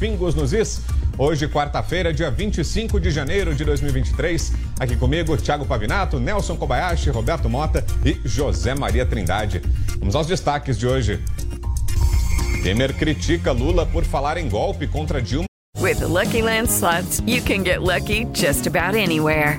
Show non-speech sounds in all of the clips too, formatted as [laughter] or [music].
Pingos nos Is. Hoje, quarta-feira, dia 25 de janeiro de 2023. Aqui comigo, Thiago Pavinato, Nelson Kobayashi, Roberto Mota e José Maria Trindade. Vamos aos destaques de hoje. Temer critica Lula por falar em golpe contra Dilma. With the Lucky Land slots, you can get lucky just about anywhere.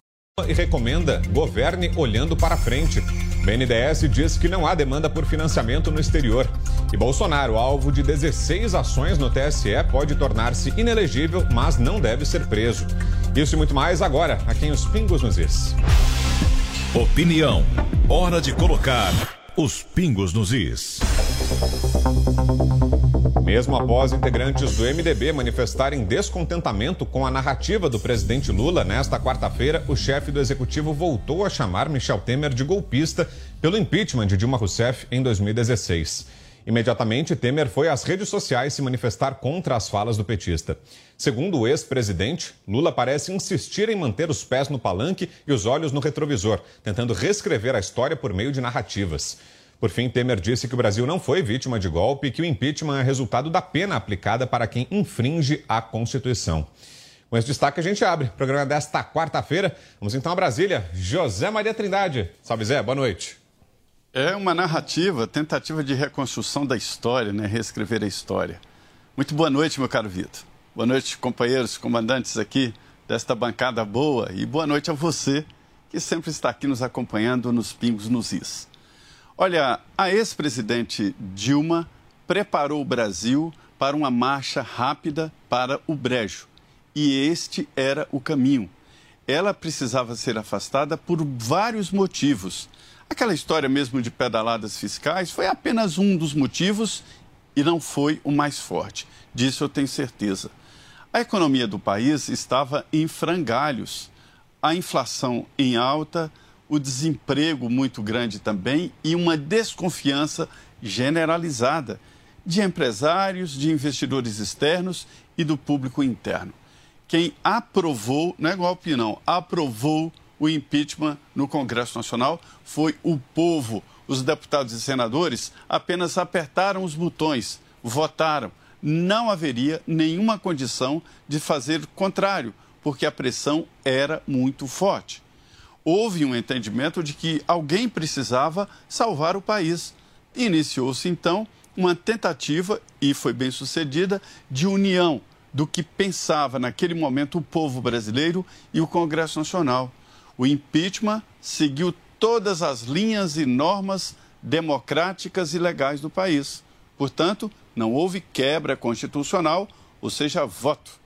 E recomenda governe olhando para frente. BNDES diz que não há demanda por financiamento no exterior. E Bolsonaro, alvo de 16 ações no TSE, pode tornar-se inelegível, mas não deve ser preso. Isso e muito mais agora, aqui em Os Pingos nos Is. Opinião. Hora de colocar os pingos nos is. Mesmo após integrantes do MDB manifestarem descontentamento com a narrativa do presidente Lula, nesta quarta-feira, o chefe do executivo voltou a chamar Michel Temer de golpista pelo impeachment de Dilma Rousseff em 2016. Imediatamente, Temer foi às redes sociais se manifestar contra as falas do petista. Segundo o ex-presidente, Lula parece insistir em manter os pés no palanque e os olhos no retrovisor, tentando reescrever a história por meio de narrativas. Por fim, Temer disse que o Brasil não foi vítima de golpe e que o impeachment é resultado da pena aplicada para quem infringe a Constituição. Com esse destaque, a gente abre o programa desta quarta-feira. Vamos então a Brasília. José Maria Trindade. Salve, Zé. Boa noite. É uma narrativa, tentativa de reconstrução da história, né? reescrever a história. Muito boa noite, meu caro Vitor. Boa noite, companheiros, comandantes aqui desta bancada boa e boa noite a você que sempre está aqui nos acompanhando nos Pingos nos Is. Olha, a ex-presidente Dilma preparou o Brasil para uma marcha rápida para o brejo. E este era o caminho. Ela precisava ser afastada por vários motivos. Aquela história mesmo de pedaladas fiscais foi apenas um dos motivos e não foi o mais forte. Disso eu tenho certeza. A economia do país estava em frangalhos. A inflação em alta, o desemprego muito grande também e uma desconfiança generalizada de empresários, de investidores externos e do público interno. Quem aprovou, não é golpe não, aprovou o impeachment no Congresso Nacional foi o povo. Os deputados e senadores apenas apertaram os botões, votaram. Não haveria nenhuma condição de fazer o contrário, porque a pressão era muito forte. Houve um entendimento de que alguém precisava salvar o país. Iniciou-se então uma tentativa, e foi bem sucedida, de união do que pensava naquele momento o povo brasileiro e o Congresso Nacional. O impeachment seguiu todas as linhas e normas democráticas e legais do país. Portanto, não houve quebra constitucional, ou seja, voto.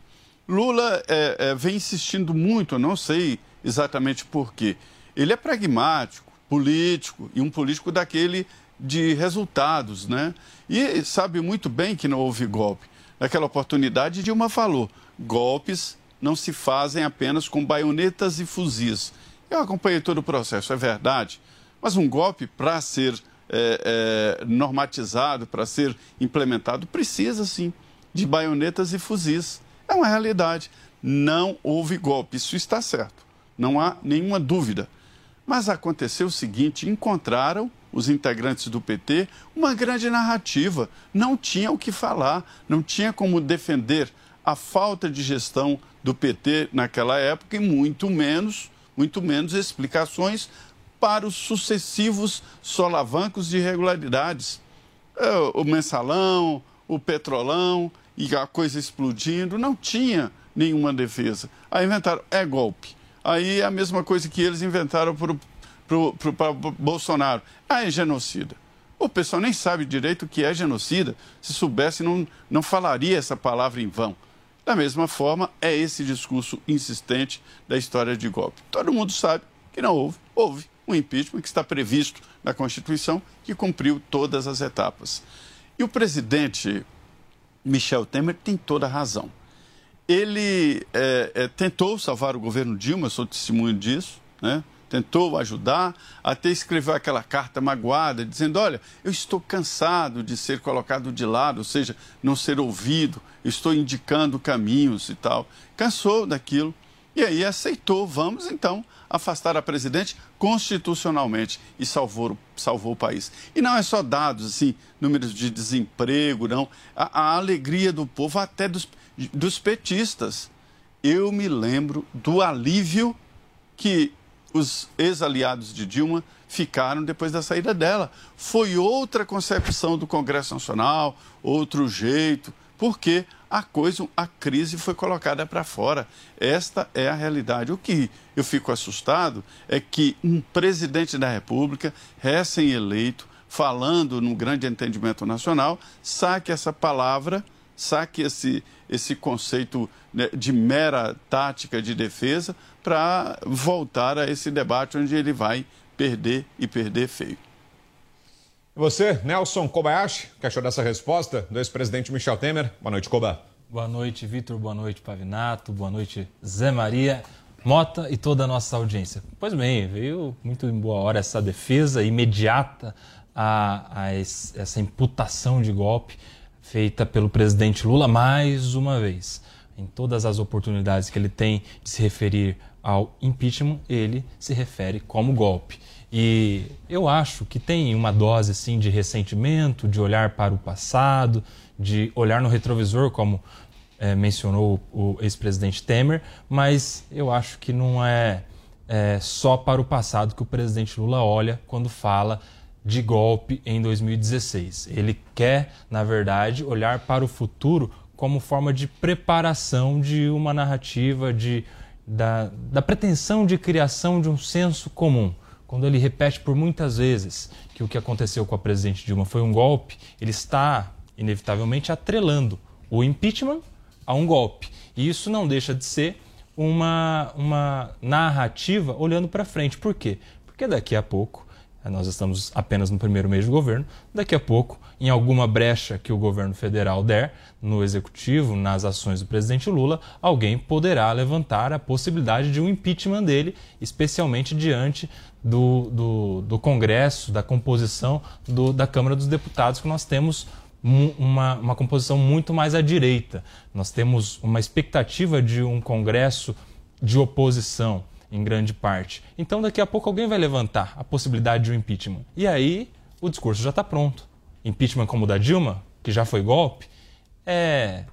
Lula é, é, vem insistindo muito, não sei exatamente por quê. Ele é pragmático, político, e um político daquele de resultados, né? E sabe muito bem que não houve golpe. Naquela oportunidade, Dilma falou: golpes não se fazem apenas com baionetas e fuzis. Eu acompanhei todo o processo, é verdade, mas um golpe, para ser é, é, normatizado, para ser implementado, precisa sim de baionetas e fuzis. É uma realidade. Não houve golpe, isso está certo, não há nenhuma dúvida. Mas aconteceu o seguinte: encontraram os integrantes do PT uma grande narrativa, não tinha o que falar, não tinha como defender a falta de gestão do PT naquela época e muito menos, muito menos explicações para os sucessivos solavancos de irregularidades. É, o mensalão, o petrolão e a coisa explodindo, não tinha nenhuma defesa. Aí inventaram, é golpe. Aí é a mesma coisa que eles inventaram para Bolsonaro. Ah, é genocida. O pessoal nem sabe direito o que é genocida. Se soubesse, não, não falaria essa palavra em vão. Da mesma forma, é esse discurso insistente da história de golpe. Todo mundo sabe que não houve. Houve um impeachment que está previsto na Constituição, que cumpriu todas as etapas. E o presidente Michel Temer tem toda a razão. Ele é, é, tentou salvar o governo Dilma, sou testemunho disso, né? tentou ajudar, até escreveu aquela carta magoada, dizendo: Olha, eu estou cansado de ser colocado de lado, ou seja, não ser ouvido, estou indicando caminhos e tal. Cansou daquilo. E aí aceitou, vamos então afastar a presidente constitucionalmente e salvou, salvou o país. E não é só dados, assim, números de desemprego, não. A, a alegria do povo, até dos, dos petistas. Eu me lembro do alívio que os ex-aliados de Dilma ficaram depois da saída dela. Foi outra concepção do Congresso Nacional, outro jeito, porque a coisa, a crise foi colocada para fora. Esta é a realidade. O que eu fico assustado é que um presidente da República, recém-eleito, falando no grande entendimento nacional, saque essa palavra, saque esse, esse conceito né, de mera tática de defesa para voltar a esse debate onde ele vai perder e perder feio. E você, Nelson Kobayashi, que achou dessa resposta do ex-presidente Michel Temer? Boa noite, Koba. Boa noite, Vitor. Boa noite, Pavinato. Boa noite, Zé Maria, Mota e toda a nossa audiência. Pois bem, veio muito em boa hora essa defesa imediata a, a essa imputação de golpe feita pelo presidente Lula mais uma vez. Em todas as oportunidades que ele tem de se referir ao impeachment, ele se refere como golpe. E eu acho que tem uma dose assim, de ressentimento, de olhar para o passado, de olhar no retrovisor, como é, mencionou o ex-presidente Temer, mas eu acho que não é, é só para o passado que o presidente Lula olha quando fala de golpe em 2016. Ele quer, na verdade, olhar para o futuro como forma de preparação de uma narrativa, de, da, da pretensão de criação de um senso comum quando ele repete por muitas vezes que o que aconteceu com a presidente Dilma foi um golpe, ele está, inevitavelmente, atrelando o impeachment a um golpe. E isso não deixa de ser uma, uma narrativa olhando para frente. Por quê? Porque daqui a pouco nós estamos apenas no primeiro mês de governo. Daqui a pouco, em alguma brecha que o governo federal der no executivo, nas ações do presidente Lula, alguém poderá levantar a possibilidade de um impeachment dele, especialmente diante do, do, do Congresso, da composição do, da Câmara dos Deputados, que nós temos uma, uma composição muito mais à direita. Nós temos uma expectativa de um Congresso de oposição em grande parte. Então, daqui a pouco alguém vai levantar a possibilidade de um impeachment. E aí, o discurso já está pronto. Impeachment como o da Dilma, que já foi golpe, é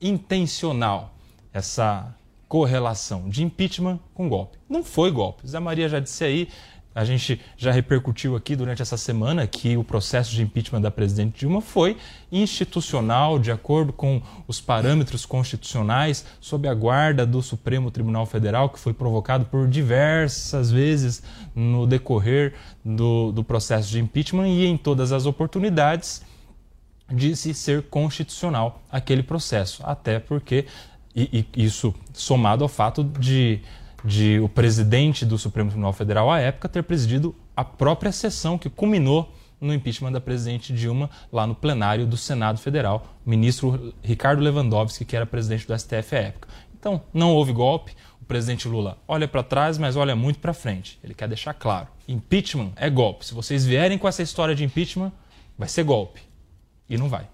intencional essa correlação de impeachment com golpe. Não foi golpe. Zé Maria já disse aí, a gente já repercutiu aqui durante essa semana que o processo de impeachment da presidente Dilma foi institucional, de acordo com os parâmetros constitucionais, sob a guarda do Supremo Tribunal Federal, que foi provocado por diversas vezes no decorrer do, do processo de impeachment e em todas as oportunidades disse ser constitucional aquele processo, até porque, e, e isso somado ao fato de de o presidente do Supremo Tribunal Federal à época ter presidido a própria sessão que culminou no impeachment da presidente Dilma lá no plenário do Senado Federal, o ministro Ricardo Lewandowski, que era presidente do STF à época. Então, não houve golpe. O presidente Lula olha para trás, mas olha muito para frente. Ele quer deixar claro: impeachment é golpe. Se vocês vierem com essa história de impeachment, vai ser golpe. E não vai.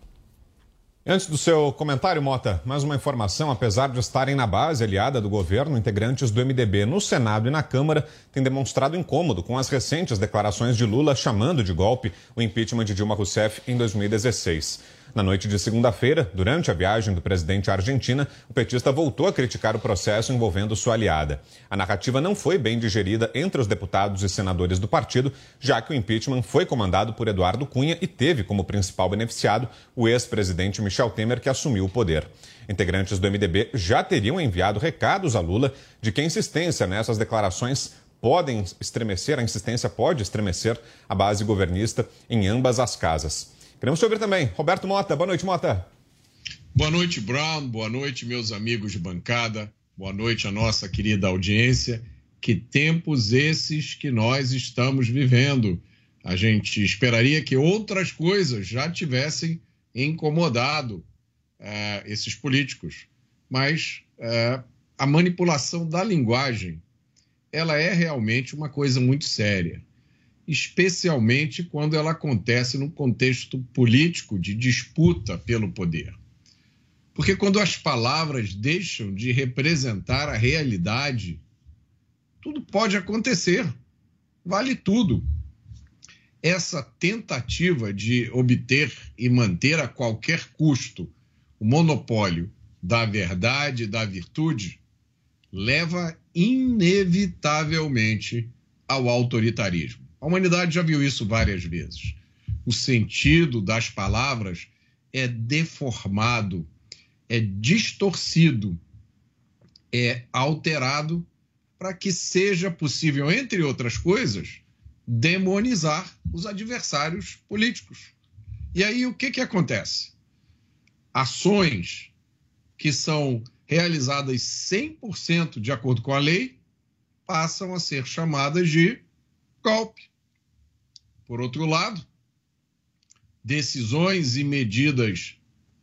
Antes do seu comentário, Mota, mais uma informação: apesar de estarem na base aliada do governo, integrantes do MDB no Senado e na Câmara têm demonstrado incômodo com as recentes declarações de Lula chamando de golpe o impeachment de Dilma Rousseff em 2016. Na noite de segunda-feira, durante a viagem do presidente à Argentina, o petista voltou a criticar o processo envolvendo sua aliada. A narrativa não foi bem digerida entre os deputados e senadores do partido, já que o impeachment foi comandado por Eduardo Cunha e teve como principal beneficiado o ex-presidente Michel Temer, que assumiu o poder. Integrantes do MDB já teriam enviado recados a Lula de que a insistência nessas declarações podem estremecer, a insistência pode estremecer a base governista em ambas as casas. Queremos te ouvir também. Roberto Mota. Boa noite, Mota. Boa noite, Brown. Boa noite, meus amigos de bancada. Boa noite a nossa querida audiência. Que tempos esses que nós estamos vivendo. A gente esperaria que outras coisas já tivessem incomodado uh, esses políticos. Mas uh, a manipulação da linguagem ela é realmente uma coisa muito séria especialmente quando ela acontece num contexto político de disputa pelo poder. Porque quando as palavras deixam de representar a realidade, tudo pode acontecer, vale tudo. Essa tentativa de obter e manter a qualquer custo o monopólio da verdade e da virtude leva inevitavelmente ao autoritarismo. A humanidade já viu isso várias vezes. O sentido das palavras é deformado, é distorcido, é alterado para que seja possível, entre outras coisas, demonizar os adversários políticos. E aí o que, que acontece? Ações que são realizadas 100% de acordo com a lei passam a ser chamadas de golpe. Por outro lado, decisões e medidas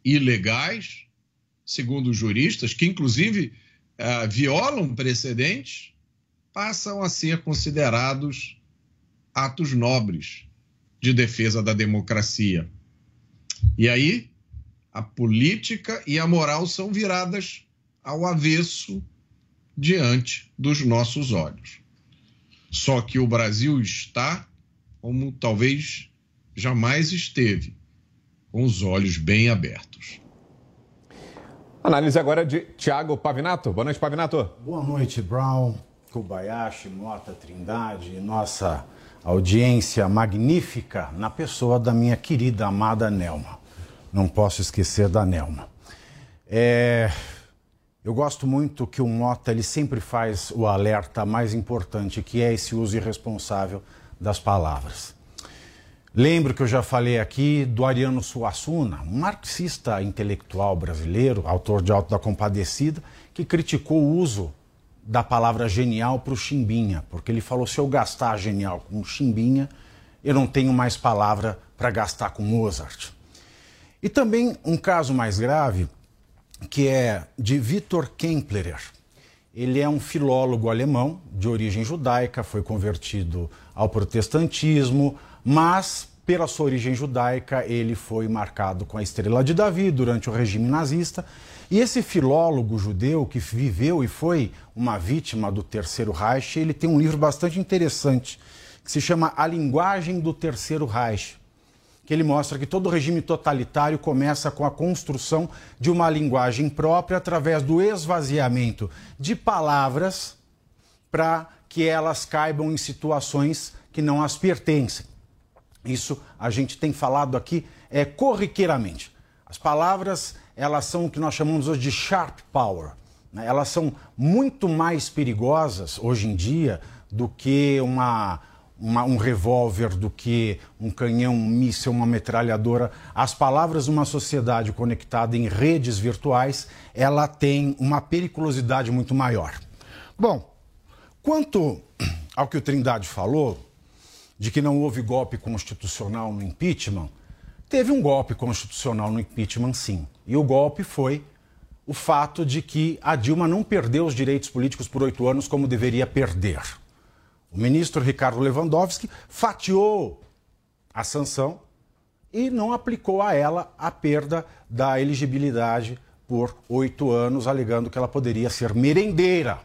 ilegais, segundo os juristas, que inclusive uh, violam precedentes, passam a ser considerados atos nobres de defesa da democracia. E aí, a política e a moral são viradas ao avesso diante dos nossos olhos. Só que o Brasil está como talvez jamais esteve, com os olhos bem abertos. Análise agora de Tiago Pavinato. Boa noite, Pavinato. Boa noite, Brown, Kobayashi, Mota Trindade nossa audiência magnífica na pessoa da minha querida amada Nelma. Não posso esquecer da Nelma. É... Eu gosto muito que o Mota ele sempre faz o alerta mais importante, que é esse uso irresponsável das palavras. Lembro que eu já falei aqui do Ariano Suassuna, um marxista intelectual brasileiro, autor de Alto da Compadecida, que criticou o uso da palavra genial para o chimbinha, porque ele falou: se eu gastar genial com chimbinha, eu não tenho mais palavra para gastar com Mozart. E também um caso mais grave, que é de Viktor Kemplerer. Ele é um filólogo alemão de origem judaica, foi convertido ao protestantismo, mas pela sua origem judaica ele foi marcado com a estrela de Davi durante o regime nazista. E esse filólogo judeu que viveu e foi uma vítima do Terceiro Reich, ele tem um livro bastante interessante que se chama A Linguagem do Terceiro Reich que ele mostra que todo regime totalitário começa com a construção de uma linguagem própria através do esvaziamento de palavras para que elas caibam em situações que não as pertencem. Isso a gente tem falado aqui é, corriqueiramente. As palavras, elas são o que nós chamamos hoje de sharp power. Né? Elas são muito mais perigosas hoje em dia do que uma uma, um revólver do que um canhão, um míssil, uma metralhadora. As palavras de uma sociedade conectada em redes virtuais, ela tem uma periculosidade muito maior. Bom, quanto ao que o Trindade falou, de que não houve golpe constitucional no impeachment, teve um golpe constitucional no impeachment, sim. E o golpe foi o fato de que a Dilma não perdeu os direitos políticos por oito anos como deveria perder. O ministro Ricardo Lewandowski fatiou a sanção e não aplicou a ela a perda da elegibilidade por oito anos, alegando que ela poderia ser merendeira.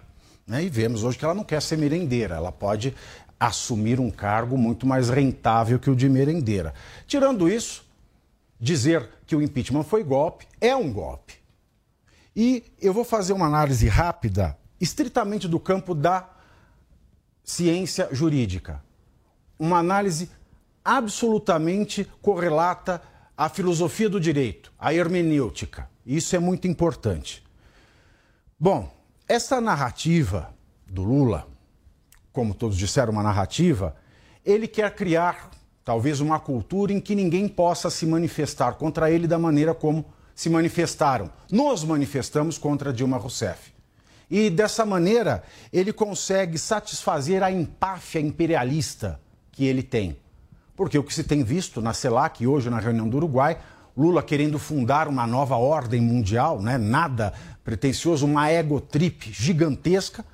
Né? E vemos hoje que ela não quer ser merendeira, ela pode assumir um cargo muito mais rentável que o de merendeira. Tirando isso, dizer que o impeachment foi golpe é um golpe. E eu vou fazer uma análise rápida, estritamente do campo da ciência jurídica. Uma análise absolutamente correlata à filosofia do direito, à hermenêutica. Isso é muito importante. Bom, essa narrativa do Lula, como todos disseram, uma narrativa, ele quer criar talvez uma cultura em que ninguém possa se manifestar contra ele da maneira como se manifestaram. Nos manifestamos contra Dilma Rousseff. E dessa maneira, ele consegue satisfazer a empáfia imperialista que ele tem. Porque o que se tem visto na CELAC hoje na reunião do Uruguai, Lula querendo fundar uma nova ordem mundial, né? nada pretensioso, uma egotrip gigantesca,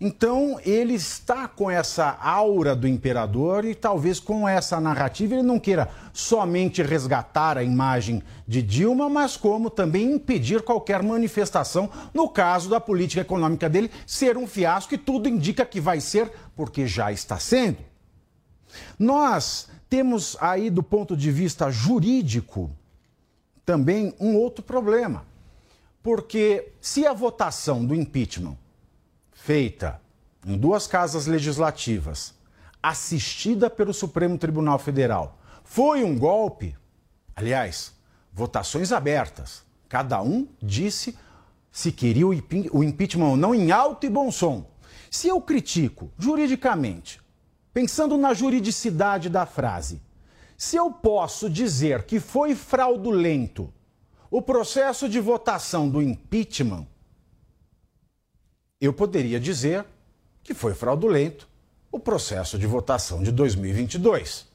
então ele está com essa aura do imperador e talvez com essa narrativa ele não queira somente resgatar a imagem de Dilma, mas como também impedir qualquer manifestação no caso da política econômica dele ser um fiasco e tudo indica que vai ser, porque já está sendo. Nós temos aí do ponto de vista jurídico também um outro problema. Porque se a votação do impeachment feita em duas casas legislativas, assistida pelo Supremo Tribunal Federal, foi um golpe, aliás, votações abertas, cada um disse se queria o impeachment ou não em alto e bom som. Se eu critico juridicamente, pensando na juridicidade da frase, se eu posso dizer que foi fraudulento o processo de votação do impeachment, eu poderia dizer que foi fraudulento o processo de votação de 2022.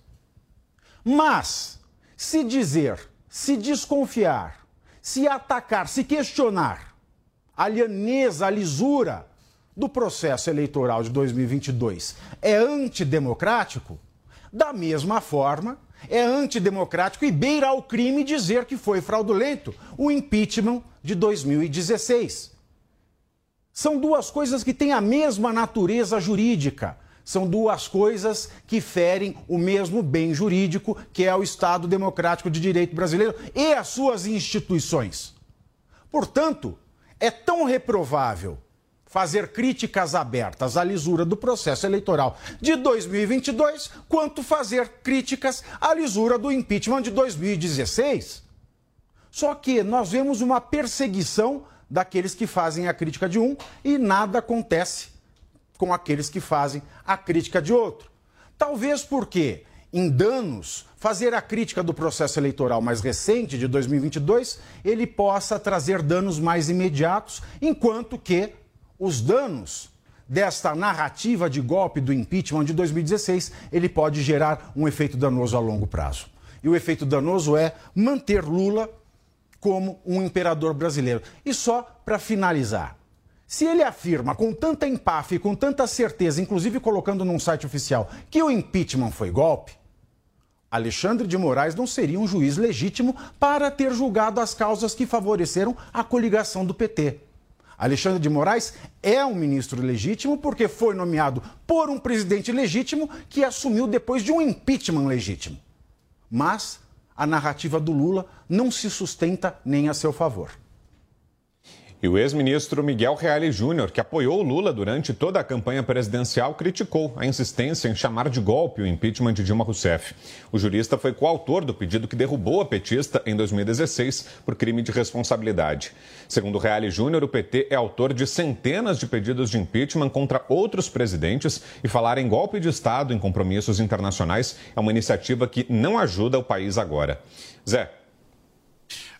Mas, se dizer, se desconfiar, se atacar, se questionar a lianeza, a lisura do processo eleitoral de 2022 é antidemocrático, da mesma forma, é antidemocrático e beira ao crime dizer que foi fraudulento o impeachment de 2016. São duas coisas que têm a mesma natureza jurídica. São duas coisas que ferem o mesmo bem jurídico, que é o Estado Democrático de Direito brasileiro e as suas instituições. Portanto, é tão reprovável fazer críticas abertas à lisura do processo eleitoral de 2022 quanto fazer críticas à lisura do impeachment de 2016. Só que nós vemos uma perseguição daqueles que fazem a crítica de um e nada acontece com aqueles que fazem a crítica de outro. Talvez porque, em danos, fazer a crítica do processo eleitoral mais recente, de 2022, ele possa trazer danos mais imediatos, enquanto que os danos desta narrativa de golpe do impeachment de 2016, ele pode gerar um efeito danoso a longo prazo. E o efeito danoso é manter Lula como um imperador brasileiro. E só para finalizar, se ele afirma com tanta empáfia e com tanta certeza, inclusive colocando num site oficial, que o impeachment foi golpe, Alexandre de Moraes não seria um juiz legítimo para ter julgado as causas que favoreceram a coligação do PT. Alexandre de Moraes é um ministro legítimo porque foi nomeado por um presidente legítimo que assumiu depois de um impeachment legítimo. Mas a narrativa do Lula não se sustenta nem a seu favor. E o ex-ministro Miguel Reale Júnior, que apoiou Lula durante toda a campanha presidencial, criticou a insistência em chamar de golpe o impeachment de Dilma Rousseff. O jurista foi coautor do pedido que derrubou a petista em 2016 por crime de responsabilidade. Segundo Reale Júnior, o PT é autor de centenas de pedidos de impeachment contra outros presidentes e falar em golpe de Estado em compromissos internacionais é uma iniciativa que não ajuda o país agora. Zé.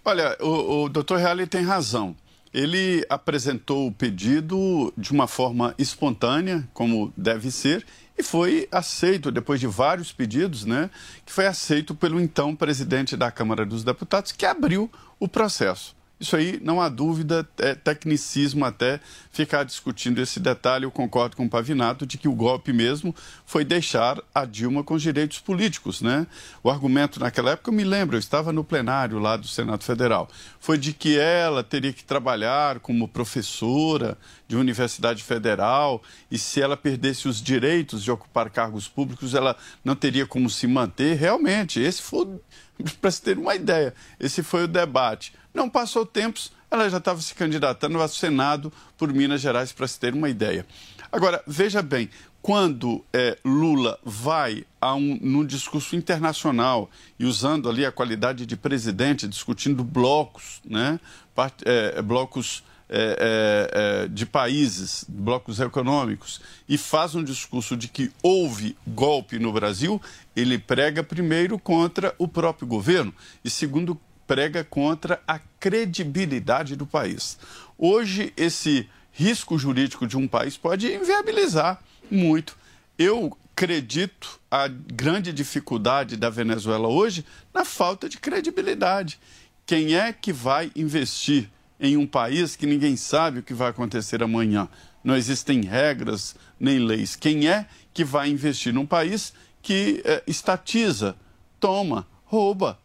Olha, o, o doutor Reale tem razão. Ele apresentou o pedido de uma forma espontânea, como deve ser, e foi aceito, depois de vários pedidos, né, que foi aceito pelo então presidente da Câmara dos Deputados, que abriu o processo. Isso aí não há dúvida, é tecnicismo até ficar discutindo esse detalhe. Eu concordo com o Pavinato de que o golpe mesmo foi deixar a Dilma com os direitos políticos, né? O argumento naquela época, eu me lembro, eu estava no plenário lá do Senado Federal, foi de que ela teria que trabalhar como professora de universidade federal e se ela perdesse os direitos de ocupar cargos públicos, ela não teria como se manter. Realmente, esse foi, [laughs] para se ter uma ideia, esse foi o debate. Não passou tempos, ela já estava se candidatando ao Senado por Minas Gerais, para se ter uma ideia. Agora, veja bem, quando é, Lula vai a um, num discurso internacional e usando ali a qualidade de presidente, discutindo blocos, né, part, é, blocos é, é, é, de países, blocos econômicos, e faz um discurso de que houve golpe no Brasil, ele prega primeiro contra o próprio governo e segundo prega contra a credibilidade do país. Hoje, esse risco jurídico de um país pode inviabilizar muito. Eu acredito a grande dificuldade da Venezuela hoje na falta de credibilidade. Quem é que vai investir em um país que ninguém sabe o que vai acontecer amanhã? Não existem regras nem leis. Quem é que vai investir num país que eh, estatiza, toma, rouba,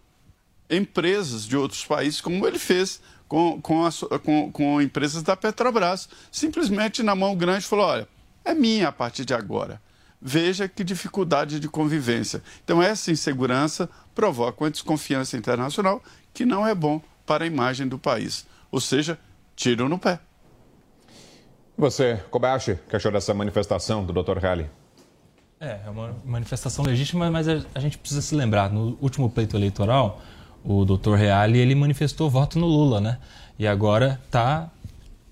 empresas de outros países, como ele fez com, com, a, com, com empresas da Petrobras. Simplesmente na mão grande falou: olha, é minha a partir de agora. Veja que dificuldade de convivência. Então, essa insegurança provoca uma desconfiança internacional que não é bom para a imagem do país. Ou seja, tiro no pé. Você, Kobayashi, que achou dessa manifestação do Dr. Halley? É, é uma manifestação legítima, mas a, a gente precisa se lembrar, no último pleito eleitoral, o doutor Reale, ele manifestou voto no Lula, né? E agora está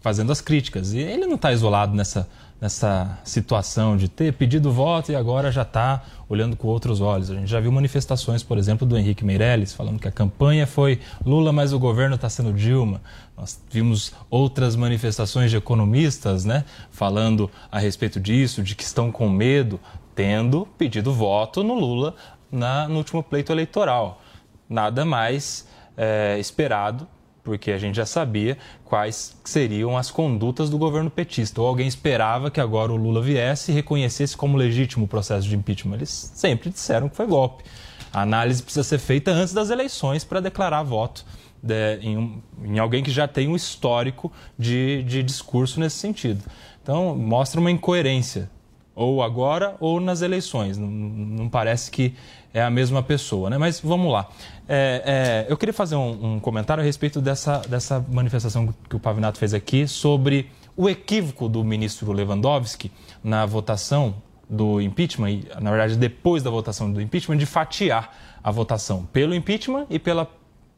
fazendo as críticas. E ele não está isolado nessa, nessa situação de ter pedido voto e agora já está olhando com outros olhos. A gente já viu manifestações, por exemplo, do Henrique Meirelles, falando que a campanha foi Lula, mas o governo está sendo Dilma. Nós vimos outras manifestações de economistas, né, falando a respeito disso, de que estão com medo, tendo pedido voto no Lula na, no último pleito eleitoral nada mais é, esperado, porque a gente já sabia quais seriam as condutas do governo petista. Ou alguém esperava que agora o Lula viesse e reconhecesse como legítimo o processo de impeachment. Eles sempre disseram que foi golpe. A análise precisa ser feita antes das eleições para declarar voto de, em, um, em, alguém que já tem um histórico de, de discurso nesse sentido. Então, mostra uma incoerência ou agora ou nas eleições. Não, não, parece que é a mesma pessoa, né? Mas vamos lá. É, é, eu queria fazer um, um, comentário a respeito dessa, dessa manifestação que o Pavinato fez aqui sobre o equívoco do ministro Lewandowski na votação do impeachment, e, na verdade, depois da votação do impeachment, de fatiar a votação pelo impeachment e pela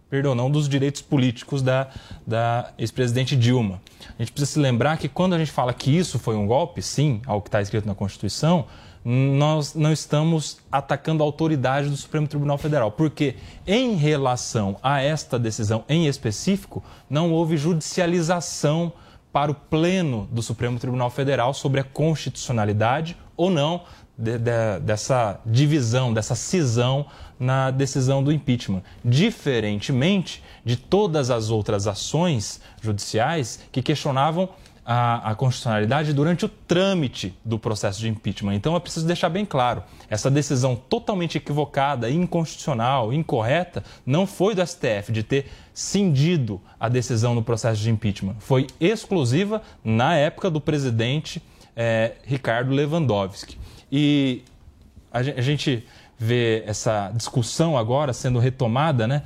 perdão, não dos direitos políticos da, da ex-presidente Dilma. A gente precisa se lembrar que quando a gente fala que isso foi um golpe, sim, ao que está escrito na Constituição, nós não estamos atacando a autoridade do Supremo Tribunal Federal, porque em relação a esta decisão em específico, não houve judicialização para o pleno do Supremo Tribunal Federal sobre a constitucionalidade ou não de, de, dessa divisão, dessa cisão na decisão do impeachment. Diferentemente de todas as outras ações judiciais que questionavam a, a, constitucionalidade durante o trâmite do processo de impeachment. Então é preciso deixar bem claro: essa decisão totalmente equivocada, inconstitucional, incorreta, não foi do STF de ter cindido a decisão no processo de impeachment. Foi exclusiva na época do presidente é, Ricardo Lewandowski. E a gente vê essa discussão agora sendo retomada, né?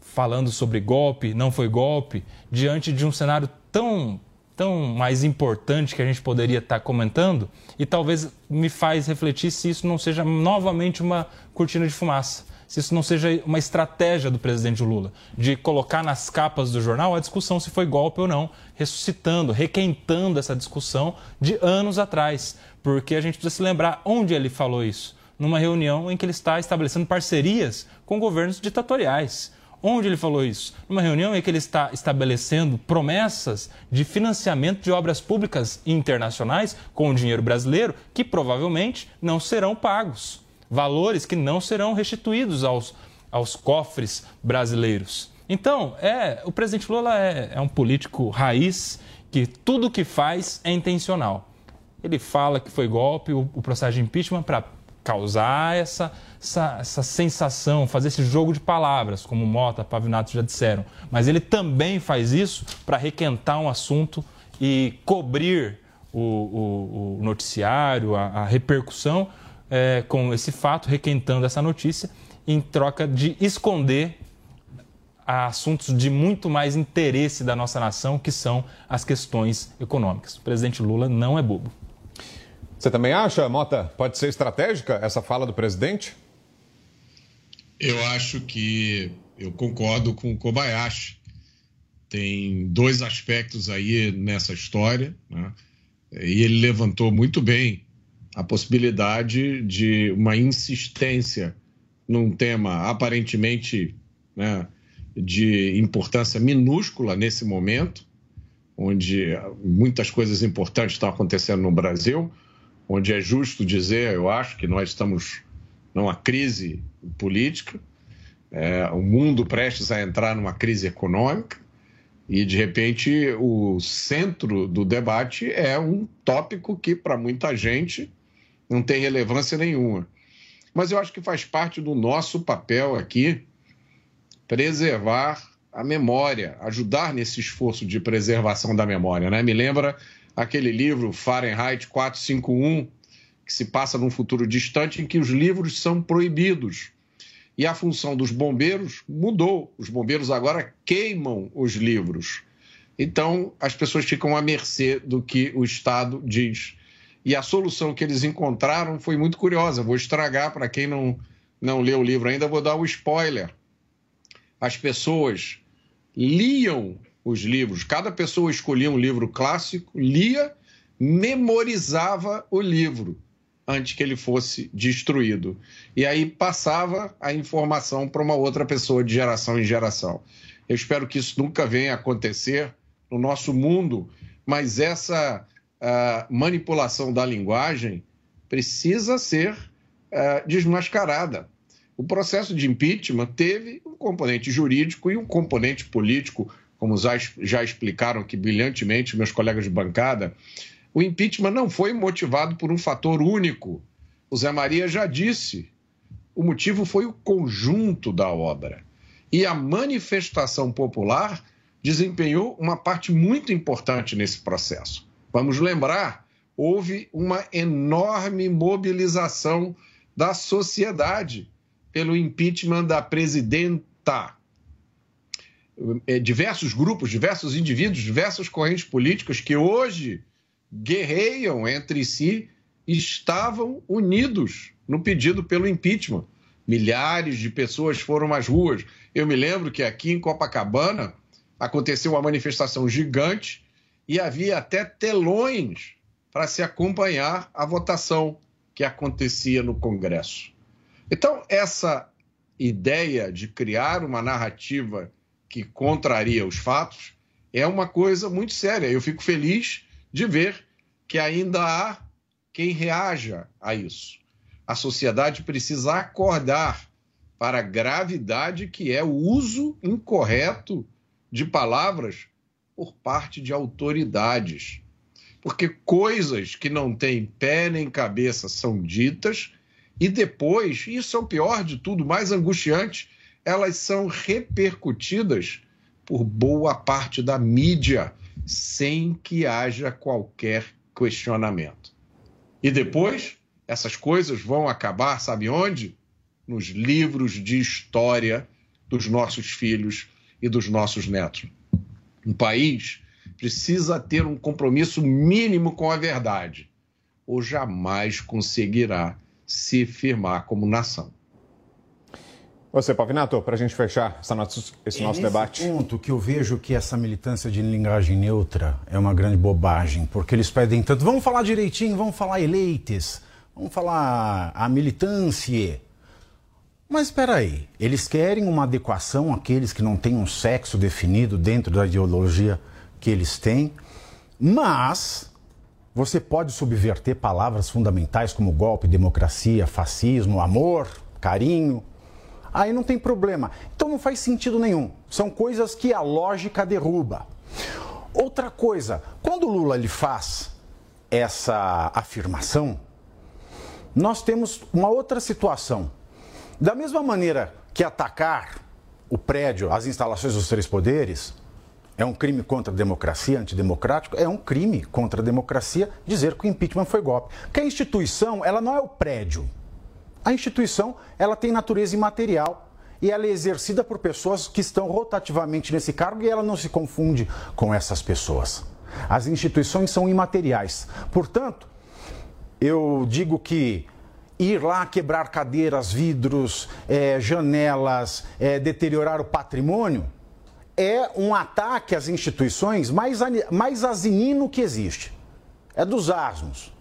Falando sobre golpe, não foi golpe, diante de um cenário tão, tão mais importante que a gente poderia estar comentando, e talvez me faz refletir se isso não seja novamente uma cortina de fumaça se isso não seja uma estratégia do presidente Lula, de colocar nas capas do jornal a discussão se foi golpe ou não, ressuscitando, requentando essa discussão de anos atrás. Porque a gente precisa se lembrar onde ele falou isso. Numa reunião em que ele está estabelecendo parcerias com governos ditatoriais. Onde ele falou isso? Numa reunião em que ele está estabelecendo promessas de financiamento de obras públicas internacionais com dinheiro brasileiro que provavelmente não serão pagos valores que não serão restituídos aos, aos cofres brasileiros. Então, é, o presidente Lula é, é um político raiz que tudo que faz é intencional. Ele fala que foi golpe, o, o processo de impeachment para causar essa, essa, essa, sensação, fazer esse jogo de palavras, como Mota, Pavinato já disseram. Mas ele também faz isso para requentar um assunto e cobrir o, o, o noticiário, a, a repercussão é, com esse fato, requentando essa notícia, em troca de esconder assuntos de muito mais interesse da nossa nação, que são as questões econômicas. O presidente Lula não é bobo. Você também acha, Mota, pode ser estratégica essa fala do presidente? Eu acho que eu concordo com o Kobayashi. Tem dois aspectos aí nessa história, né? e ele levantou muito bem a possibilidade de uma insistência num tema aparentemente né, de importância minúscula nesse momento, onde muitas coisas importantes estão acontecendo no Brasil, onde é justo dizer, eu acho, que nós estamos numa crise política, é, o mundo prestes a entrar numa crise econômica, e de repente o centro do debate é um tópico que para muita gente não tem relevância nenhuma. Mas eu acho que faz parte do nosso papel aqui preservar a memória, ajudar nesse esforço de preservação da memória. Né? Me lembra aquele livro Fahrenheit 451, que se passa num futuro distante em que os livros são proibidos. E a função dos bombeiros mudou. Os bombeiros agora queimam os livros. Então, as pessoas ficam à mercê do que o Estado diz. E a solução que eles encontraram foi muito curiosa. Vou estragar para quem não, não leu o livro ainda, vou dar um spoiler. As pessoas liam os livros. Cada pessoa escolhia um livro clássico, lia, memorizava o livro antes que ele fosse destruído. E aí passava a informação para uma outra pessoa de geração em geração. Eu espero que isso nunca venha a acontecer no nosso mundo, mas essa uh, manipulação da linguagem precisa ser uh, desmascarada. O processo de impeachment teve um componente jurídico e um componente político como já, explicaram aqui brilhantemente meus colegas de bancada, o impeachment não foi motivado por um fator único. O Zé Maria já disse. O motivo foi o conjunto da obra. E a manifestação popular desempenhou uma parte muito importante nesse processo. Vamos lembrar, houve uma enorme mobilização da sociedade pelo impeachment da presidenta é, diversos grupos, diversos indivíduos, diversas correntes políticas que hoje guerreiam entre si estavam unidos no pedido pelo impeachment. Milhares de pessoas foram às ruas. Eu me lembro que aqui em Copacabana aconteceu uma manifestação gigante e havia até telões para se acompanhar a votação que acontecia no Congresso. Então, essa ideia de criar uma narrativa que contraria os fatos, é uma coisa muito séria. Eu fico feliz de ver que ainda há quem reaja a isso. A sociedade precisa acordar para a gravidade que é o uso incorreto de palavras por parte de autoridades. Porque coisas que não têm pé nem cabeça são ditas e depois, isso é o pior de tudo, mais angustiante, elas são repercutidas por boa parte da mídia, sem que haja qualquer questionamento. E depois, essas coisas vão acabar, sabe onde? Nos livros de história dos nossos filhos e dos nossos netos. Um país precisa ter um compromisso mínimo com a verdade, ou jamais conseguirá se firmar como nação. Você, Pavinato, para a gente fechar nosso, esse é nosso debate. ponto que eu vejo que essa militância de linguagem neutra é uma grande bobagem, porque eles pedem tanto, vamos falar direitinho, vamos falar eleites, vamos falar a militância. Mas espera aí, eles querem uma adequação àqueles que não têm um sexo definido dentro da ideologia que eles têm, mas você pode subverter palavras fundamentais como golpe, democracia, fascismo, amor, carinho, aí não tem problema. Então não faz sentido nenhum. São coisas que a lógica derruba. Outra coisa, quando o Lula ele faz essa afirmação, nós temos uma outra situação. Da mesma maneira que atacar o prédio, as instalações dos três poderes, é um crime contra a democracia, antidemocrático, é um crime contra a democracia dizer que o impeachment foi golpe. Porque a instituição, ela não é o prédio. A instituição, ela tem natureza imaterial e ela é exercida por pessoas que estão rotativamente nesse cargo e ela não se confunde com essas pessoas. As instituições são imateriais. Portanto, eu digo que ir lá quebrar cadeiras, vidros, é, janelas, é, deteriorar o patrimônio, é um ataque às instituições mais, mais asinino que existe. É dos asmos.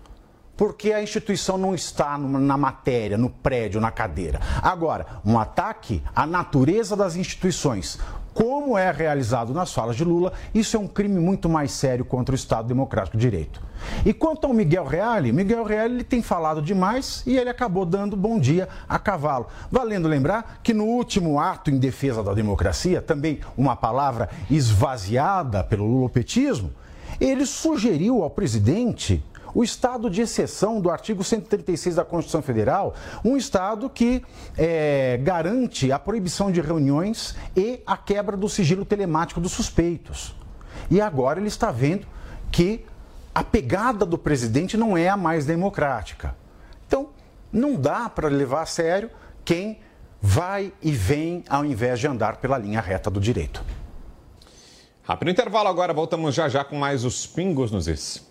Porque a instituição não está na matéria, no prédio, na cadeira. Agora, um ataque à natureza das instituições, como é realizado nas falas de Lula, isso é um crime muito mais sério contra o Estado Democrático de Direito. E quanto ao Miguel Reale, Miguel Reale ele tem falado demais e ele acabou dando bom dia a cavalo. Valendo lembrar que no último ato em defesa da democracia, também uma palavra esvaziada pelo lulopetismo, ele sugeriu ao presidente o estado de exceção do artigo 136 da Constituição Federal, um estado que é, garante a proibição de reuniões e a quebra do sigilo telemático dos suspeitos. E agora ele está vendo que a pegada do presidente não é a mais democrática. Então, não dá para levar a sério quem vai e vem ao invés de andar pela linha reta do direito. Rápido intervalo agora, voltamos já já com mais os pingos nos is.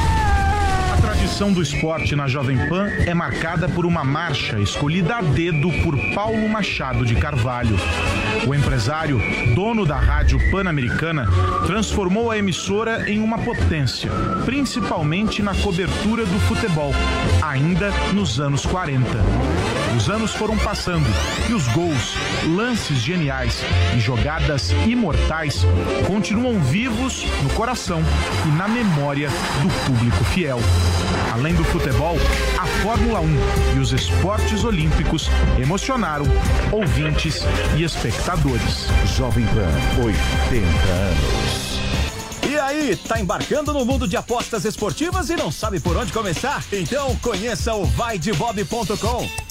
tradição do esporte na Jovem Pan é marcada por uma marcha escolhida a dedo por Paulo Machado de Carvalho. O empresário, dono da rádio pan-americana, transformou a emissora em uma potência, principalmente na cobertura do futebol, ainda nos anos 40. Os anos foram passando e os gols, lances geniais e jogadas imortais continuam vivos no coração e na memória do público fiel. Além do futebol, a Fórmula 1 e os esportes olímpicos emocionaram ouvintes e espectadores. Jovem Pan, 80 anos. E aí, tá embarcando no mundo de apostas esportivas e não sabe por onde começar? Então conheça o vaidebob.com.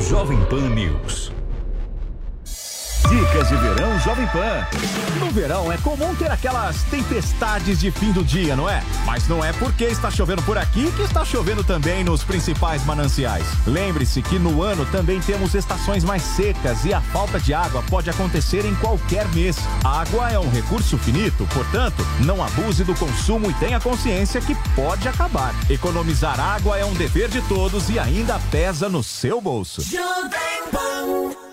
Jovem Pan News. Dicas de Verão Jovem Pan. No verão é comum ter aquelas tempestades de fim do dia, não é? Mas não é porque está chovendo por aqui que está chovendo também nos principais mananciais. Lembre-se que no ano também temos estações mais secas e a falta de água pode acontecer em qualquer mês. A água é um recurso finito, portanto, não abuse do consumo e tenha consciência que pode acabar. Economizar água é um dever de todos e ainda pesa no seu bolso. Jovem Pan.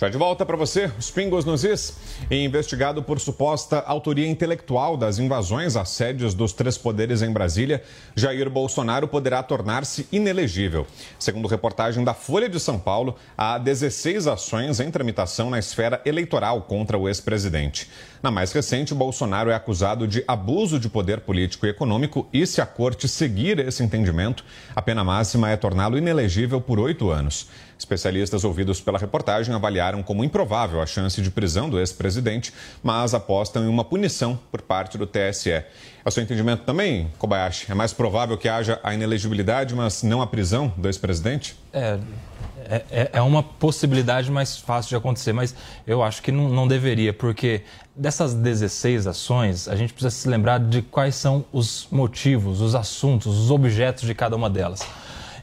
Já de volta para você, os pingos nos is. Investigado por suposta autoria intelectual das invasões a sédios dos três poderes em Brasília, Jair Bolsonaro poderá tornar-se inelegível. Segundo reportagem da Folha de São Paulo, há 16 ações em tramitação na esfera eleitoral contra o ex-presidente. Na mais recente, Bolsonaro é acusado de abuso de poder político e econômico e, se a corte seguir esse entendimento, a pena máxima é torná-lo inelegível por oito anos. Especialistas ouvidos pela reportagem avaliaram como improvável a chance de prisão do ex-presidente, mas apostam em uma punição por parte do TSE. É o seu entendimento também, Kobayashi? É mais provável que haja a inelegibilidade, mas não a prisão do ex-presidente? É, é, é, uma possibilidade mais fácil de acontecer, mas eu acho que não, não, deveria, porque dessas 16 ações, a gente precisa se lembrar de quais são os motivos, os assuntos, os objetos de cada uma delas.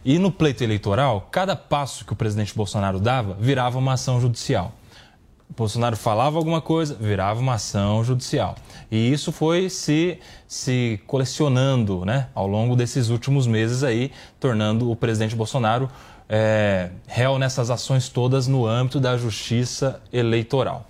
E no pleito eleitoral, cada passo que o presidente Bolsonaro dava virava uma ação judicial. Bolsonaro falava alguma coisa, virava uma ação judicial. E isso foi se, se colecionando né, ao longo desses últimos meses aí, tornando o presidente Bolsonaro é, réu nessas ações todas no âmbito da justiça eleitoral.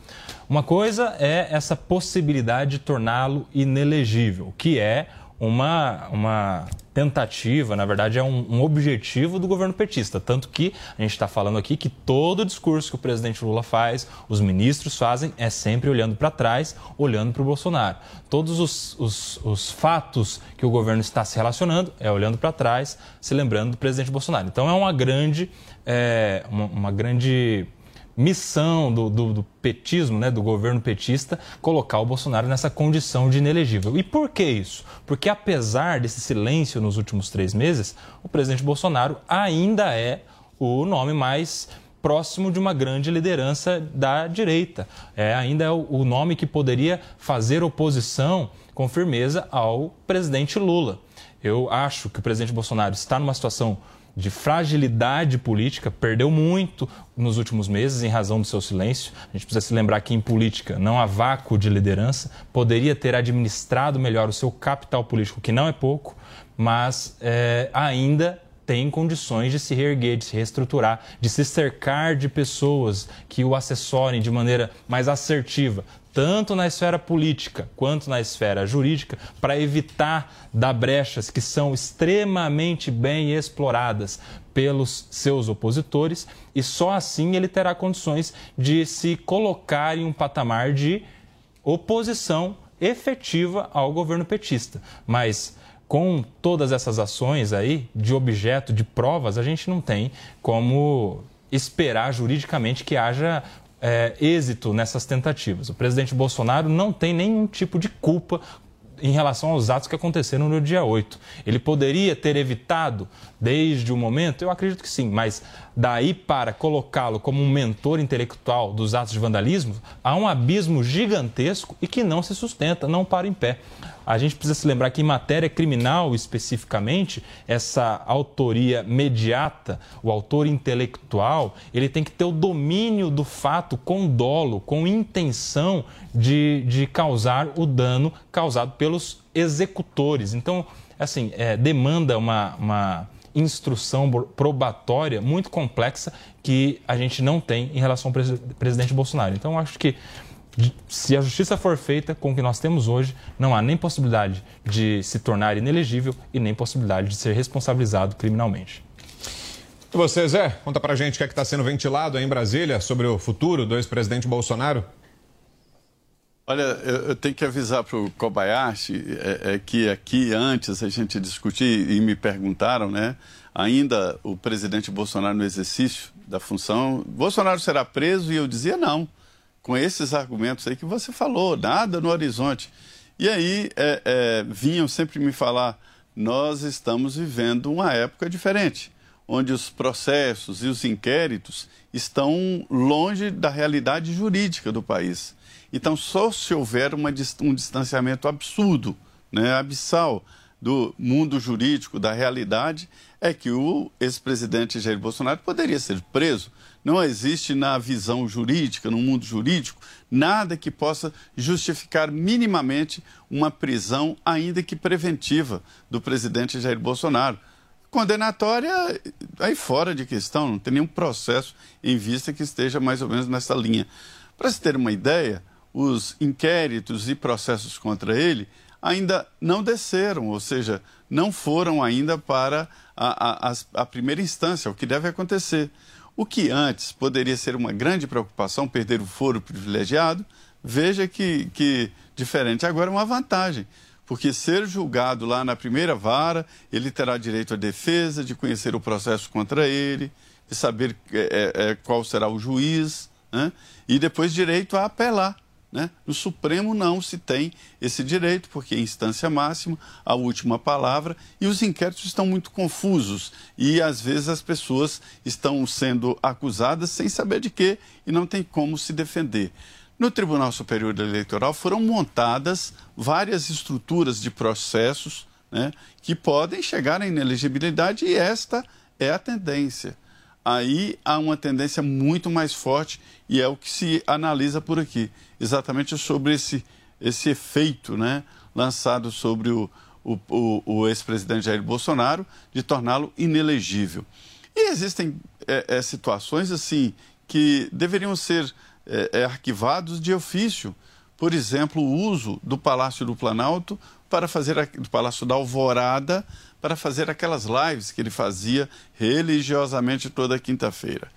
Uma coisa é essa possibilidade de torná-lo inelegível, que é uma, uma tentativa, na verdade, é um, um, objetivo do governo petista. Tanto que a gente está falando aqui que todo o discurso que o presidente Lula faz, os ministros fazem, é sempre olhando para trás, olhando para o Bolsonaro. Todos os, os, os, fatos que o governo está se relacionando é olhando para trás, se lembrando do presidente Bolsonaro. Então é uma grande, é, uma, uma grande missão do, do, do, petismo, né, do governo petista, colocar o Bolsonaro nessa condição de inelegível. E por que isso? Porque apesar desse silêncio nos últimos três meses, o presidente Bolsonaro ainda é o nome mais próximo de uma grande liderança da direita. É ainda é o, o nome que poderia fazer oposição com firmeza ao presidente Lula. Eu acho que o presidente Bolsonaro está numa situação de fragilidade política, perdeu muito nos últimos meses em razão do seu silêncio. A gente precisa se lembrar que em política não há vácuo de liderança, poderia ter administrado melhor o seu capital político, que não é pouco, mas é, ainda tem condições de se reerguer, de se reestruturar, de se cercar de pessoas que o assessorem de maneira mais assertiva, tanto na esfera política quanto na esfera jurídica, para evitar dar brechas que são extremamente bem exploradas pelos seus opositores, e só assim ele terá condições de se colocar em um patamar de oposição efetiva ao governo petista. Mas com todas essas ações aí de objeto, de provas, a gente não tem como esperar juridicamente que haja é, êxito nessas tentativas. O presidente Bolsonaro não tem nenhum tipo de culpa em relação aos atos que aconteceram no dia 8. Ele poderia ter evitado desde o momento? Eu acredito que sim, mas daí para colocá-lo como um mentor intelectual dos atos de vandalismo, há um abismo gigantesco e que não se sustenta, não para em pé. A gente precisa se lembrar que em matéria criminal, especificamente, essa autoria mediata, o autor intelectual, ele tem que ter o domínio do fato com dolo, com intenção de, de causar o dano causado pelos executores. Então, assim, é, demanda uma, uma instrução probatória muito complexa que a gente não tem em relação ao presidente Bolsonaro. Então, acho que se a justiça for feita com o que nós temos hoje, não há nem possibilidade de se tornar inelegível e nem possibilidade de ser responsabilizado criminalmente. E você, Zé, conta pra gente o que é está sendo ventilado aí em Brasília sobre o futuro do ex-presidente Bolsonaro. Olha, eu tenho que avisar para o Kobayashi é, é, que aqui antes a gente discutir e me perguntaram, né? Ainda o presidente Bolsonaro no exercício da função, Bolsonaro será preso e eu dizia não, com esses argumentos aí que você falou, nada no horizonte. E aí é, é vinham sempre me falar, nós estamos vivendo uma época diferente, onde os processos e os inquéritos estão longe da realidade jurídica do país. Então, só se houver uma, um distanciamento absurdo, né, abissal, do mundo jurídico, da realidade, é que o ex-presidente Jair Bolsonaro poderia ser preso. Não existe na visão jurídica, no mundo jurídico, nada que possa justificar minimamente uma prisão, ainda que preventiva, do presidente Jair Bolsonaro. Condenatória, aí fora de questão, não tem nenhum processo em vista que esteja mais ou menos nessa linha. Para se ter uma ideia, os inquéritos e processos contra ele ainda não desceram, ou seja, não foram ainda para a, a, a, primeira instância, o que deve acontecer. O que antes poderia ser uma grande preocupação, perder o foro privilegiado, veja que, que diferente agora é uma vantagem. Porque ser julgado lá na primeira vara, ele terá direito à defesa, de conhecer o processo contra ele, de saber é, é, é qual será o juiz, né? e depois direito a apelar. Né? No Supremo não se tem esse direito, porque é instância máxima, a última palavra, e os inquéritos estão muito confusos. E às vezes as pessoas estão sendo acusadas sem saber de quê e não tem como se defender. No Tribunal Superior Eleitoral foram montadas várias estruturas de processos né, que podem chegar à inelegibilidade, e esta é a tendência aí há uma tendência muito mais forte e é o que se analisa por aqui, exatamente sobre esse, esse efeito né, lançado sobre o, o, o, o ex-presidente Jair Bolsonaro de torná-lo inelegível. E existem é, é, situações assim que deveriam ser é, é arquivados de ofício. Por exemplo, o uso do Palácio do Planalto para fazer do Palácio da Alvorada para fazer aquelas lives que ele fazia religiosamente toda quinta-feira.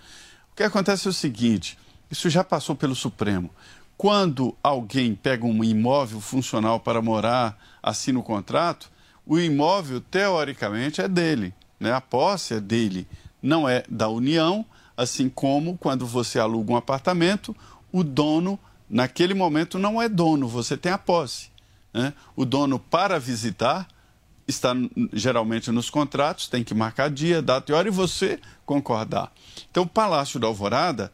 O que acontece é o seguinte: isso já passou pelo Supremo. Quando alguém pega um imóvel funcional para morar, assina o contrato, o imóvel, teoricamente, é dele. Né? A posse é dele, não é da União, assim como quando você aluga um apartamento, o dono, naquele momento, não é dono, você tem a posse. Né? O dono, para visitar, está geralmente nos contratos, tem que marcar dia, data e hora e você concordar. Então, o Palácio da Alvorada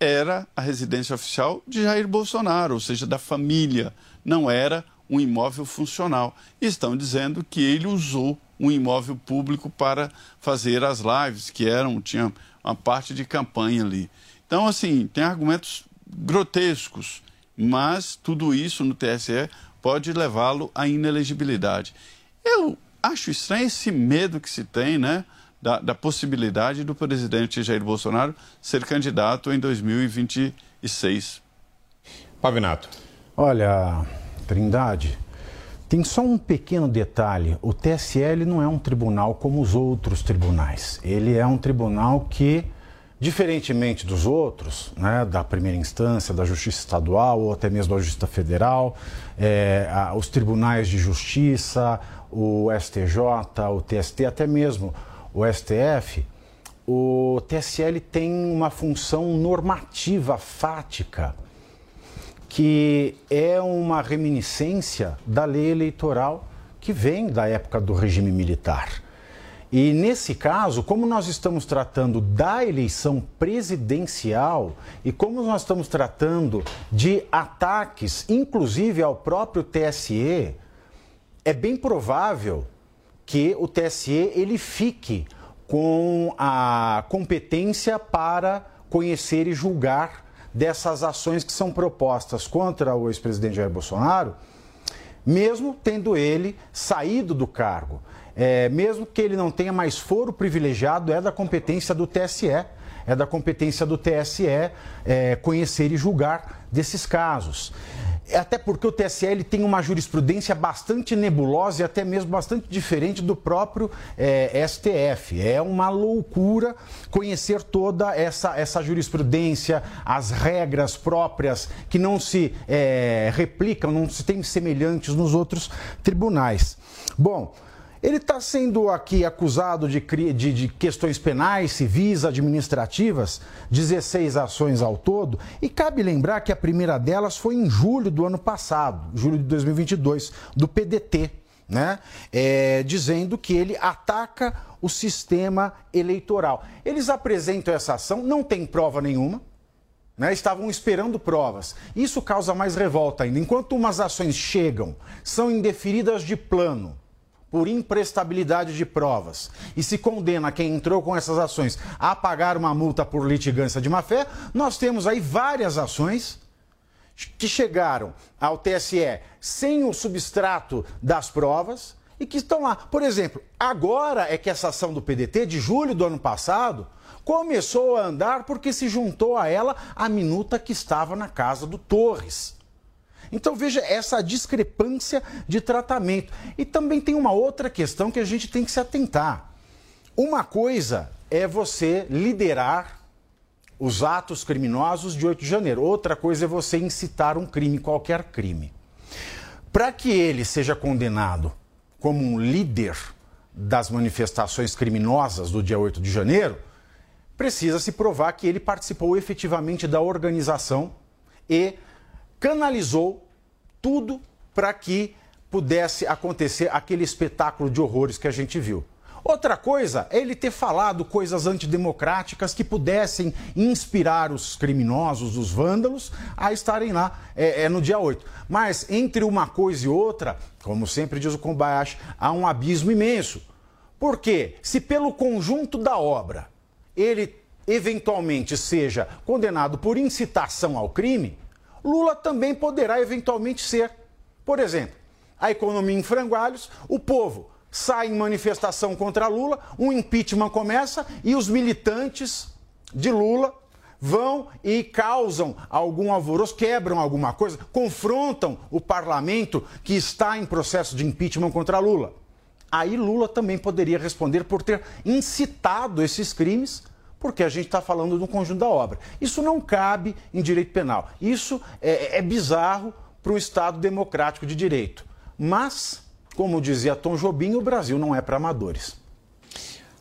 era a residência oficial de Jair Bolsonaro, ou seja, da família, não era um imóvel funcional. E estão dizendo que ele usou um imóvel público para fazer as lives, que eram, tinha uma parte de campanha ali. Então, assim, tem argumentos grotescos, mas tudo isso no TSE pode levá-lo à inelegibilidade. Eu acho estranho esse medo que se tem, né? Da, da, possibilidade do presidente Jair Bolsonaro ser candidato em 2026. Pavinato. Olha, Trindade, tem só um pequeno detalhe: o TSL não é um tribunal como os outros tribunais. Ele é um tribunal que, diferentemente dos outros, né, da primeira instância, da Justiça Estadual ou até mesmo da Justiça Federal, é, os tribunais de justiça, o STJ, o TST, até mesmo o STF, o TSL tem uma função normativa fática, que é uma reminiscência da lei eleitoral que vem da época do regime militar. E nesse caso, como nós estamos tratando da eleição presidencial e como nós estamos tratando de ataques, inclusive ao próprio TSE, é bem provável que o TSE ele fique com a competência para conhecer e julgar dessas ações que são propostas contra o ex-presidente Jair Bolsonaro, mesmo tendo ele saído do cargo. É, mesmo que ele não tenha mais foro privilegiado, é da competência do TSE, é da competência do TSE é, conhecer e julgar desses casos. É até porque o TSL tem uma jurisprudência bastante nebulosa e até mesmo bastante diferente do próprio é, STF. É uma loucura conhecer toda essa, essa jurisprudência, as regras próprias que não se é, replicam, não se tem semelhantes nos outros tribunais. Bom, ele está sendo aqui acusado de, de, de, questões penais, civis, administrativas, 16 ações ao todo, e cabe lembrar que a primeira delas foi em julho do ano passado, julho de 2022, do PDT. né? É, dizendo que ele ataca o sistema eleitoral. Eles apresentam essa ação, não tem prova nenhuma, né? estavam esperando provas. Isso causa mais revolta ainda. Enquanto umas ações chegam, são indeferidas de plano, por imprestabilidade de provas, e se condena quem entrou com essas ações a pagar uma multa por litigância de má-fé, nós temos aí várias ações que chegaram ao TSE sem o substrato das provas e que estão lá. Por exemplo, agora é que essa ação do PDT, de julho do ano passado, começou a andar porque se juntou a ela a minuta que estava na casa do Torres. Então veja essa discrepância de tratamento. E também tem uma outra questão que a gente tem que se atentar. Uma coisa é você liderar os atos criminosos de 8 de janeiro. Outra coisa é você incitar um crime, qualquer crime. Para que ele seja condenado como um líder das manifestações criminosas do dia 8 de janeiro, precisa se provar que ele participou efetivamente da organização e canalizou tudo para que pudesse acontecer aquele espetáculo de horrores que a gente viu. Outra coisa é ele ter falado coisas antidemocráticas que pudessem inspirar os criminosos, os vândalos, a estarem lá é, é, no dia 8. Mas entre uma coisa e outra, como sempre diz o Kobayashi, há um abismo imenso. Porque se pelo conjunto da obra ele eventualmente seja condenado por incitação ao crime, Lula também poderá eventualmente ser. Por exemplo, a economia em frangalhos, o povo sai em manifestação contra Lula, um impeachment começa e os militantes de Lula vão e causam algum alvoroço, quebram alguma coisa, confrontam o parlamento que está em processo de impeachment contra Lula. Aí Lula também poderia responder por ter incitado esses crimes porque a gente está falando do conjunto da obra. Isso não cabe em direito penal. Isso é, é bizarro para um Estado democrático de direito. Mas, como dizia Tom Jobim, o Brasil não é para amadores.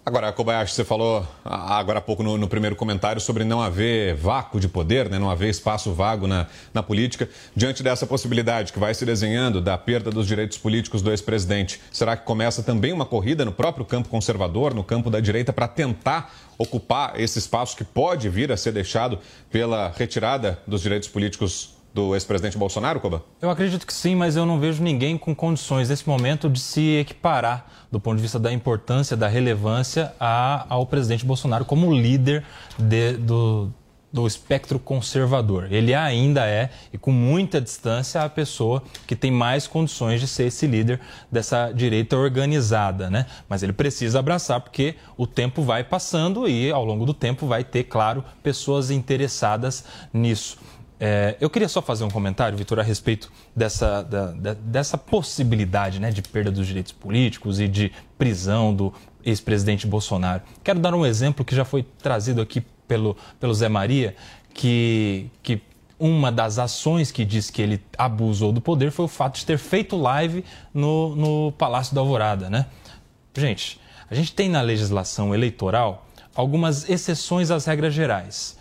Agora, Kobayashi, você falou agora há pouco no, no, primeiro comentário sobre não haver vácuo de poder, né? não haver espaço vago na, na política. Diante dessa possibilidade que vai se desenhando da perda dos direitos políticos do ex-presidente, será que começa também uma corrida no próprio campo conservador, no campo da direita, para tentar ocupar esse espaço que pode vir a ser deixado pela retirada dos direitos políticos do ex-presidente Bolsonaro, Coba? Eu acredito que sim, mas eu não vejo ninguém com condições nesse momento de se equiparar do ponto de vista da importância, da relevância a, ao presidente Bolsonaro como líder de, do, do espectro conservador. Ele ainda é, e com muita distância, a pessoa que tem mais condições de ser esse líder dessa direita organizada, né? Mas ele precisa abraçar porque o tempo vai passando e ao longo do tempo vai ter, claro, pessoas interessadas nisso. É, eu queria só fazer um comentário, Vitor, a respeito dessa, da, da, dessa possibilidade né, de perda dos direitos políticos e de prisão do ex-presidente Bolsonaro. Quero dar um exemplo que já foi trazido aqui pelo, pelo Zé Maria, que, que uma das ações que diz que ele abusou do poder foi o fato de ter feito live no, no Palácio da Alvorada. Né? Gente, a gente tem na legislação eleitoral algumas exceções às regras gerais.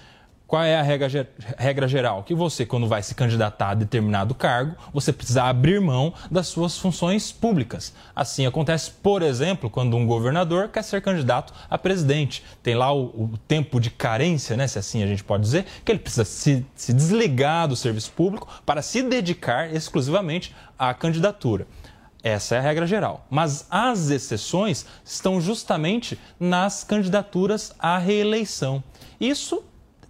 Qual é a regra, regra, geral? Que você, quando vai se candidatar a determinado cargo, você precisa abrir mão das suas funções públicas. Assim acontece, por exemplo, quando um governador quer ser candidato a presidente. Tem lá o, o tempo de carência, né, se assim a gente pode dizer, que ele precisa se, se desligar do serviço público para se dedicar exclusivamente à candidatura. Essa é a regra geral. Mas as exceções estão justamente nas candidaturas à reeleição. Isso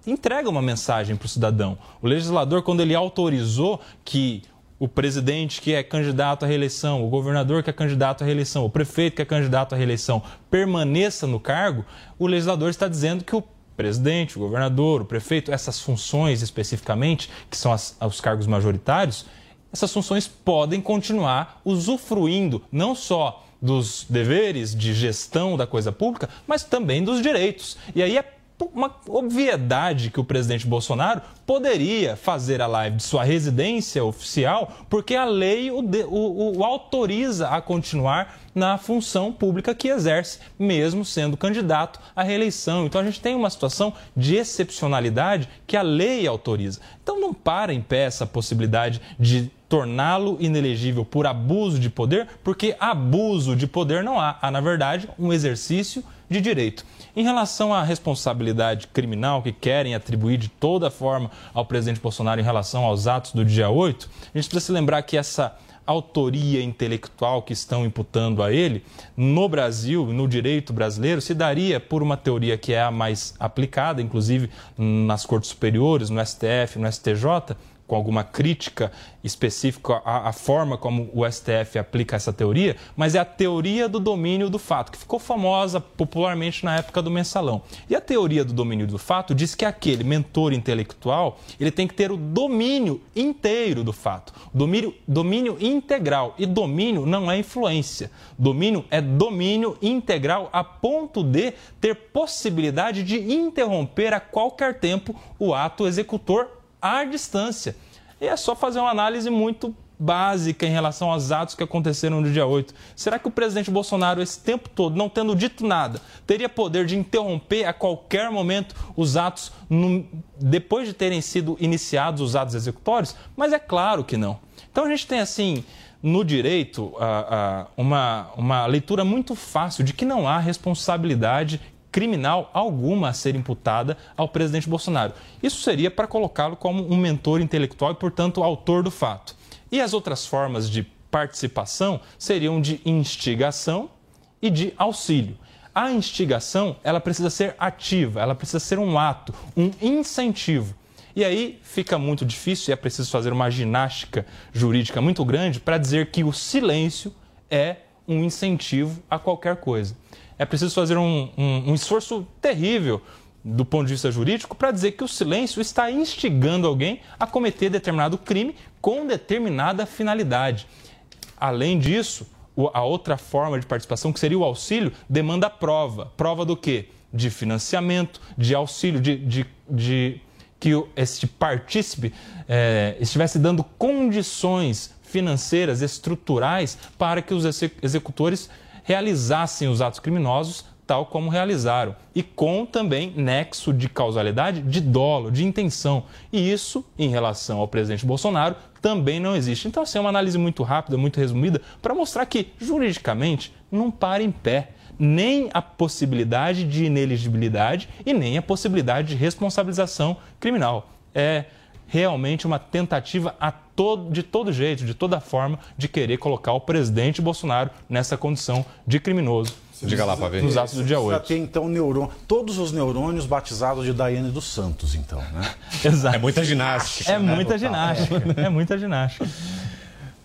entrega uma mensagem para o cidadão. O legislador, quando ele autorizou que o presidente que é candidato à reeleição, o governador que é candidato à reeleição, o prefeito que é candidato à reeleição permaneça no cargo, o legislador está dizendo que o presidente, o governador, o prefeito, essas funções especificamente, que são as, os cargos majoritários, essas funções podem continuar usufruindo não só dos deveres de gestão da coisa pública, mas também dos direitos. E aí é uma obviedade que o presidente Bolsonaro poderia fazer a live de sua residência oficial, porque a lei o, o, o autoriza a continuar na função pública que exerce, mesmo sendo candidato à reeleição. Então a gente tem uma situação de excepcionalidade que a lei autoriza. Então não para em pé essa possibilidade de torná-lo inelegível por abuso de poder, porque abuso de poder não há. Há, na verdade, um exercício de direito. Em relação à responsabilidade criminal que querem atribuir de toda forma ao presidente Bolsonaro em relação aos atos do dia 8, a gente precisa se lembrar que essa autoria intelectual que estão imputando a ele, no Brasil, no direito brasileiro, se daria por uma teoria que é a mais aplicada, inclusive nas cortes superiores, no STF, no STJ, com alguma crítica específica à, à, forma como o STF aplica essa teoria, mas é a teoria do domínio do fato, que ficou famosa popularmente na época do mensalão. E a teoria do domínio do fato diz que aquele mentor intelectual ele tem que ter o domínio inteiro do fato, domínio, domínio integral. E domínio não é influência. Domínio é domínio integral a ponto de ter possibilidade de interromper a qualquer tempo o ato executor à distância. E é só fazer uma análise muito básica em relação aos atos que aconteceram no dia 8. Será que o presidente Bolsonaro, esse tempo todo, não tendo dito nada, teria poder de interromper a qualquer momento os atos no... depois de terem sido iniciados os atos executórios? Mas é claro que não. Então a gente tem assim. No direito, uma, uma leitura muito fácil de que não há responsabilidade criminal alguma a ser imputada ao presidente Bolsonaro. Isso seria para colocá-lo como um mentor intelectual e, portanto, autor do fato. E as outras formas de participação seriam de instigação e de auxílio. A instigação, ela precisa ser ativa, ela precisa ser um ato, um incentivo. E aí fica muito difícil e é preciso fazer uma ginástica jurídica muito grande para dizer que o silêncio é um incentivo a qualquer coisa é preciso fazer um, um, um esforço terrível do ponto de vista jurídico para dizer que o silêncio está instigando alguém a cometer determinado crime com determinada finalidade. Além disso, a outra forma de participação, que seria o auxílio, demanda prova. Prova do quê? De financiamento, de auxílio, de, de, de que este partícipe é, estivesse dando condições financeiras, estruturais, para que os executores realizassem os atos criminosos tal como realizaram e com também nexo de causalidade de dolo, de intenção. E isso, em relação ao presidente Bolsonaro, também não existe. Então, assim, é uma análise muito rápida, muito resumida, para mostrar que, juridicamente, não para em pé nem a possibilidade de ineligibilidade e nem a possibilidade de responsabilização criminal. É realmente uma tentativa todo, de todo jeito, de toda forma, de querer colocar o presidente Bolsonaro nessa condição de criminoso. Diga lá, para ver. Nos atos do dia 8. ter, então, neurônio, todos os neurônios batizados de Daiane dos Santos, então, né? [laughs] Exato. É muita ginástica. É muita né? ginástica. É muita ginástica.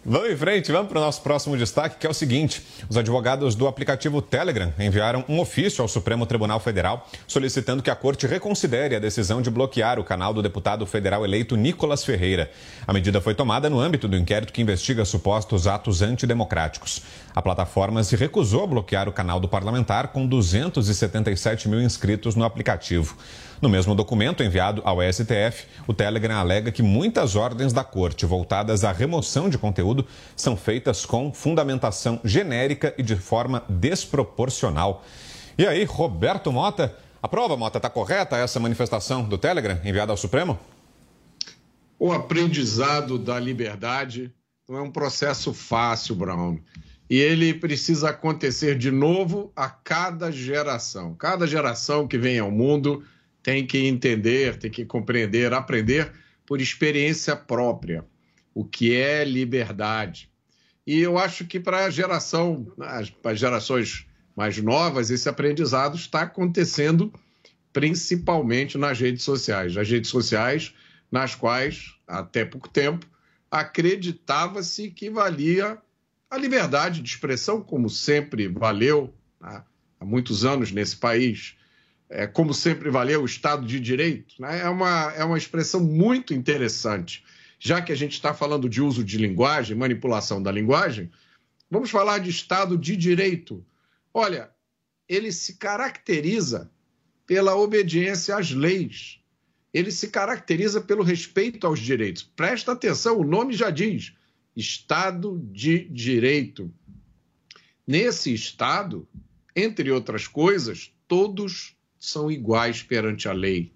Vamos em frente, vamos para o nosso próximo destaque, que é o seguinte: os advogados do aplicativo Telegram enviaram um ofício ao Supremo Tribunal Federal solicitando que a corte reconsidere a decisão de bloquear o canal do deputado federal eleito Nicolas Ferreira. A medida foi tomada no âmbito do inquérito que investiga supostos atos antidemocráticos. A plataforma se recusou a bloquear o canal do parlamentar com 277 mil inscritos no aplicativo. No mesmo documento enviado ao STF, o Telegram alega que muitas ordens da corte voltadas à remoção de conteúdo são feitas com fundamentação genérica e de forma desproporcional. E aí, Roberto Mota, a prova, Mota, está correta essa manifestação do Telegram enviada ao Supremo? O aprendizado da liberdade não é um processo fácil, Brown. E ele precisa acontecer de novo a cada geração. Cada geração que vem ao mundo tem que entender, tem que compreender, aprender por experiência própria o que é liberdade. E eu acho que para a geração, para as gerações mais novas, esse aprendizado está acontecendo principalmente nas redes sociais. Nas redes sociais, nas quais, até pouco tempo, acreditava-se que valia a liberdade de expressão, como sempre valeu né, há muitos anos nesse país, é, como sempre valeu, o Estado de Direito, né? é, uma, é uma expressão muito interessante. Já que a gente está falando de uso de linguagem, manipulação da linguagem, vamos falar de Estado de Direito. Olha, ele se caracteriza pela obediência às leis. ele se caracteriza pelo respeito aos direitos. Presta atenção, o nome já diz: Estado de Direito. Nesse Estado, entre outras coisas, todos são iguais perante a lei.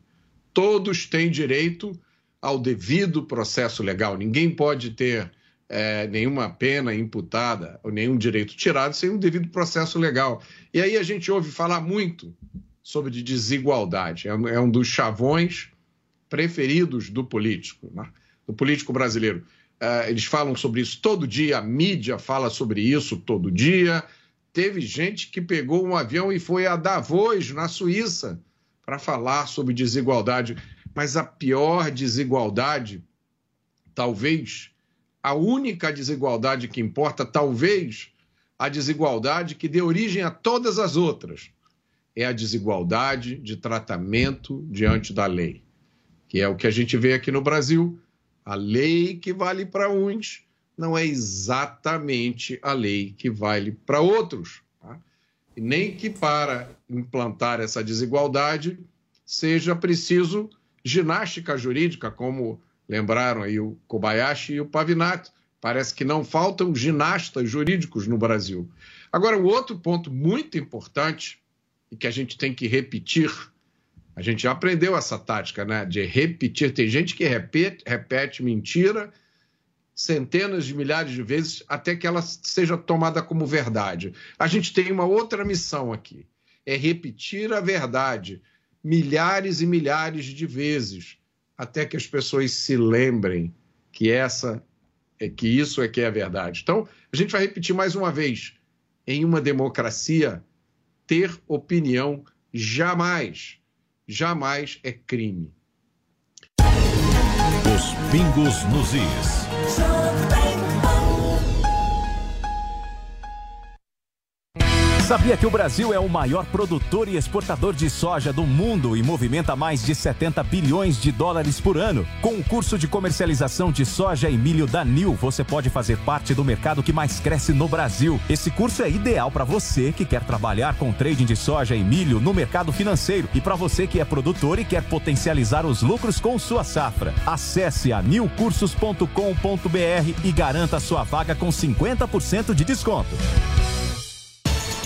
Todos têm direito ao devido processo legal. Ninguém pode ter é, nenhuma pena imputada ou nenhum direito tirado sem um devido processo legal. E aí a gente ouve falar muito sobre desigualdade. É, é um dos chavões preferidos do político, né? do político brasileiro. É, eles falam sobre isso todo dia, a mídia fala sobre isso todo dia. Teve gente que pegou um avião e foi a Davos, na Suíça, para falar sobre desigualdade. Mas a pior desigualdade, talvez, a única desigualdade que importa, talvez a desigualdade que dê origem a todas as outras, é a desigualdade de tratamento diante da lei, que é o que a gente vê aqui no Brasil. A lei que vale para uns não é exatamente a lei que vale para outros. Tá? E nem que para implantar essa desigualdade seja preciso ginástica jurídica, como lembraram aí o Kobayashi e o Pavinato. Parece que não faltam ginastas jurídicos no Brasil. Agora, o outro ponto muito importante e que a gente tem que repetir, a gente já aprendeu essa tática, né, de repetir. Tem gente que repete, repete mentira centenas de milhares de vezes até que ela seja tomada como verdade. A gente tem uma outra missão aqui, é repetir a verdade milhares e milhares de vezes até que as pessoas se lembrem que essa é que isso é que é a verdade. Então, a gente vai repetir mais uma vez. Em uma democracia, ter opinião jamais, jamais é crime. Os pingos nos is. Sabia que o Brasil é o maior produtor e exportador de soja do mundo e movimenta mais de 70 bilhões de dólares por ano? Com o curso de comercialização de soja e milho da NIL, você pode fazer parte do mercado que mais cresce no Brasil. Esse curso é ideal para você que quer trabalhar com trading de soja e milho no mercado financeiro e para você que é produtor e quer potencializar os lucros com sua safra. Acesse a nilcursos.com.br e garanta sua vaga com 50% de desconto.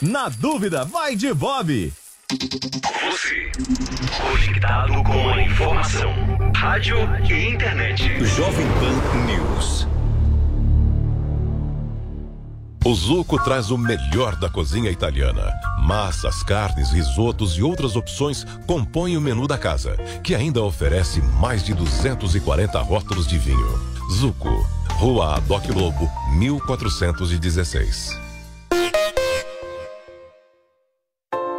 na dúvida, vai de Bob. Você, conectado com a informação, rádio e internet. Jovem Pan News. O Zuco traz o melhor da cozinha italiana. Massas, carnes, risotos e outras opções compõem o menu da casa, que ainda oferece mais de 240 rótulos de vinho. Zuco, Rua Adoc Lobo, 1416.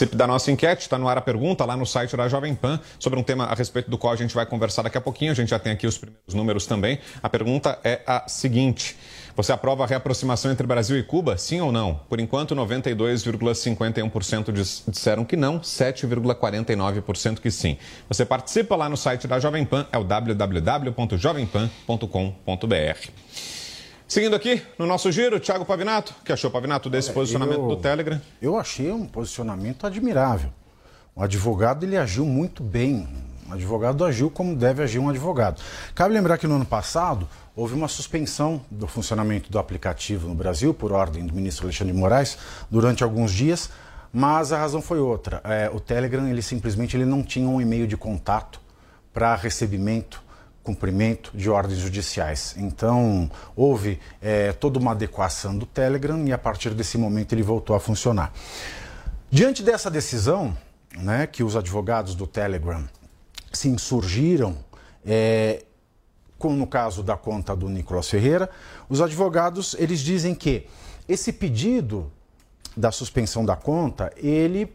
Participe da nossa enquete, está no ar a pergunta lá no site da Jovem Pan sobre um tema a respeito do qual a gente vai conversar daqui a pouquinho. A gente já tem aqui os primeiros números também. A pergunta é a seguinte: você aprova a reaproximação entre Brasil e Cuba? Sim ou não? Por enquanto, 92,51% disseram que não, 7,49% que sim. Você participa lá no site da Jovem Pan, é o www.jovempan.com.br. Seguindo aqui no nosso giro, Thiago Pavinato, que achou Pavinato desse Olha, posicionamento eu- do Telegram? Eu achei um posicionamento admirável. O advogado ele agiu muito bem. O advogado agiu como deve agir um advogado. Cabe lembrar que no ano passado houve uma suspensão do funcionamento do aplicativo no Brasil por ordem do ministro Alexandre de Moraes durante alguns dias, mas a razão foi outra. É, o Telegram ele simplesmente ele não tinha um e-mail de contato para recebimento cumprimento de ordens judiciais. Então, houve eh, toda uma adequação do Telegram e a partir desse momento ele voltou a funcionar. Diante dessa decisão, né, que os advogados do Telegram se insurgiram, eh, como no caso da conta do Nicolas Ferreira, os advogados eles dizem que esse pedido da suspensão da conta ele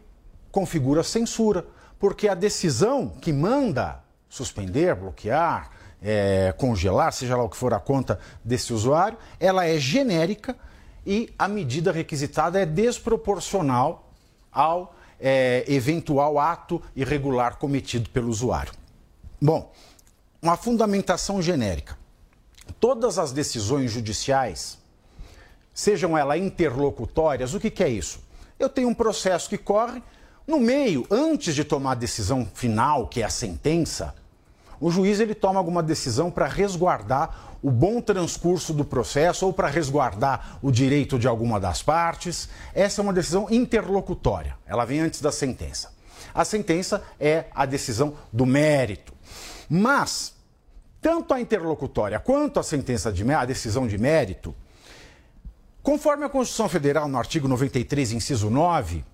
configura censura, porque a decisão que manda suspender, bloquear, eh, congelar, seja lá o que for a conta desse usuário, ela é genérica e a medida requisitada é desproporcional ao eh, eventual ato irregular cometido pelo usuário. Bom, uma fundamentação genérica. Todas as decisões judiciais, sejam elas interlocutórias, o que, que é isso? Eu tenho um processo que corre, no meio, antes de tomar a decisão final, que é a sentença, o juiz ele toma alguma decisão para resguardar o bom transcurso do processo ou para resguardar o direito de alguma das partes. Essa é uma decisão interlocutória, ela vem antes da sentença. A sentença é a decisão do mérito. Mas, tanto a interlocutória quanto a sentença de a decisão de mérito, conforme a Constituição Federal, no artigo 93, inciso 9,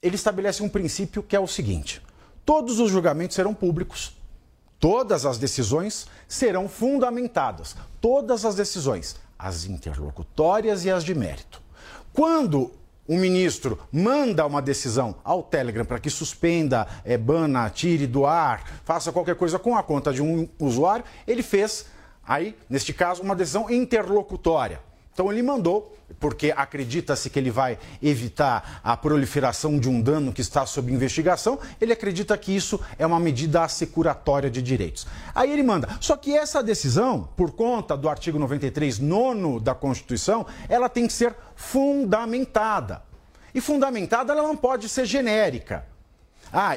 ele estabelece um princípio que é o seguinte: todos os julgamentos serão públicos, todas as decisões serão fundamentadas, todas as decisões, as interlocutórias e as de mérito. Quando o ministro manda uma decisão ao Telegram para que suspenda, é, bana, tire do ar, faça qualquer coisa com a conta de um usuário, ele fez, aí, neste caso, uma decisão interlocutória. Então ele mandou, porque acredita-se que ele vai evitar a proliferação de um dano que está sob investigação, ele acredita que isso é uma medida assecuratória de direitos. Aí ele manda. Só que essa decisão, por conta do artigo 93, nono da Constituição, ela tem que ser fundamentada. E fundamentada ela não pode ser genérica. Ah,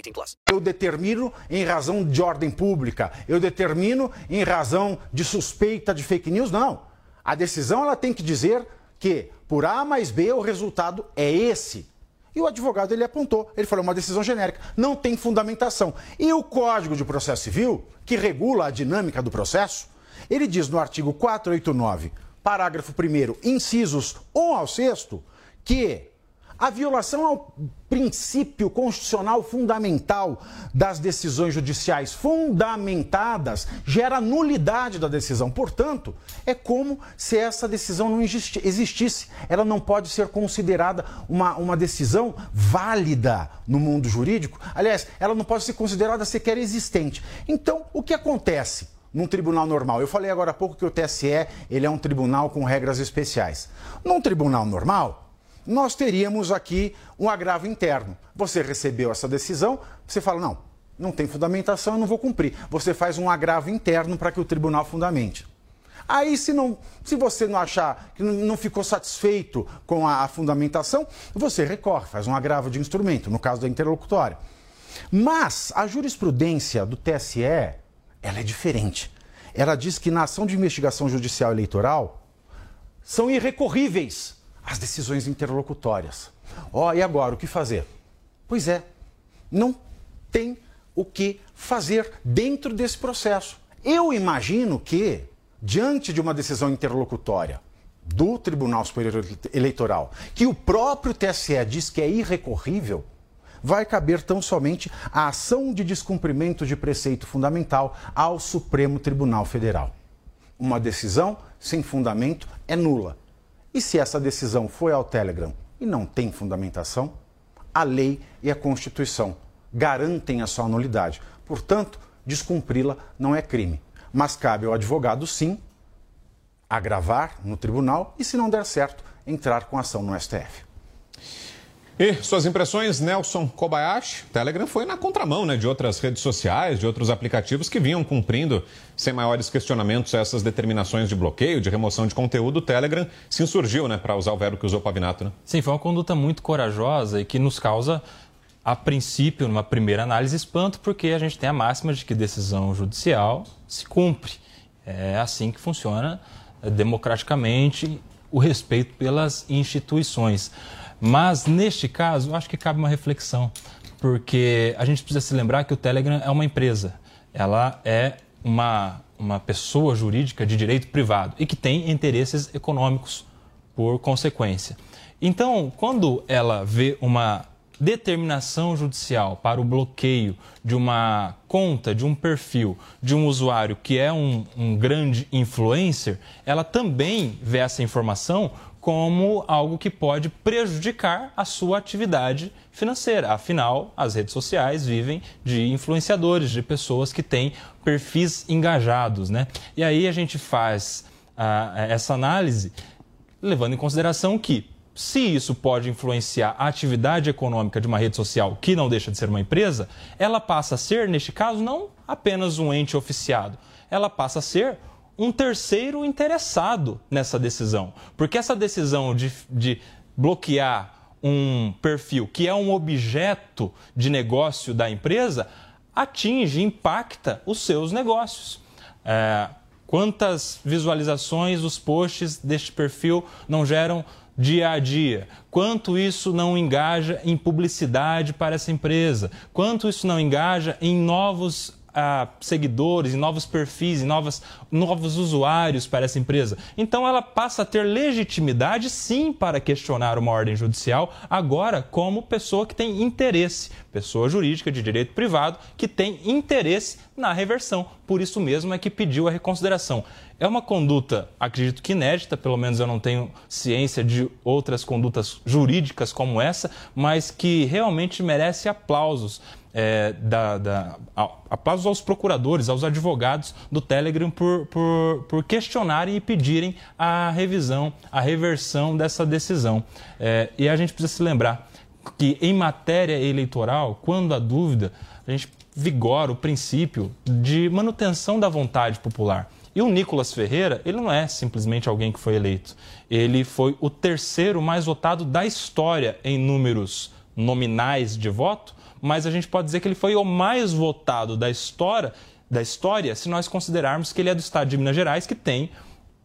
18 plus. eu determino em razão de ordem pública, eu determino em razão de suspeita de fake news, não. A decisão ela tem que dizer que por A mais B o resultado é esse. E o advogado ele apontou, ele falou é uma decisão genérica, não tem fundamentação. E o Código de Processo Civil, que regula a dinâmica do processo, ele diz no artigo 489, parágrafo 1 incisos 1 ao 6 que a violação ao princípio constitucional fundamental das decisões judiciais fundamentadas gera nulidade da decisão. Portanto, é como se essa decisão não existi- existisse. Ela não pode ser considerada uma, uma decisão válida no mundo jurídico. Aliás, ela não pode ser considerada sequer existente. Então, o que acontece? Num tribunal normal. Eu falei agora há pouco que o TSE ele é um tribunal com regras especiais. Num tribunal normal, nós teríamos aqui um agravo interno. Você recebeu essa decisão, você fala, não, não tem fundamentação, eu não vou cumprir. Você faz um agravo interno para que o tribunal fundamente. Aí, se, não, se você não achar que não ficou satisfeito com a, a fundamentação, você recorre, faz um agravo de instrumento, no caso da interlocutória. Mas a jurisprudência do TSE, ela é diferente. Ela diz que na ação de investigação judicial eleitoral são irrecorríveis as decisões interlocutórias. Ó, oh, e agora o que fazer? Pois é, não tem o que fazer dentro desse processo. Eu imagino que, diante de uma decisão interlocutória do Tribunal Superior Eleitoral, que o próprio TSE diz que é irrecorrível, vai caber tão somente a ação de descumprimento de preceito fundamental ao Supremo Tribunal Federal. Uma decisão sem fundamento é nula. E se essa decisão foi ao Telegram e não tem fundamentação, a lei e a Constituição garantem a sua nulidade. Portanto, descumpri-la não é crime. Mas cabe ao advogado, sim, agravar no tribunal e, se não der certo, entrar com ação no STF. E suas impressões, Nelson Kobayashi? Telegram foi na contramão né, de outras redes sociais, de outros aplicativos que vinham cumprindo, sem maiores questionamentos, essas determinações de bloqueio, de remoção de conteúdo. O Telegram se insurgiu, né, para usar o verbo que usou Pavinato. Né? Sim, foi uma conduta muito corajosa e que nos causa a princípio, numa primeira análise, espanto, porque a gente tem a máxima de que decisão judicial se cumpre. É assim que funciona é, democraticamente o respeito pelas instituições. Mas, neste caso, acho que cabe uma reflexão, porque a gente precisa se lembrar que o Telegram é uma empresa. Ela é uma, uma pessoa jurídica de direito privado e que tem interesses econômicos por consequência. Então, quando ela vê uma determinação judicial para o bloqueio de uma conta, de um perfil, de um usuário que é um, um grande influencer, ela também vê essa informação como algo que pode prejudicar a sua atividade financeira. Afinal, as redes sociais vivem de influenciadores, de pessoas que têm perfis engajados, né? E aí a gente faz ah, essa análise levando em consideração que se isso pode influenciar a atividade econômica de uma rede social que não deixa de ser uma empresa, ela passa a ser, neste caso, não apenas um ente oficiado, ela passa a ser um terceiro interessado nessa decisão. Porque essa decisão de, de bloquear um perfil que é um objeto de negócio da empresa atinge, impacta os seus negócios. É, quantas visualizações os posts deste perfil não geram dia a dia, quanto isso não engaja em publicidade para essa empresa, quanto isso não engaja em novos ah, seguidores, em novos perfis, em novas, novos usuários para essa empresa. Então ela passa a ter legitimidade sim para questionar uma ordem judicial, agora como pessoa que tem interesse, pessoa jurídica de direito privado que tem interesse na reversão. Por isso mesmo é que pediu a reconsideração. É uma conduta, acredito que inédita, pelo menos eu não tenho ciência de outras condutas jurídicas como essa, mas que realmente merece aplausos. É, da, da, aplausos aos procuradores, aos advogados do Telegram por, por, por, questionarem e pedirem a revisão, a reversão dessa decisão. É, e a gente precisa se lembrar que em matéria eleitoral, quando há dúvida, a gente vigora o princípio de manutenção da vontade popular. E o Nicolas Ferreira, ele não é simplesmente alguém que foi eleito. Ele foi o terceiro mais votado da história em números nominais de voto, mas a gente pode dizer que ele foi o mais votado da história, da história se nós considerarmos que ele é do estado de Minas Gerais, que tem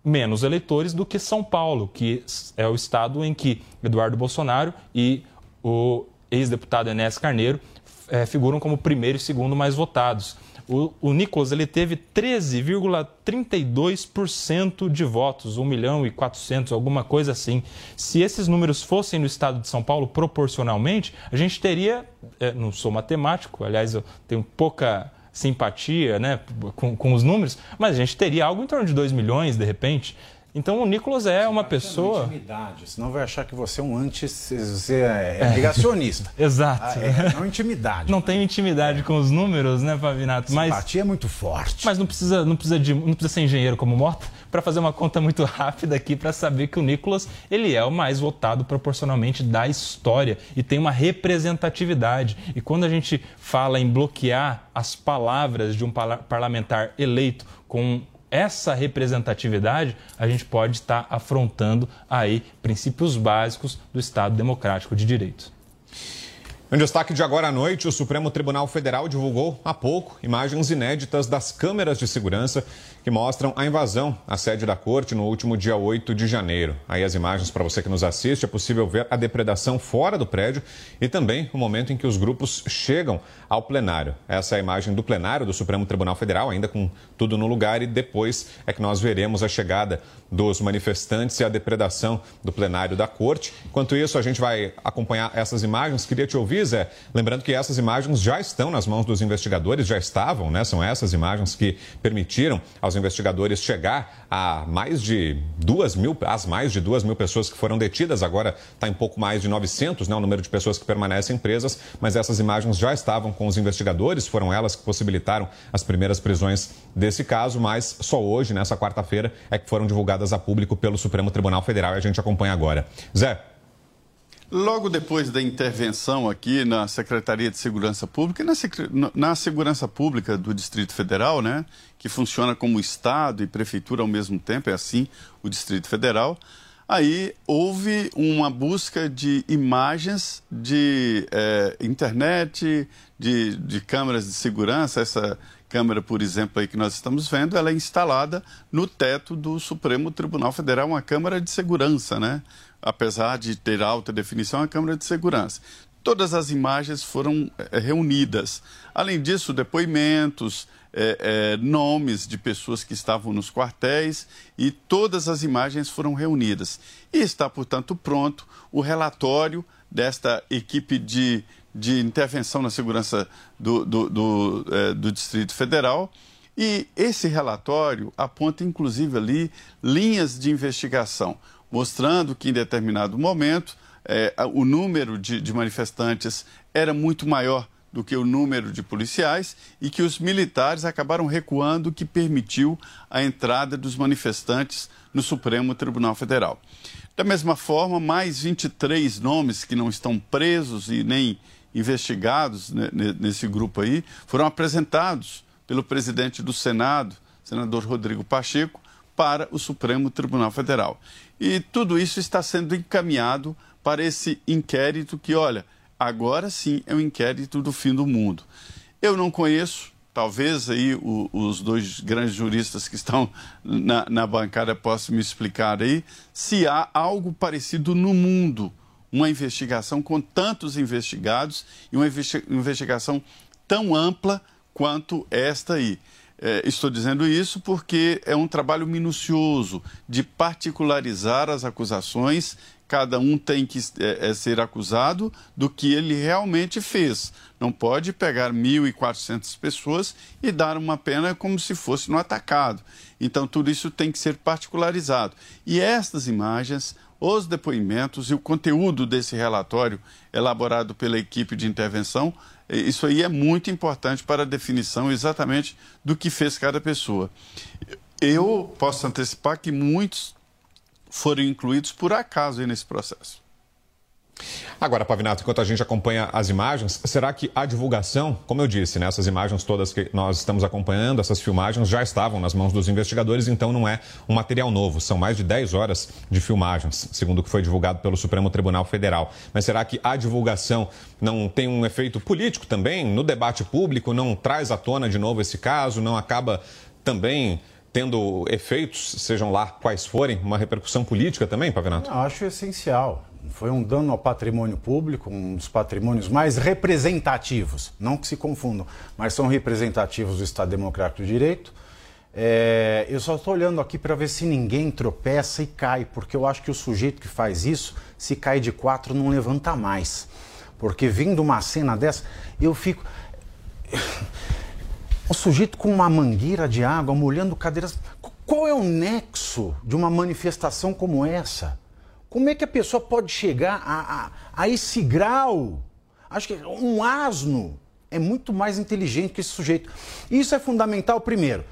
menos eleitores do que São Paulo, que é o estado em que Eduardo Bolsonaro e o ex-deputado Enéas Carneiro é, figuram como primeiro e segundo mais votados. O, o Nicolas ele teve 13,32% de votos, 1 milhão e 400, alguma coisa assim. Se esses números fossem no estado de São Paulo proporcionalmente, a gente teria, é, não sou matemático, aliás, eu tenho pouca simpatia né, com, com os números, mas a gente teria algo em torno de 2 milhões, de repente. Então o Nicolas é uma pessoa. Intimidade, senão vai achar que você é um anti. Você é, [laughs] é negacionista. [laughs] Exato. Ah, é, não intimidade. Não tem intimidade com os números, né, Pavinato? Mas Simpatia é muito forte. Mas não precisa, não precisa, de, não precisa ser engenheiro como Mota para fazer uma conta muito [laughs] rápida aqui para saber que o Nicolas ele é o mais votado proporcionalmente da história e tem uma representatividade. E quando a gente fala em bloquear as palavras de um parlamentar eleito com essa representatividade, a gente pode estar afrontando aí princípios básicos do Estado democrático de direito. Em destaque de agora à noite, o Supremo Tribunal Federal divulgou há pouco imagens inéditas das câmeras de segurança que mostram a invasão à sede da corte no último dia 8 de janeiro. Aí as imagens para você que nos assiste, é possível ver a depredação fora do prédio e também o momento em que os grupos chegam ao plenário. Essa é a imagem do plenário do Supremo Tribunal Federal, ainda com tudo no lugar, e depois é que nós veremos a chegada dos manifestantes e a depredação do plenário da corte. Enquanto isso, a gente vai acompanhar essas imagens. Queria te ouvir, Zé, lembrando que essas imagens já estão nas mãos dos investigadores, já estavam, né? São essas imagens que permitiram aos investigadores chegar a mais de duas mil, as mais de duas mil pessoas que foram detidas. Agora está em pouco mais de 900, né, o número de pessoas que permanecem presas. Mas essas imagens já estavam com os investigadores, foram elas que possibilitaram as primeiras prisões desse caso. Mas só hoje, nessa quarta-feira, é que foram divulgadas a público pelo Supremo Tribunal Federal e a gente acompanha agora. Zé. Logo depois da intervenção aqui na Secretaria de Segurança Pública e na, na, Segurança Pública do Distrito Federal, né, que funciona como Estado e Prefeitura ao mesmo tempo, é assim o Distrito Federal, aí houve uma busca de imagens de é, internet, de, de câmeras de segurança, essa câmera, por exemplo, aí que nós estamos vendo, ela é instalada no teto do Supremo Tribunal Federal, uma câmera de segurança, né? Apesar de ter alta definição, a câmera de segurança. Todas as imagens foram é, reunidas. Além disso, depoimentos, é, é, nomes de pessoas que estavam nos quartéis e todas as imagens foram reunidas. E está, portanto, pronto o relatório desta equipe de, de intervenção na segurança do, do, do, é, do Distrito Federal. E esse relatório aponta, inclusive, ali linhas de investigação mostrando que em determinado momento é, o número de, de manifestantes era muito maior do que o número de policiais e que os militares acabaram recuando, o que permitiu a entrada dos manifestantes no Supremo Tribunal Federal. Da mesma forma, mais 23 nomes que não estão presos e nem investigados nesse grupo aí foram apresentados pelo presidente do Senado, senador Rodrigo Pacheco, para o Supremo Tribunal Federal. E tudo isso está sendo encaminhado para esse inquérito que, olha, agora sim é um inquérito do fim do mundo. Eu não conheço, talvez aí o, os dois grandes juristas que estão na, na bancada possam me explicar aí, se há algo parecido no mundo, uma investigação com tantos investigados e uma investigação tão ampla quanto esta aí. É, estou dizendo isso porque é um trabalho minucioso de particularizar as acusações. Cada um tem que é, é ser acusado do que ele realmente fez. Não pode pegar 1.400 pessoas e dar uma pena como se fosse no atacado. Então, tudo isso tem que ser particularizado. E estas imagens, os depoimentos e o conteúdo desse relatório elaborado pela equipe de intervenção isso aí é muito importante para a definição exatamente do que fez cada pessoa. Eu posso antecipar que muitos foram incluídos por acaso nesse processo. Agora, Pavinato, enquanto a gente acompanha as imagens, será que a divulgação, como eu disse, né, essas imagens todas que nós estamos acompanhando, essas filmagens já estavam nas mãos dos investigadores, então não é um material novo, são mais de 10 horas de filmagens, segundo o que foi divulgado pelo Supremo Tribunal Federal. Mas será que a divulgação não tem um efeito político também no debate público, não traz à tona de novo esse caso, não acaba também tendo efeitos, sejam lá quais forem, uma repercussão política também, Pavinato? Eu acho essencial. Foi um dano ao patrimônio público, um dos patrimônios mais representativos, não que se confundam, mas são representativos do Estado Democrático de Direito. É, eu só estou olhando aqui para ver se ninguém tropeça e cai, porque eu acho que o sujeito que faz isso, se cai de quatro, não levanta mais. Porque vindo uma cena dessa, eu fico. O [laughs] sujeito com uma mangueira de água molhando cadeiras. Qual é o nexo de uma manifestação como essa? Como é que a pessoa pode chegar a, a, a esse grau? Acho que um asno é muito mais inteligente que esse sujeito. Isso é fundamental, primeiro.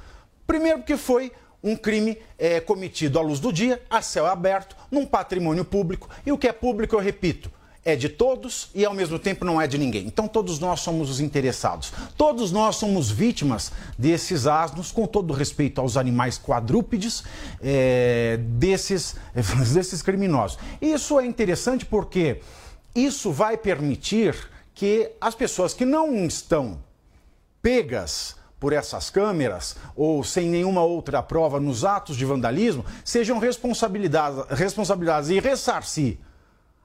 Primeiro, porque foi um crime é, cometido à luz do dia, a céu aberto, num patrimônio público. E o que é público, eu repito, é de todos e ao mesmo tempo não é de ninguém. Então todos nós somos os interessados. Todos nós somos vítimas desses asnos, com todo respeito aos animais quadrúpedes, é, desses, [laughs] desses criminosos. Isso é interessante porque isso vai permitir que as pessoas que não estão pegas por essas câmeras ou sem nenhuma outra prova nos atos de vandalismo sejam responsabilizadas, responsabilizadas e ressarcir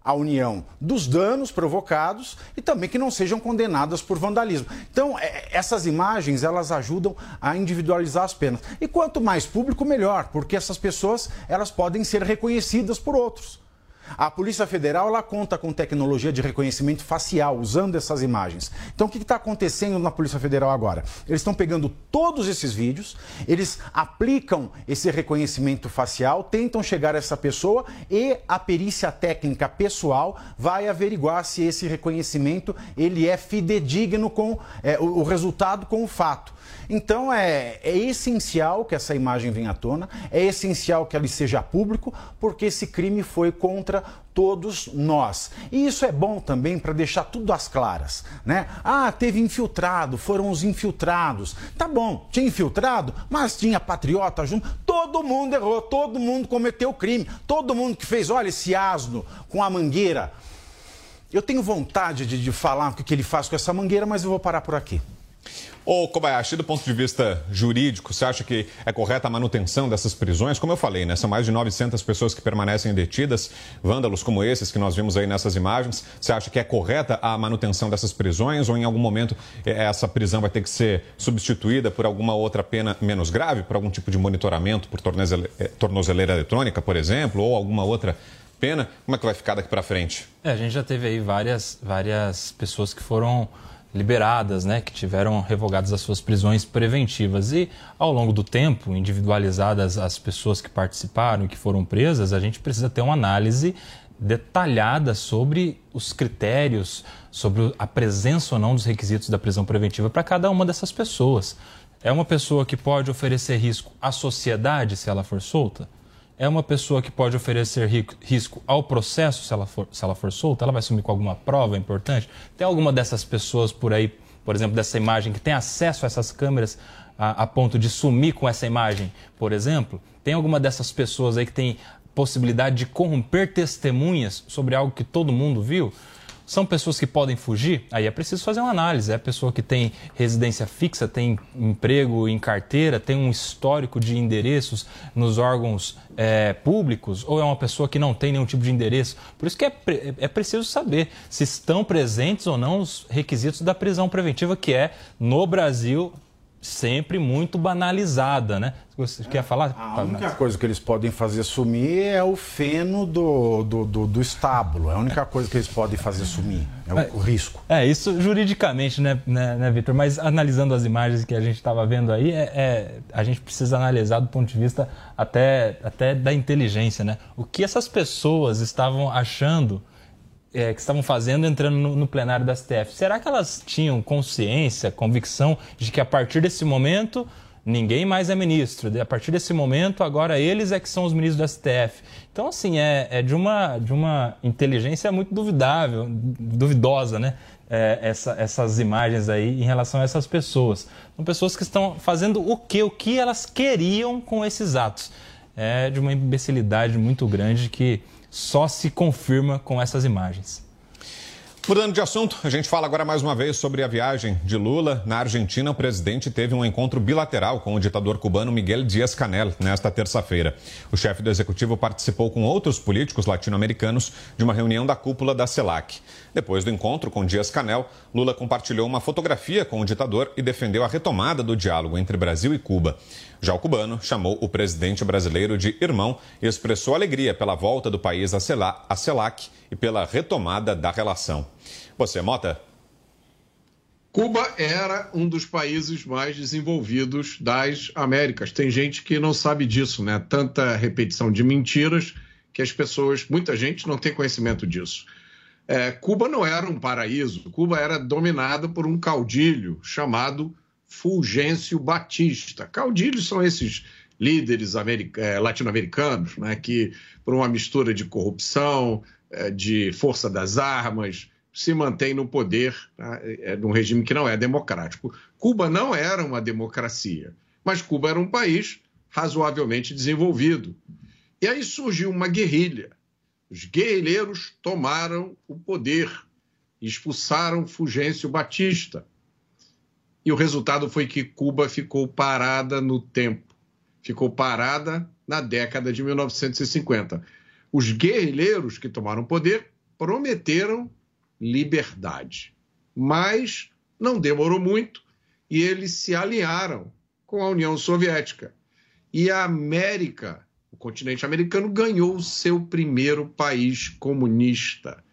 a União dos danos provocados e também que não sejam condenadas por vandalismo. Então, é, essas imagens, elas ajudam a individualizar as penas. E quanto mais público, melhor, porque essas pessoas, elas podem ser reconhecidas por outros. A Polícia Federal ela conta com tecnologia de reconhecimento facial, usando essas imagens. Então, o que está acontecendo na Polícia Federal agora? Eles estão pegando todos esses vídeos, eles aplicam esse reconhecimento facial, tentam chegar a essa pessoa e a perícia técnica pessoal vai averiguar se esse reconhecimento ele é fidedigno com é, o, o resultado com o fato. Então é, é essencial que essa imagem venha à tona, é essencial que ela seja público, porque esse crime foi contra todos nós. E isso é bom também para deixar tudo às claras, né? Ah, teve infiltrado, foram os infiltrados. Tá bom, tinha infiltrado, mas tinha patriota junto. Todo mundo errou, todo mundo cometeu crime, todo mundo que fez, olha esse asno com a mangueira. Eu tenho vontade de, de falar o que ele faz com essa mangueira, mas eu vou parar por aqui. Ô Kobayashi, do ponto de vista jurídico, você acha que é correta a manutenção dessas prisões? Como eu falei, né, são mais de 900 pessoas que permanecem detidas, vândalos como esses que nós vimos aí nessas imagens. Você acha que é correta a manutenção dessas prisões ou em algum momento eh, essa prisão vai ter que ser substituída por alguma outra pena menos grave, por algum tipo de monitoramento, por eh, tornozeleira eletrônica, por exemplo, ou alguma outra pena? Como é que vai ficar daqui para frente? É, a gente já teve aí várias, várias pessoas que foram liberadas, né, que tiveram revogadas as suas prisões preventivas. E, ao longo do tempo, individualizadas as pessoas que participaram e que foram presas, a gente precisa ter uma análise detalhada sobre os critérios, sobre a presença ou não dos requisitos da prisão preventiva para cada uma dessas pessoas. É uma pessoa que pode oferecer risco à sociedade se ela for solta? É uma pessoa que pode oferecer risco ao processo se ela for, se ela for solta? Ela vai sumir com alguma prova importante? Tem alguma dessas pessoas por aí, por exemplo, dessa imagem, que tem acesso a essas câmeras a, a ponto de sumir com essa imagem, por exemplo? Tem alguma dessas pessoas aí que tem possibilidade de corromper testemunhas sobre algo que todo mundo viu? São pessoas que podem fugir? Aí é preciso fazer uma análise. É a pessoa que tem residência fixa, tem emprego em carteira, tem um histórico de endereços nos órgãos é, públicos, ou é uma pessoa que não tem nenhum tipo de endereço? Por isso que é, é preciso saber se estão presentes ou não os requisitos da prisão preventiva, que é, no Brasil, sempre muito banalizada, né? Você quer falar? A única coisa que eles podem fazer sumir é o feno do, do, do, do estábulo. É a única coisa que eles podem fazer sumir. É o, é, o risco. É, isso juridicamente, né, né, né Vitor? Mas analisando as imagens que a gente estava vendo aí, é, é, a gente precisa analisar do ponto de vista até, até da inteligência, né? O que essas pessoas estavam achando é, que estavam fazendo entrando no, no, plenário da STF, será que elas tinham consciência, convicção de que a partir desse momento ninguém mais é ministro? A partir desse momento, agora eles é que são os ministros da STF. Então, assim, é, é de, uma, de uma inteligência muito duvidável, duvidosa, né? É, essa, essas imagens aí em relação a essas pessoas. São pessoas que estão fazendo o que? O que elas queriam com esses atos. É de uma imbecilidade muito grande que só se confirma com essas imagens. Mudando de assunto, a gente fala agora mais uma vez sobre a viagem de Lula. Na Argentina, o presidente teve um encontro bilateral com o ditador cubano Miguel Díaz-Canel nesta terça-feira. O chefe do executivo participou com outros políticos latino-americanos de uma reunião da cúpula da CELAC. Depois do encontro com Díaz-Canel, Lula compartilhou uma fotografia com o ditador e defendeu a retomada do diálogo entre Brasil e Cuba. Já o cubano chamou o presidente brasileiro de irmão e expressou alegria pela volta do país à CELAC e pela retomada da relação. Você, Mota? Cuba era um dos países mais desenvolvidos das Américas. Tem gente que não sabe disso, né? Tanta repetição de mentiras que as pessoas, muita gente não tem conhecimento disso. É, Cuba não era um paraíso. Cuba era dominada por um caudilho chamado Fulgêncio Batista. Caudilhos são esses líderes eh, latino-americanos, né, que, por uma mistura de corrupção, eh, de força das armas, se mantém no poder tá, é, num regime que não é democrático. Cuba não era uma democracia, mas Cuba era um país razoavelmente desenvolvido. E aí surgiu uma guerrilha. Os guerrilheiros tomaram o poder, expulsaram Fulgêncio Batista. E o resultado foi que Cuba ficou parada no tempo, ficou parada na década de 1950. Os guerrilheiros que tomaram poder prometeram liberdade. Mas não demorou muito e eles se alinharam com a União Soviética. E a América, o continente americano, ganhou o seu primeiro país comunista.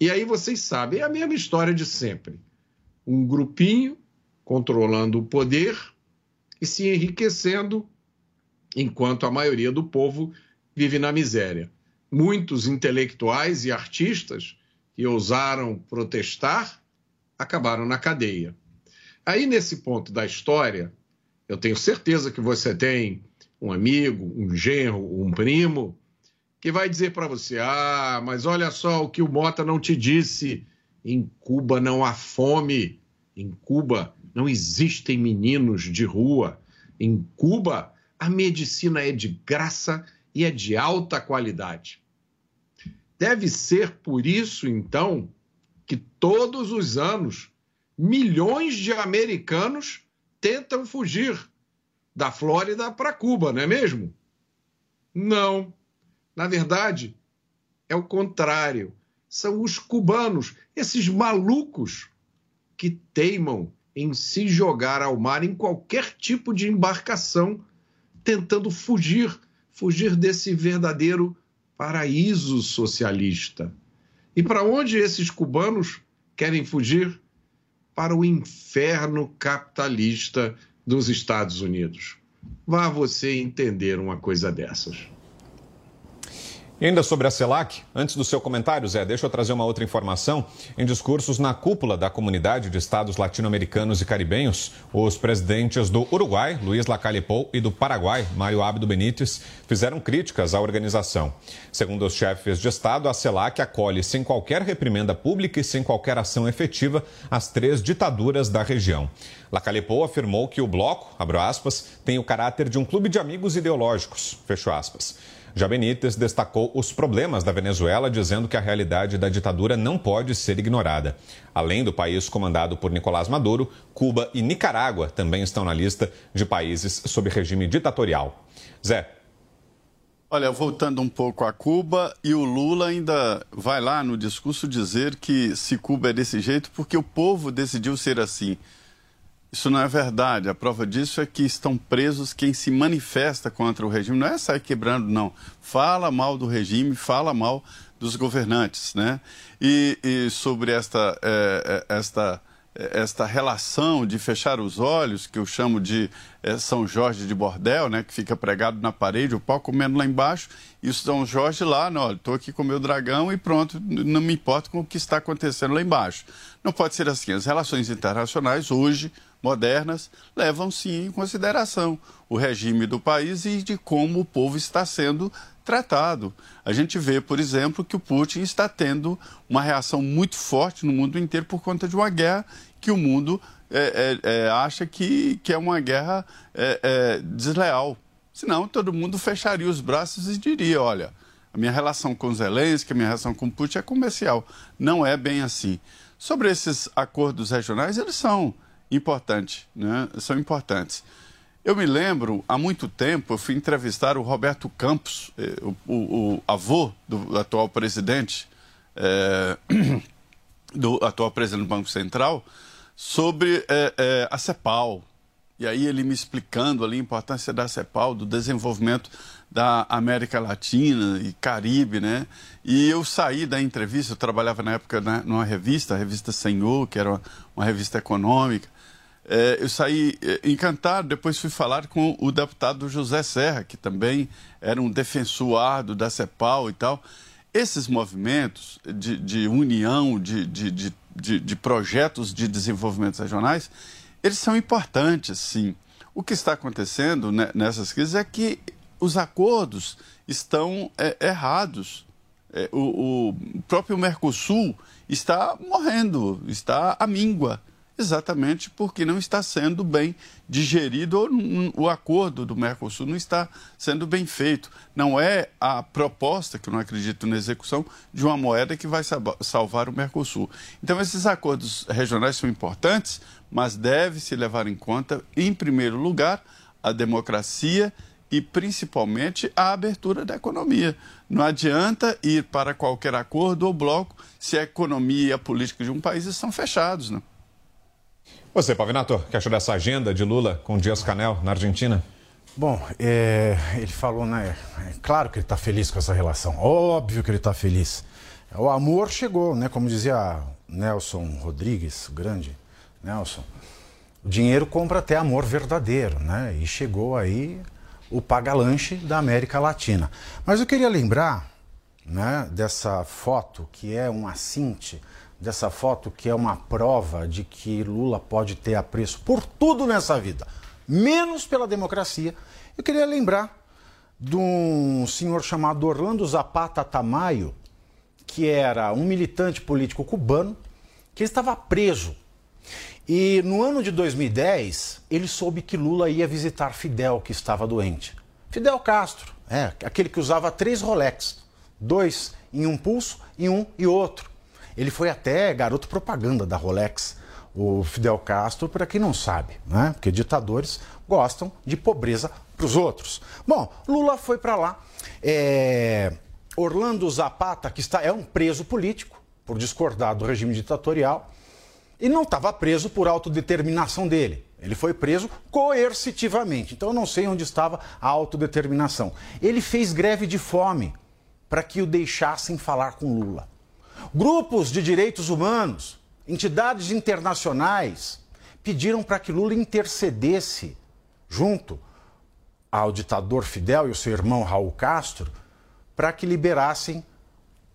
E aí vocês sabem, é a mesma história de sempre. Um grupinho controlando o poder e se enriquecendo, enquanto a maioria do povo vive na miséria. Muitos intelectuais e artistas que ousaram protestar acabaram na cadeia. Aí, nesse ponto da história, eu tenho certeza que você tem um amigo, um genro, um primo, que vai dizer para você: ah, mas olha só o que o Mota não te disse. Em Cuba não há fome. Em Cuba não existem meninos de rua. Em Cuba, a medicina é de graça e é de alta qualidade. Deve ser por isso, então, que todos os anos milhões de americanos tentam fugir da Flórida para Cuba, não é mesmo? Não. Na verdade, é o contrário. São os cubanos, esses malucos, que teimam em se jogar ao mar em qualquer tipo de embarcação, tentando fugir, fugir desse verdadeiro paraíso socialista. E para onde esses cubanos querem fugir? Para o inferno capitalista dos Estados Unidos. Vá você entender uma coisa dessas. E ainda sobre a CELAC, antes do seu comentário, Zé, deixa eu trazer uma outra informação. Em discursos na cúpula da Comunidade de Estados Latino-Americanos e Caribenhos, os presidentes do Uruguai, Luiz Lacalle Pou, e do Paraguai, Mário Abdo Benítez, fizeram críticas à organização. Segundo os chefes de Estado, a CELAC acolhe sem qualquer reprimenda pública e sem qualquer ação efetiva as três ditaduras da região. Lacalle Pou afirmou que o bloco, abro aspas, tem o caráter de um clube de amigos ideológicos, fecho aspas. Já Benítez destacou os problemas da Venezuela, dizendo que a realidade da ditadura não pode ser ignorada. Além do país comandado por Nicolás Maduro, Cuba e Nicarágua também estão na lista de países sob regime ditatorial. Zé. Olha, voltando um pouco a Cuba, e o Lula ainda vai lá no discurso dizer que se Cuba é desse jeito porque o povo decidiu ser assim. Isso não é verdade. A prova disso é que estão presos quem se manifesta contra o regime. Não é sair quebrando, não. Fala mal do regime, fala mal dos governantes, né? E, e sobre esta, é, esta, esta relação de fechar os olhos, que eu chamo de é, São Jorge de bordel, né? Que fica pregado na parede, o pau comendo lá embaixo, e o São Jorge lá, não, estou aqui com meu dragão e pronto, não me importo com o que está acontecendo lá embaixo. Não pode ser assim. As relações internacionais hoje modernas levam sim em consideração o regime do país e de como o povo está sendo tratado. A gente vê, por exemplo, que o Putin está tendo uma reação muito forte no mundo inteiro por conta de uma guerra que o mundo é, é, é, acha que, que é uma guerra é, é, desleal. Senão, todo mundo fecharia os braços e diria: olha, a minha relação com Zelensky, a minha relação com Putin é comercial. Não é bem assim. Sobre esses acordos regionais, eles são importante, né? são importantes. Eu me lembro, há muito tempo, eu fui entrevistar o Roberto Campos, eh, o, o, o avô do atual presidente, é, [clears throat] do atual presidente do Banco Central, sobre é, é, a CEPAL. E aí ele me explicando ali a importância da CEPAL, do desenvolvimento da América Latina e Caribe, né? E eu saí da entrevista, eu trabalhava na época né, numa revista, a revista Senhor, que era uma, uma revista econômica, eu saí é, encantado, depois fui falar com o deputado José Serra, que também era um defensor árduo da CEPAL e tal. Esses movimentos de, de união, de, de, de, de projetos de desenvolvimento regionais, eles são importantes, sim. O que está acontecendo nessas crises é que os acordos estão é, errados. É, o, o próprio Mercosul está morrendo, está à míngua exatamente porque não está sendo bem digerido ou o acordo do Mercosul não está sendo bem feito. Não é a proposta, que eu não acredito na execução, de uma moeda que vai salvar o Mercosul. Então, esses acordos regionais são importantes, mas deve-se levar em conta, em primeiro lugar, a democracia e principalmente a abertura da economia. Não adianta ir para qualquer acordo ou bloco se a economia e a política de um país estão fechados. Não? Você, Pavinato, que achou dessa agenda de Lula com Dias Canel na Argentina? Bom, é, ele falou, né? É claro que ele está feliz com essa relação. Óbvio que ele está feliz. O amor chegou, né? Como dizia Nelson Rodrigues, o grande Nelson. O dinheiro compra até amor verdadeiro, né? E chegou aí o paga-lanche da América Latina. Mas eu queria lembrar, né? Dessa foto que é um assinte dessa foto que é uma prova de que Lula pode ter apreço por tudo nessa vida, menos pela democracia. Eu queria lembrar de um senhor chamado Orlando Zapata Tamayo, que era um militante político cubano, que estava preso. E no ano de 2010, ele soube que Lula ia visitar Fidel, que estava doente. Fidel Castro, é, aquele que usava três Rolex, dois em um pulso e um e outro. Ele foi até garoto propaganda da Rolex, o Fidel Castro, para quem não sabe, né? Porque ditadores gostam de pobreza para os outros. Bom, Lula foi para lá. É... Orlando Zapata, que está, é um preso político, por discordar do regime ditatorial, e não estava preso por autodeterminação dele. Ele foi preso coercitivamente. Então eu não sei onde estava a autodeterminação. Ele fez greve de fome para que o deixassem falar com Lula. Grupos de direitos humanos, entidades internacionais pediram para que Lula intercedesse junto ao ditador Fidel e o seu irmão Raul Castro para que liberassem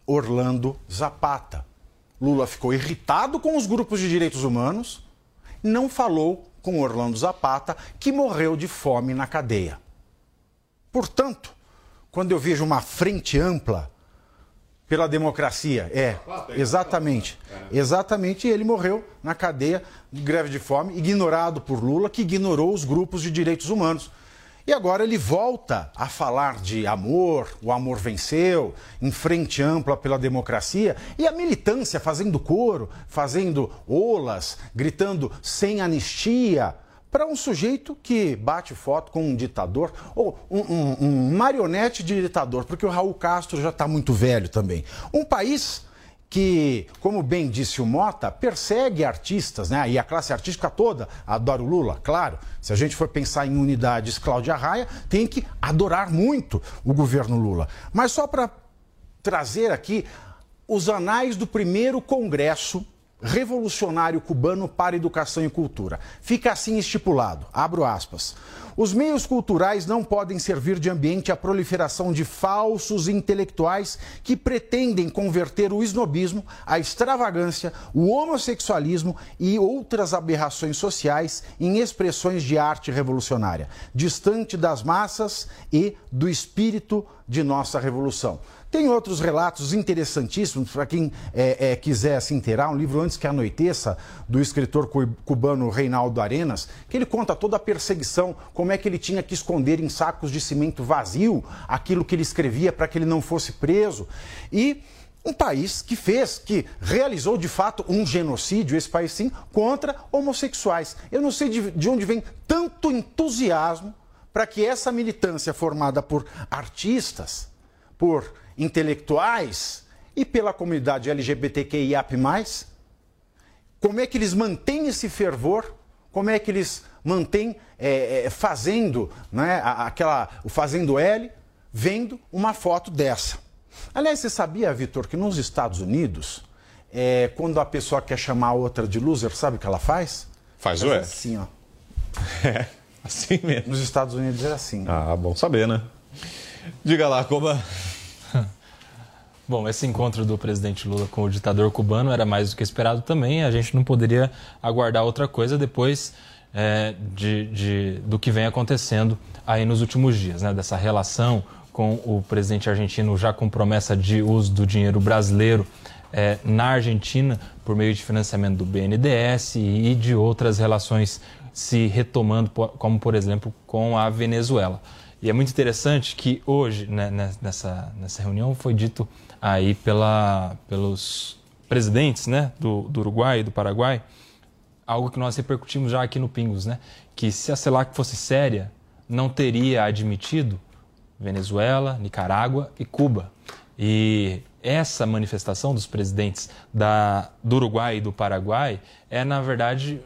Orlando Zapata. Lula ficou irritado com os grupos de direitos humanos, não falou com Orlando Zapata, que morreu de fome na cadeia. Portanto, quando eu vejo uma frente ampla pela democracia. É, exatamente. Exatamente, ele morreu na cadeia de greve de fome, ignorado por Lula, que ignorou os grupos de direitos humanos. E agora ele volta a falar de amor, o amor venceu, em frente ampla pela democracia, e a militância fazendo coro, fazendo olas, gritando sem anistia para um sujeito que bate foto com um ditador ou um, um, um marionete de ditador, porque o Raul Castro já está muito velho também. Um país que, como bem disse o Mota, persegue artistas, né? E a classe artística toda adora o Lula, claro. Se a gente for pensar em unidades Cláudia Raia, tem que adorar muito o governo Lula. Mas só para trazer aqui os anais do primeiro congresso revolucionário cubano para educação e cultura. Fica assim estipulado, abro aspas. Os meios culturais não podem servir de ambiente à proliferação de falsos intelectuais que pretendem converter o esnobismo, a extravagância, o homossexualismo e outras aberrações sociais em expressões de arte revolucionária, distante das massas e do espírito de nossa revolução. Tem outros relatos interessantíssimos para quem é, é, quiser se inteirar. Um livro Antes que Anoiteça, do escritor cubano Reinaldo Arenas, que ele conta toda a perseguição, como é que ele tinha que esconder em sacos de cimento vazio aquilo que ele escrevia para que ele não fosse preso. E um país que fez, que realizou de fato um genocídio, esse país sim, contra homossexuais. Eu não sei de, de onde vem tanto entusiasmo para que essa militância formada por artistas, por intelectuais e pela comunidade LGBTQIAP+, como é que eles mantêm esse fervor, como é que eles mantêm é, é, fazendo, né, aquela, o fazendo L, vendo uma foto dessa. Aliás, você sabia, Vitor, que nos Estados Unidos, é, quando a pessoa quer chamar a outra de loser, sabe o que ela faz? Faz o é Assim, ó. [laughs] É, assim mesmo. Nos Estados Unidos é assim. Ah, bom saber, né? Diga lá, como Bom, esse encontro do presidente Lula com o ditador cubano era mais do que esperado também. A gente não poderia aguardar outra coisa depois é, de, de, do que vem acontecendo aí nos últimos dias, né? dessa relação com o presidente argentino já com promessa de uso do dinheiro brasileiro é, na Argentina por meio de financiamento do BNDES e de outras relações se retomando, como por exemplo com a Venezuela. E é muito interessante que hoje, né, nessa, nessa reunião, foi dito aí pela, pelos presidentes né, do, do Uruguai e do Paraguai, algo que nós repercutimos já aqui no Pingos, né? Que se a CELAC fosse séria, não teria admitido Venezuela, Nicarágua e Cuba. E essa manifestação dos presidentes da, do Uruguai e do Paraguai é, na verdade,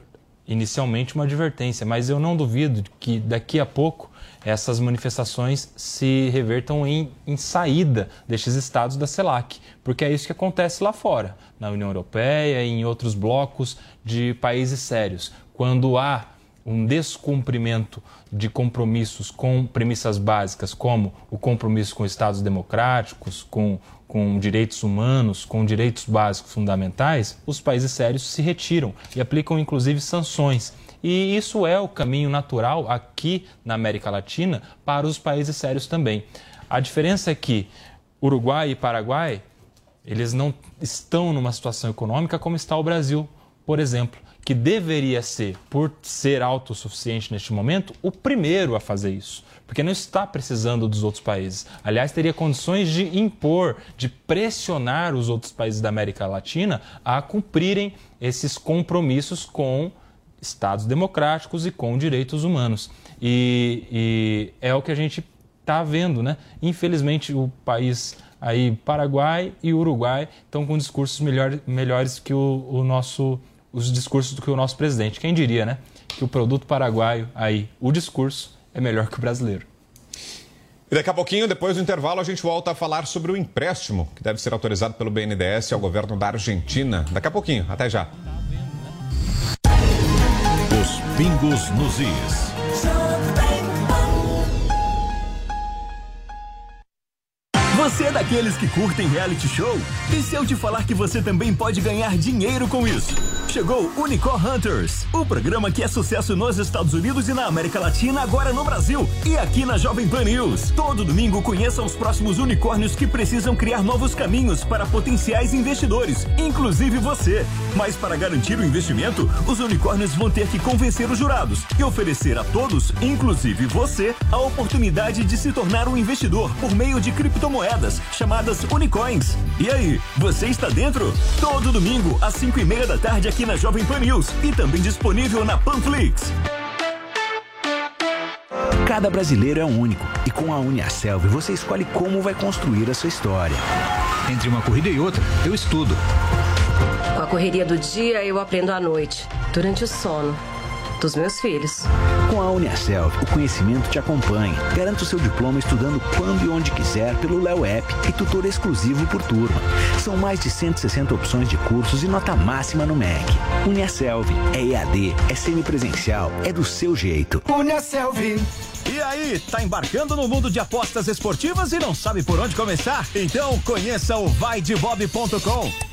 inicialmente uma advertência, mas eu não duvido que daqui a pouco essas manifestações se revertam em, em, saída destes estados da CELAC, porque é isso que acontece lá fora, na União Europeia e em outros blocos de países sérios. Quando há um descumprimento de compromissos com premissas básicas, como o compromisso com estados democráticos, com, com direitos humanos, com direitos básicos fundamentais, os países sérios se retiram e aplicam inclusive sanções. E isso é o caminho natural aqui na América Latina para os países sérios também. A diferença é que Uruguai e Paraguai, eles não estão numa situação econômica como está o Brasil, por exemplo, que deveria ser, por ser autossuficiente neste momento, o primeiro a fazer isso porque não está precisando dos outros países. Aliás, teria condições de impor, de pressionar os outros países da América Latina a cumprirem esses compromissos com Estados democráticos e com direitos humanos. E, e é o que a gente está vendo, né? Infelizmente, o país aí, Paraguai e Uruguai, estão com discursos melhor, melhores que o, o nosso, os discursos do que o nosso presidente. Quem diria, né? Que o produto paraguaio aí, o discurso, é melhor que o brasileiro. E daqui a pouquinho, depois do intervalo, a gente volta a falar sobre o empréstimo que deve ser autorizado pelo BNDES ao governo da Argentina. Daqui a pouquinho, até já. Os pingos nos is. Você é daqueles que curtem reality show? E se eu te falar que você também pode ganhar dinheiro com isso? Chegou Unicorn Hunters, o programa que é sucesso nos Estados Unidos e na América Latina, agora no Brasil e aqui na Jovem Pan News. Todo domingo conheça os próximos unicórnios que precisam criar novos caminhos para potenciais investidores, inclusive você. Mas para garantir o investimento, os unicórnios vão ter que convencer os jurados e oferecer a todos, inclusive você, a oportunidade de se tornar um investidor por meio de criptomoedas chamadas Unicoins. E aí, você está dentro? Todo domingo, às 5 e meia da tarde, aqui na Jovem Pan News e também disponível na Panflix. Cada brasileiro é único e com a Uniaselv você escolhe como vai construir a sua história. Entre uma corrida e outra, eu estudo. Com a correria do dia, eu aprendo à noite, durante o sono dos meus filhos. Com a Uniaselv, o conhecimento te acompanha. Garanta o seu diploma estudando quando e onde quiser pelo Léo App e tutor exclusivo por turma. São mais de 160 opções de cursos e nota máxima no MEC. Uniaselv é EAD, é semipresencial, é do seu jeito. Uniaselv. E aí, tá embarcando no mundo de apostas esportivas e não sabe por onde começar? Então conheça o vaidebob.com.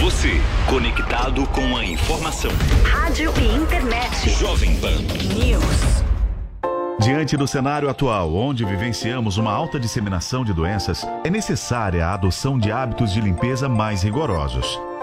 Você, conectado com a informação. Rádio e internet. Jovem Pan News. Diante do cenário atual, onde vivenciamos uma alta disseminação de doenças, é necessária a adoção de hábitos de limpeza mais rigorosos.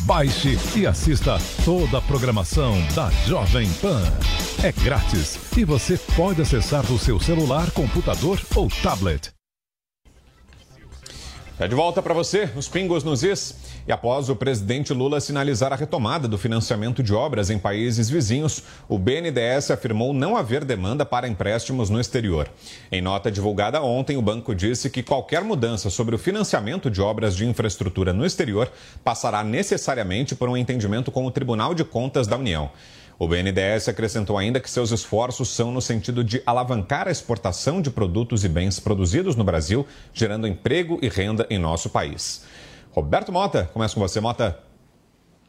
Baixe e assista toda a programação da Jovem Pan. É grátis e você pode acessar do seu celular, computador ou tablet. É de volta para você, os pingos nos is. E após o presidente Lula sinalizar a retomada do financiamento de obras em países vizinhos, o BNDES afirmou não haver demanda para empréstimos no exterior. Em nota divulgada ontem, o banco disse que qualquer mudança sobre o financiamento de obras de infraestrutura no exterior passará necessariamente por um entendimento com o Tribunal de Contas da União. O BNDES acrescentou ainda que seus esforços são no sentido de alavancar a exportação de produtos e bens produzidos no Brasil, gerando emprego e renda em nosso país. Roberto Mota, começa com você, Mota.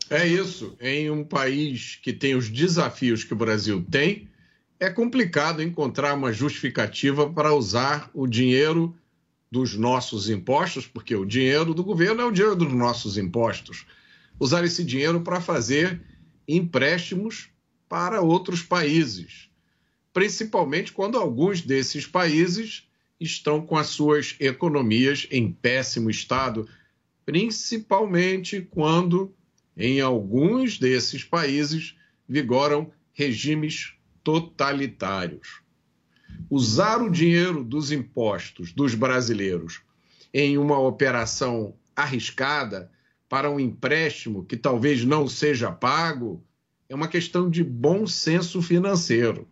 É isso. Em um país que tem os desafios que o Brasil tem, é complicado encontrar uma justificativa para usar o dinheiro dos nossos impostos, porque o dinheiro do governo é o dinheiro dos nossos impostos. Usar esse dinheiro para fazer empréstimos para outros países, principalmente quando alguns desses países estão com as suas economias em péssimo estado, principalmente quando em alguns desses países vigoram regimes totalitários. Usar o dinheiro dos impostos dos brasileiros em uma operação arriscada para um empréstimo que talvez não seja pago é uma questão de bom senso financeiro.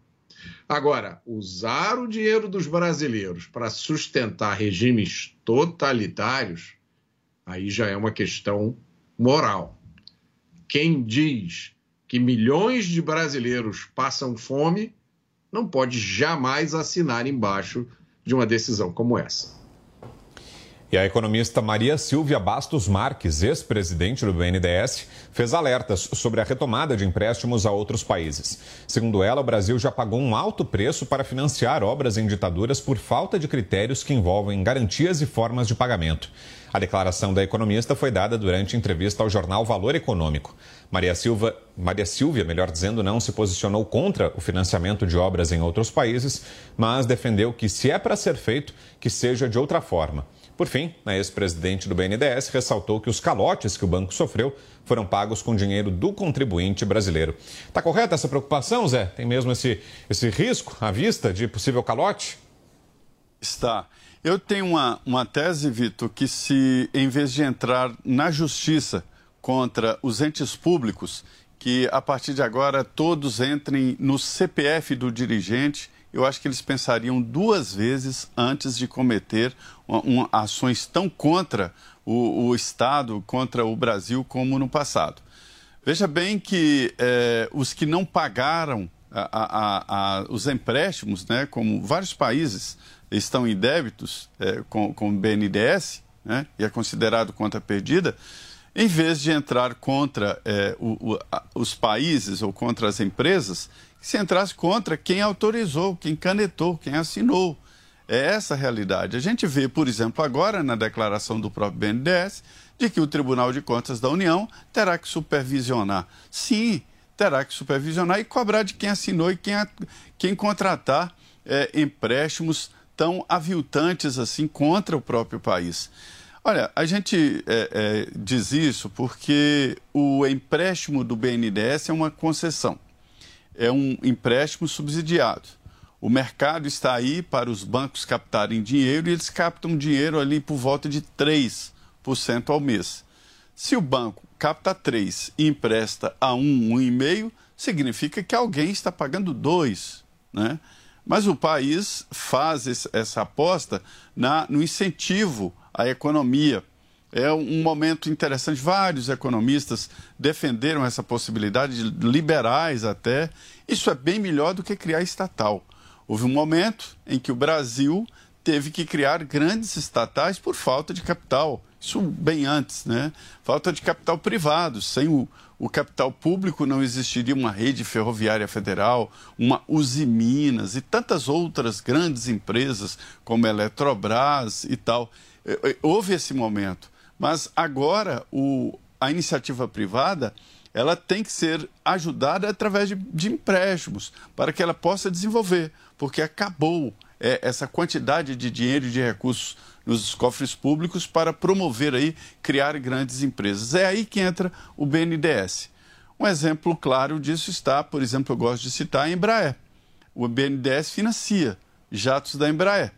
Agora, usar o dinheiro dos brasileiros para sustentar regimes totalitários, aí já é uma questão moral. Quem diz que milhões de brasileiros passam fome não pode jamais assinar embaixo de uma decisão como essa. E a economista Maria Silvia Bastos Marques, ex-presidente do BNDES, fez alertas sobre a retomada de empréstimos a outros países. Segundo ela, o Brasil já pagou um alto preço para financiar obras em ditaduras por falta de critérios que envolvem garantias e formas de pagamento. A declaração da economista foi dada durante entrevista ao jornal Valor Econômico. Maria Silva, Maria Silvia, melhor dizendo, não se posicionou contra o financiamento de obras em outros países, mas defendeu que se é para ser feito, que seja de outra forma. Por fim, a ex-presidente do BNDES ressaltou que os calotes que o banco sofreu foram pagos com dinheiro do contribuinte brasileiro. Está correta essa preocupação, Zé? Tem mesmo esse, esse risco à vista de possível calote? Está. Eu tenho uma, uma tese, Vitor, que se em vez de entrar na justiça contra os entes públicos, que a partir de agora todos entrem no CPF do dirigente eu acho que eles pensariam duas vezes antes de cometer uma, uma, ações tão contra o, o, Estado, contra o Brasil, como no passado. Veja bem que eh, os que não pagaram a, a, os empréstimos, né, como vários países estão em débitos eh, com, com o BNDES, né, e é considerado conta perdida, em vez de entrar contra eh, o, o, os países ou contra as empresas, se entrasse contra quem autorizou, quem canetou, quem assinou. É essa a realidade. A gente vê, por exemplo, agora na declaração do próprio BNDES, de que o Tribunal de Contas da União terá que supervisionar. Sim, terá que supervisionar e cobrar de quem assinou e quem, quem contratar é, empréstimos tão aviltantes assim contra o próprio país. Olha, a gente é, é, diz isso porque o empréstimo do BNDES é uma concessão é um empréstimo subsidiado. O mercado está aí para os bancos captarem dinheiro e eles captam dinheiro ali por volta de 3% ao mês. Se o banco capta 3 e empresta a 1, 1,5, significa que alguém está pagando 2, né? Mas o país faz essa aposta na, no incentivo à economia é um momento interessante. Vários economistas defenderam essa possibilidade, liberais até. Isso é bem melhor do que criar estatal. Houve um momento em que o Brasil teve que criar grandes estatais por falta de capital. Isso bem antes, né? Falta de capital privado. Sem o, o capital público não existiria uma rede ferroviária federal, uma Uzi Minas e tantas outras grandes empresas como a Eletrobras e tal. É, é, houve esse momento. Mas agora o, a iniciativa privada ela tem que ser ajudada através de, de empréstimos para que ela possa desenvolver, porque acabou é, essa quantidade de dinheiro e de recursos nos cofres públicos para promover aí, criar grandes empresas. É aí que entra o BNDES. Um exemplo claro disso está, por exemplo, eu gosto de citar a Embraer. O BNDES financia jatos da Embraer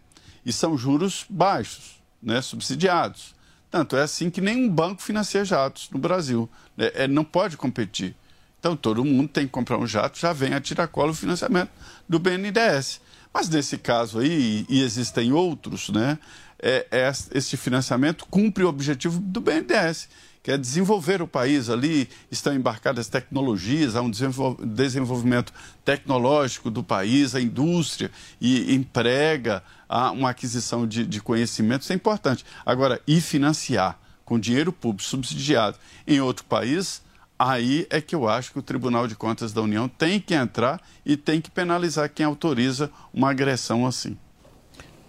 e são juros baixos, né, subsidiados. Tanto é assim que nenhum banco financia jatos no Brasil. É, é, não pode competir. Então todo mundo tem que comprar um jato, já vem a tiracolo o financiamento do BNDES. Mas nesse caso aí, e existem outros, né, é, é, este financiamento cumpre o objetivo do BNDES, que é desenvolver o país ali, estão embarcadas tecnologias, há um desenvolvimento tecnológico do país, a indústria e emprega, há uma aquisição de, de conhecimento, isso é importante. Agora, e financiar com dinheiro público subsidiado em outro país, aí é que eu acho que o Tribunal de Contas da União tem que entrar e tem que penalizar quem autoriza uma agressão assim.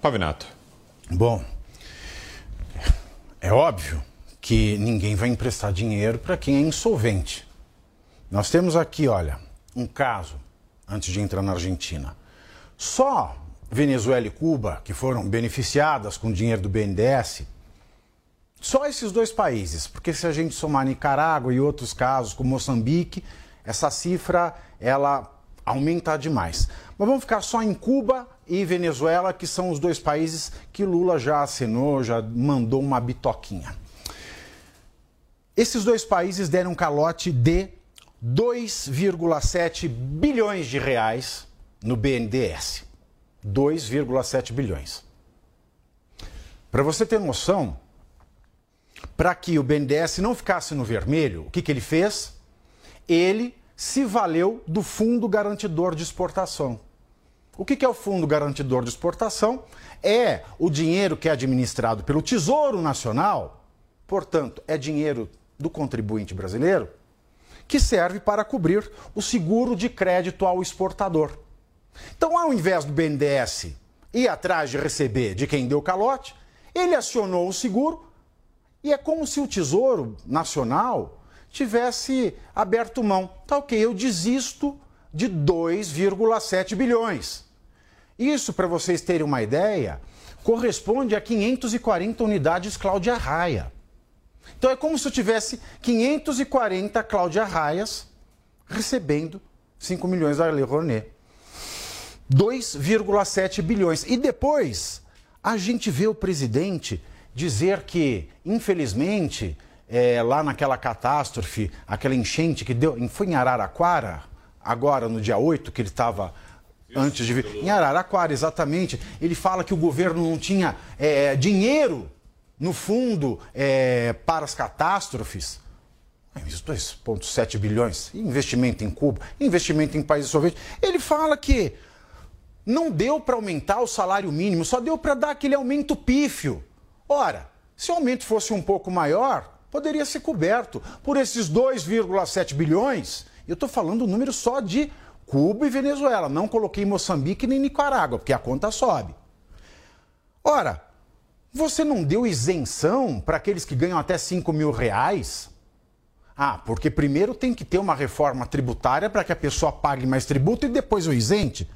Pavinato. Bom, é óbvio que ninguém vai emprestar dinheiro para quem é insolvente. Nós temos aqui, olha, um caso, antes de entrar na Argentina. Só Venezuela e Cuba, que foram beneficiadas com dinheiro do BNDES, só esses dois países, porque se a gente somar Nicarágua e outros casos, como Moçambique, essa cifra ela aumenta demais. Mas vamos ficar só em Cuba e Venezuela, que são os dois países que Lula já assinou, já mandou uma bitoquinha. Esses dois países deram um calote de 2,7 bilhões de reais no BNDES. 2,7 bilhões. Para você ter noção, para que o BNDES não ficasse no vermelho, o que, que ele fez? Ele se valeu do Fundo Garantidor de Exportação. O que, que é o Fundo Garantidor de Exportação? É o dinheiro que é administrado pelo Tesouro Nacional, portanto, é dinheiro do contribuinte brasileiro, que serve para cobrir o seguro de crédito ao exportador. Então, ao invés do BNDES ir atrás de receber de quem deu calote, ele acionou o seguro e é como se o Tesouro Nacional tivesse aberto mão. Tá ok, eu desisto de 2,7 bilhões. Isso, para vocês terem uma ideia, corresponde a 540 unidades Cláudia Raia. Então é como se eu tivesse 540 Cláudia Raias recebendo 5 milhões da Lei Rouanet. 2,7 bilhões. E depois a gente vê o presidente dizer que, infelizmente, é, lá naquela catástrofe, aquela enchente que deu. Foi em Araraquara, agora no dia 8, que ele estava antes de vir. Em Araraquara, exatamente. Ele fala que o governo não tinha é, dinheiro no fundo é, para as catástrofes. 2,7 bilhões, investimento em Cuba, investimento em países soviéticos. Ele fala que não deu para aumentar o salário mínimo, só deu para dar aquele aumento pífio. Ora, se o aumento fosse um pouco maior, poderia ser coberto por esses 2,7 bilhões. Eu estou falando o número só de Cuba e Venezuela, não coloquei Moçambique nem Nicarágua, porque a conta sobe. Ora, você não deu isenção para aqueles que ganham até 5 mil reais? Ah, porque primeiro tem que ter uma reforma tributária para que a pessoa pague mais tributo e depois o isente.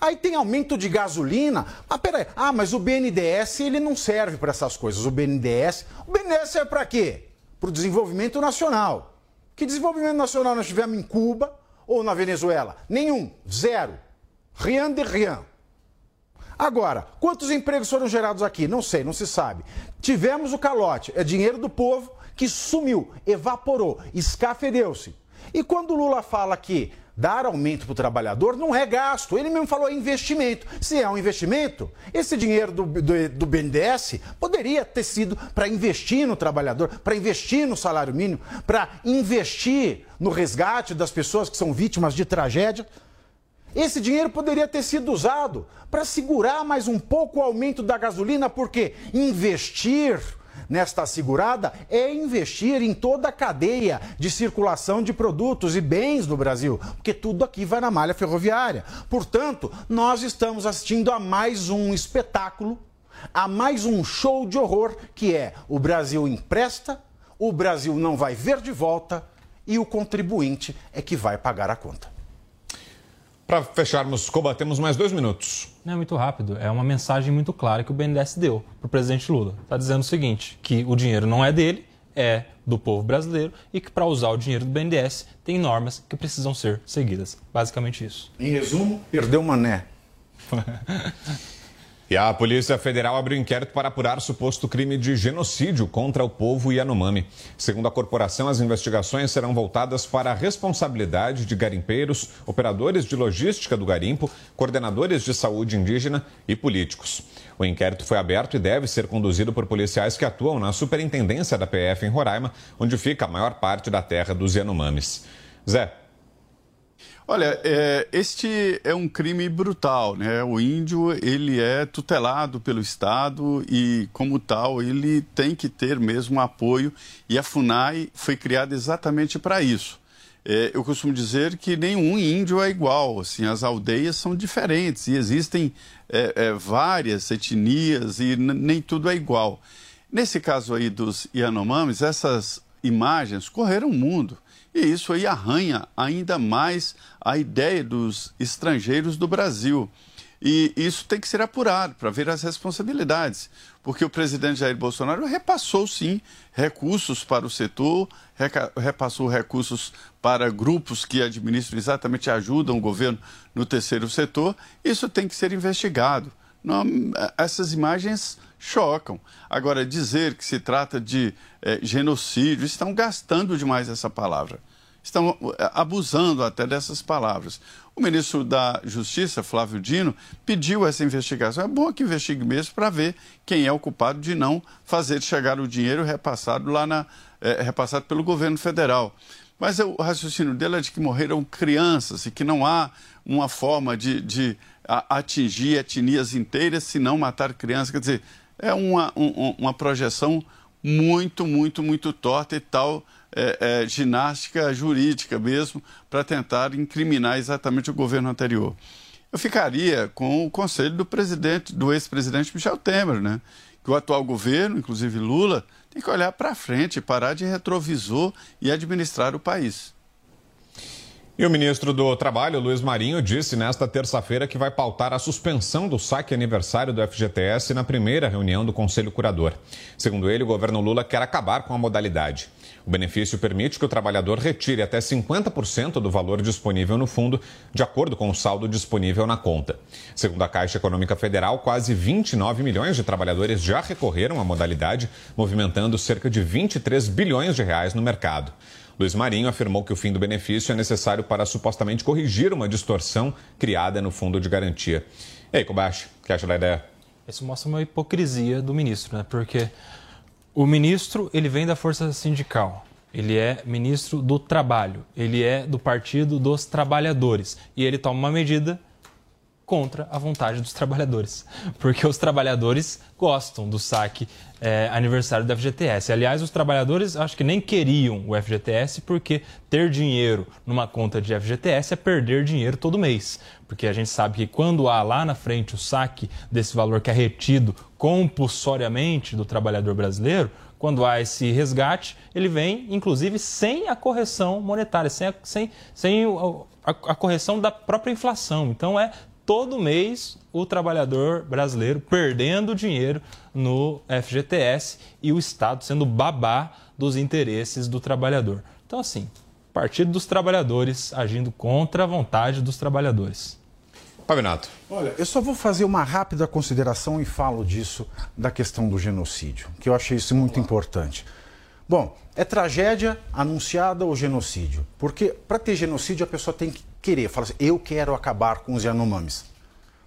Aí tem aumento de gasolina. Mas peraí, ah, mas o BNDES ele não serve para essas coisas. O BNDES, o BNDES serve para quê? Para o desenvolvimento nacional. Que desenvolvimento nacional nós tivemos em Cuba ou na Venezuela? Nenhum, zero. Rien de rien. Agora, quantos empregos foram gerados aqui? Não sei, não se sabe. Tivemos o calote, é dinheiro do povo que sumiu, evaporou, escafedeu-se. E quando o Lula fala que dar aumento para o trabalhador não é gasto. Ele mesmo falou é investimento. Se é um investimento, esse dinheiro do, do, do BNDES poderia ter sido para investir no trabalhador, para investir no salário mínimo, para investir no resgate das pessoas que são vítimas de tragédia. Esse dinheiro poderia ter sido usado para segurar mais um pouco o aumento da gasolina, porque investir nesta segurada é investir em toda a cadeia de circulação de produtos e bens do Brasil, porque tudo aqui vai na malha ferroviária. Portanto, nós estamos assistindo a mais um espetáculo, a mais um show de horror que é o Brasil empresta, o Brasil não vai ver de volta e o contribuinte é que vai pagar a conta. Para fecharmos, Coba, temos mais dois minutos. Não é muito rápido. É uma mensagem muito clara que o BNDES deu para o presidente Lula. Está dizendo o seguinte: que o dinheiro não é dele, é do povo brasileiro e que para usar o dinheiro do BNDES tem normas que precisam ser seguidas. Basicamente isso. Em resumo, perdeu o mané. [laughs] E a Polícia Federal abriu inquérito para apurar suposto crime de genocídio contra o povo Yanomami. Segundo a corporação, as investigações serão voltadas para a responsabilidade de garimpeiros, operadores de logística do garimpo, coordenadores de saúde indígena e políticos. O inquérito foi aberto e deve ser conduzido por policiais que atuam na superintendência da PF em Roraima, onde fica a maior parte da terra dos Yanomamis. Zé, Olha, é, este é um crime brutal, né? O índio, ele é tutelado pelo Estado e, como tal, ele tem que ter mesmo apoio e a FUNAI foi criada exatamente para isso. É, eu costumo dizer que nenhum índio é igual, assim, as aldeias são diferentes e existem é, é, várias etnias e nem tudo é igual. Nesse caso aí dos Yanomamis, essas imagens correram o mundo. E isso aí arranha ainda mais a ideia dos estrangeiros do Brasil. E isso tem que ser apurado para ver as responsabilidades, porque o presidente Jair Bolsonaro repassou sim recursos para o setor, repassou recursos para grupos que administram exatamente ajudam o governo no terceiro setor. Isso tem que ser investigado. Não, essas imagens chocam. Agora, dizer que se trata de é, genocídio, estão gastando demais essa palavra. Estão é, abusando até dessas palavras. O ministro da Justiça, Flávio Dino, pediu essa investigação. É bom que investigue mesmo para ver quem é o culpado de não fazer chegar o dinheiro repassado lá na, é, repassado pelo governo federal. Mas o raciocínio dele é de que morreram crianças e que não há uma forma de, de atingir etnias inteiras se não matar crianças. Quer dizer, é uma, um, uma projeção muito, muito, muito torta e tal é, é, ginástica jurídica mesmo para tentar incriminar exatamente o governo anterior. Eu ficaria com o conselho do presidente, do ex-presidente Michel Temer, né? Que o atual governo, inclusive Lula, tem que olhar para frente, parar de retrovisor e administrar o país. E o ministro do Trabalho, Luiz Marinho, disse nesta terça-feira que vai pautar a suspensão do saque aniversário do FGTS na primeira reunião do Conselho Curador. Segundo ele, o governo Lula quer acabar com a modalidade. O benefício permite que o trabalhador retire até 50% do valor disponível no fundo, de acordo com o saldo disponível na conta. Segundo a Caixa Econômica Federal, quase 29 milhões de trabalhadores já recorreram à modalidade, movimentando cerca de 23 bilhões de reais no mercado. Luiz Marinho afirmou que o fim do benefício é necessário para supostamente corrigir uma distorção criada no fundo de garantia. E aí, o que acha da ideia? Isso mostra uma hipocrisia do ministro, né? Porque o ministro, ele vem da força sindical. Ele é ministro do trabalho, ele é do Partido dos Trabalhadores e ele toma uma medida contra a vontade dos trabalhadores, [laughs] porque os trabalhadores gostam do saque é, aniversário do FGTS. Aliás, os trabalhadores acho que nem queriam o FGTS, porque ter dinheiro numa conta de FGTS é perder dinheiro todo mês, porque a gente sabe que quando há lá na frente o saque desse valor que é retido compulsoriamente do trabalhador brasileiro, quando há esse resgate, ele vem, inclusive, sem a correção monetária, sem a, sem, sem a, a correção da própria inflação. Então, é todo mês o trabalhador brasileiro perdendo dinheiro no FGTS e o Estado sendo babá dos interesses do trabalhador. Então, assim, Partido dos Trabalhadores agindo contra a vontade dos trabalhadores. Pavinato. Olha, eu só vou fazer uma rápida consideração e falo disso da questão do genocídio, que eu achei isso muito importante. Bom, é tragédia anunciada ou genocídio? Porque para ter genocídio a pessoa tem que querer, falar assim, eu quero acabar com os Yanomamis.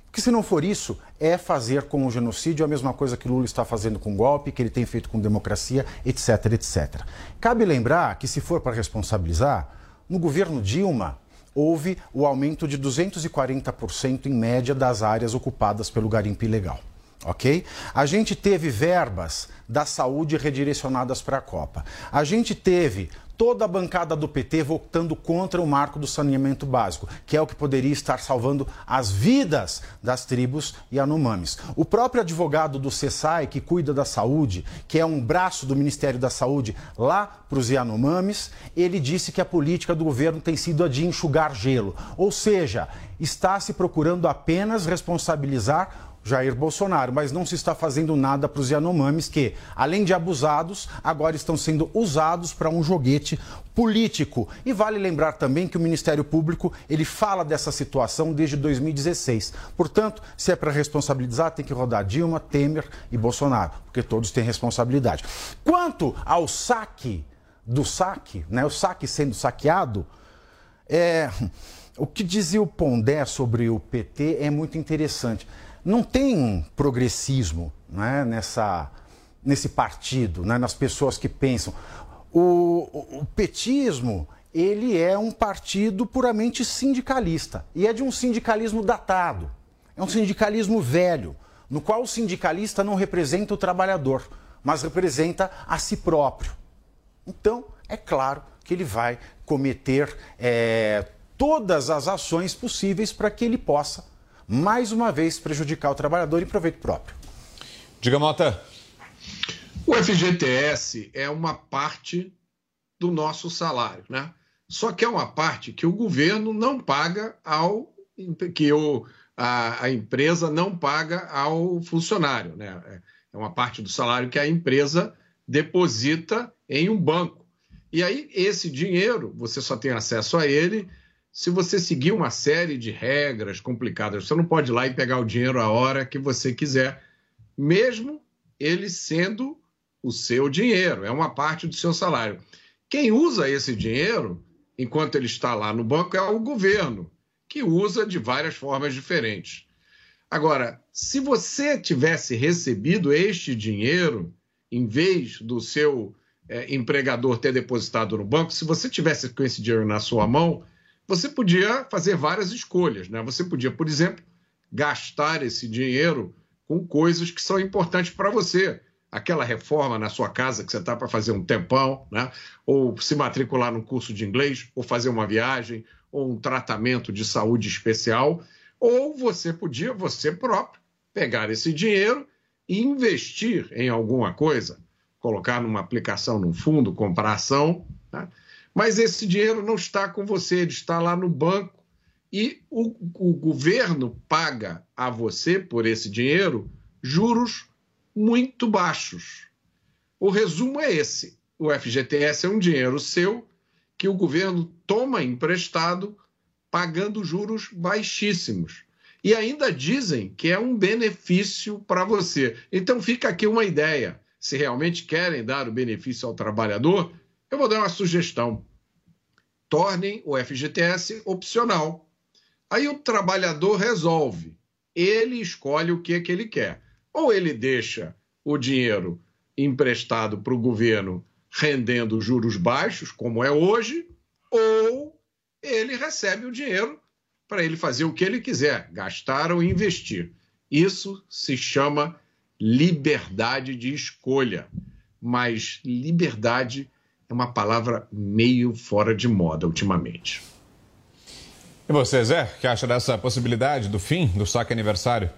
Porque se não for isso, é fazer com o genocídio a mesma coisa que Lula está fazendo com o golpe, que ele tem feito com democracia, etc, etc. Cabe lembrar que se for para responsabilizar, no governo Dilma houve o aumento de 240% em média das áreas ocupadas pelo garimpo ilegal. Ok? A gente teve verbas da saúde redirecionadas para a Copa. A gente teve toda a bancada do PT votando contra o marco do saneamento básico, que é o que poderia estar salvando as vidas das tribos Yanomamis. O próprio advogado do CESAI, que cuida da saúde, que é um braço do Ministério da Saúde lá para os Yanomamis, ele disse que a política do governo tem sido a de enxugar gelo. Ou seja, está se procurando apenas responsabilizar Jair Bolsonaro, mas não se está fazendo nada para os Yanomamis que, além de abusados, agora estão sendo usados para um joguete político. E vale lembrar também que o Ministério Público, ele fala dessa situação desde 2016. Portanto, se é para responsabilizar, tem que rodar Dilma, Temer e Bolsonaro, porque todos têm responsabilidade. Quanto ao saque do saque, né, o saque sendo saqueado, é, o que dizia o Pondé sobre o PT é muito interessante não tem progressismo né, nessa, nesse partido, né, nas pessoas que pensam. O, o, o petismo ele é um partido puramente sindicalista e é de um sindicalismo datado. É um sindicalismo velho, no qual o sindicalista não representa o trabalhador, mas representa a si próprio. Então, é claro que ele vai cometer é, todas as ações possíveis para que ele possa mais uma vez prejudicar o trabalhador em proveito próprio. Diga, Mota. O FGTS é uma parte do nosso salário, né? Só que é uma parte que o governo não paga ao que o, a, a empresa não paga ao funcionário, né? É uma parte do salário que a empresa deposita em um banco. E aí esse dinheiro você só tem acesso a ele se você seguir uma série de regras complicadas. Você não pode ir lá e pegar o dinheiro a hora que você quiser, mesmo ele sendo o seu dinheiro, é uma parte do seu salário. Quem usa esse dinheiro, enquanto ele está lá no banco, é o governo, que usa de várias formas diferentes. Agora, se você tivesse recebido este dinheiro, em vez do seu é, empregador ter depositado no banco, se você tivesse com esse dinheiro na sua mão, você podia fazer várias escolhas. Né? Você podia, por exemplo, gastar esse dinheiro com coisas que são importantes para você. Aquela reforma na sua casa que você está para fazer um tempão, né? ou se matricular num curso de inglês, ou fazer uma viagem, ou um tratamento de saúde especial. Ou você podia, você próprio, pegar esse dinheiro e investir em alguma coisa, colocar numa aplicação, num fundo, comprar ação. Né? Mas esse dinheiro não está com você, ele está lá no banco e o, o governo paga a você por esse dinheiro juros muito baixos. O resumo é esse: o FGTS é um dinheiro seu que o governo toma emprestado pagando juros baixíssimos. E ainda dizem que é um benefício para você. Então fica aqui uma ideia. Se realmente querem dar o benefício ao trabalhador, eu vou dar uma sugestão. Tornem o FGTS opcional. Aí o trabalhador resolve. Ele escolhe o que, é que ele quer. Ou ele deixa o dinheiro emprestado para o governo rendendo juros baixos, como é hoje, ou ele recebe o dinheiro para ele fazer o que ele quiser, gastar ou investir. Isso se chama liberdade de escolha. Mas liberdade é uma palavra meio fora de moda ultimamente. E você, Zé, que acha dessa possibilidade do fim do saque aniversário?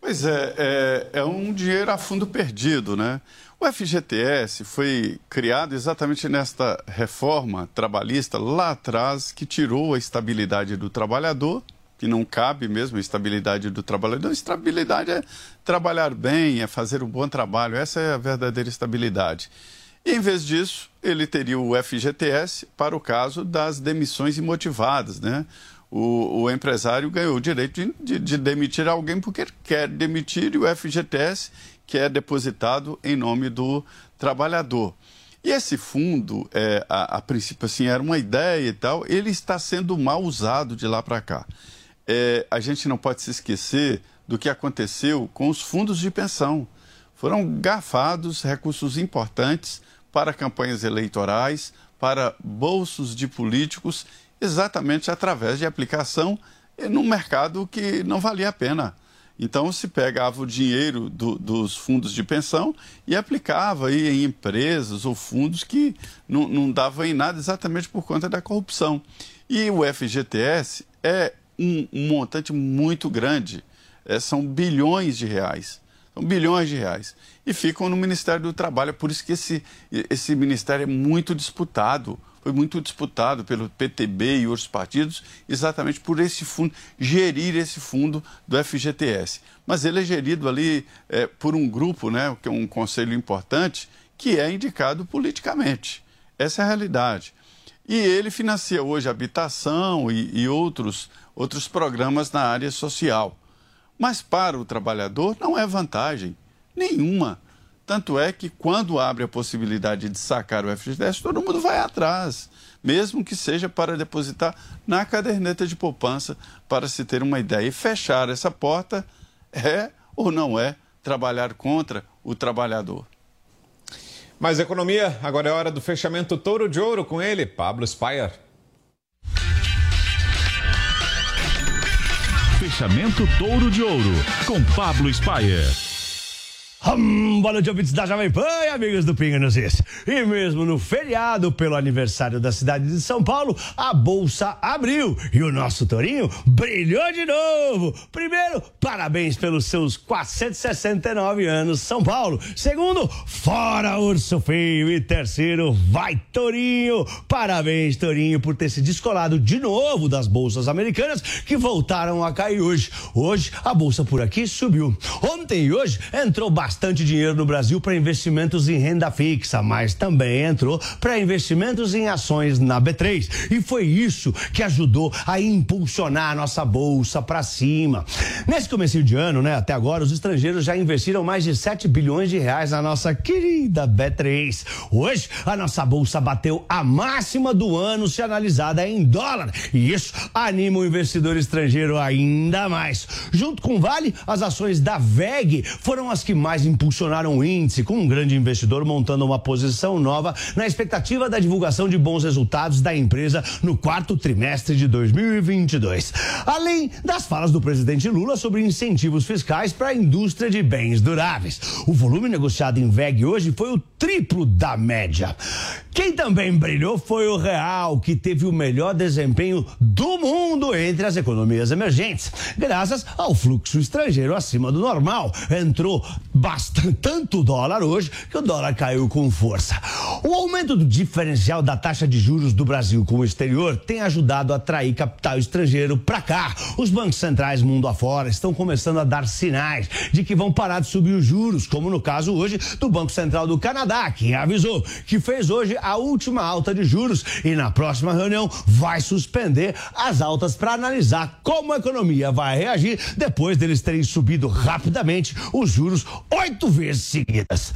Pois é, é, é, um dinheiro a fundo perdido, né? O FGTS foi criado exatamente nesta reforma trabalhista lá atrás, que tirou a estabilidade do trabalhador, que não cabe mesmo a estabilidade do trabalhador. Estabilidade é trabalhar bem, é fazer um bom trabalho, essa é a verdadeira estabilidade. Em vez disso, ele teria o FGTS para o caso das demissões imotivadas, né? O, o empresário ganhou o direito de, de, de, demitir alguém porque ele quer demitir e o FGTS que é depositado em nome do trabalhador. E esse fundo, é, a, a, princípio, assim, era uma ideia e tal, ele está sendo mal usado de lá para cá. É, a gente não pode se esquecer do que aconteceu com os fundos de pensão. Foram gafados recursos importantes para campanhas eleitorais, para bolsos de políticos, exatamente através de aplicação num mercado que não valia a pena. Então se pegava o dinheiro do, dos fundos de pensão e aplicava aí em empresas ou fundos que não, não davam em nada exatamente por conta da corrupção. E o FGTS é um, um montante muito grande, é, são bilhões de reais. São bilhões de reais. E ficam no Ministério do Trabalho. É por isso que esse, esse ministério é muito disputado. Foi muito disputado pelo PTB e outros partidos, exatamente por esse fundo, gerir esse fundo do FGTS. Mas ele é gerido ali é, por um grupo, né, que é um conselho importante, que é indicado politicamente. Essa é a realidade. E ele financia hoje habitação e, e outros, outros programas na área social. Mas para o trabalhador não é vantagem nenhuma. Tanto é que quando abre a possibilidade de sacar o FGTS, todo mundo vai atrás, mesmo que seja para depositar na caderneta de poupança, para se ter uma ideia. E fechar essa porta é ou não é trabalhar contra o trabalhador. Mais economia, agora é hora do fechamento Touro de Ouro com ele, Pablo Spire. Fechamento Touro de Ouro, com Pablo Spayer. Hum, boa noite, ouvintes da Jovem Pan e amigos do Pinga nos Is. E mesmo no feriado, pelo aniversário da cidade de São Paulo, a Bolsa abriu e o nosso Torinho brilhou de novo. Primeiro, parabéns pelos seus 469 anos, São Paulo. Segundo, fora Urso Feio. E terceiro, vai Torinho. Parabéns, Torinho, por ter se descolado de novo das bolsas americanas que voltaram a cair hoje. Hoje, a bolsa por aqui subiu. Ontem e hoje entrou bastante bastante dinheiro no Brasil para investimentos em renda fixa, mas também entrou para investimentos em ações na B3. E foi isso que ajudou a impulsionar a nossa bolsa para cima. Nesse começo de ano, né, até agora, os estrangeiros já investiram mais de 7 bilhões de reais na nossa querida B3. Hoje, a nossa bolsa bateu a máxima do ano se analisada em dólar. E isso anima o investidor estrangeiro ainda mais. Junto com o Vale, as ações da VEG foram as que mais impulsionaram o índice, com um grande investidor montando uma posição nova na expectativa da divulgação de bons resultados da empresa no quarto trimestre de 2022. Além das falas do presidente Lula sobre incentivos fiscais para a indústria de bens duráveis. O volume negociado em VEG hoje foi o triplo da média. Quem também brilhou foi o Real, que teve o melhor desempenho do mundo entre as economias emergentes, graças ao fluxo estrangeiro acima do normal. Entrou bastante, tanto dólar hoje que o dólar caiu com força. O aumento do diferencial da taxa de juros do Brasil com o exterior tem ajudado a atrair capital estrangeiro para cá. Os bancos centrais mundo afora estão começando a dar sinais de que vão parar de subir os juros, como no caso hoje do Banco Central do Canadá, que avisou que fez hoje a última alta de juros e na próxima reunião vai suspender as altas para analisar como a economia vai reagir depois deles terem subido rapidamente os juros oito vezes seguidas.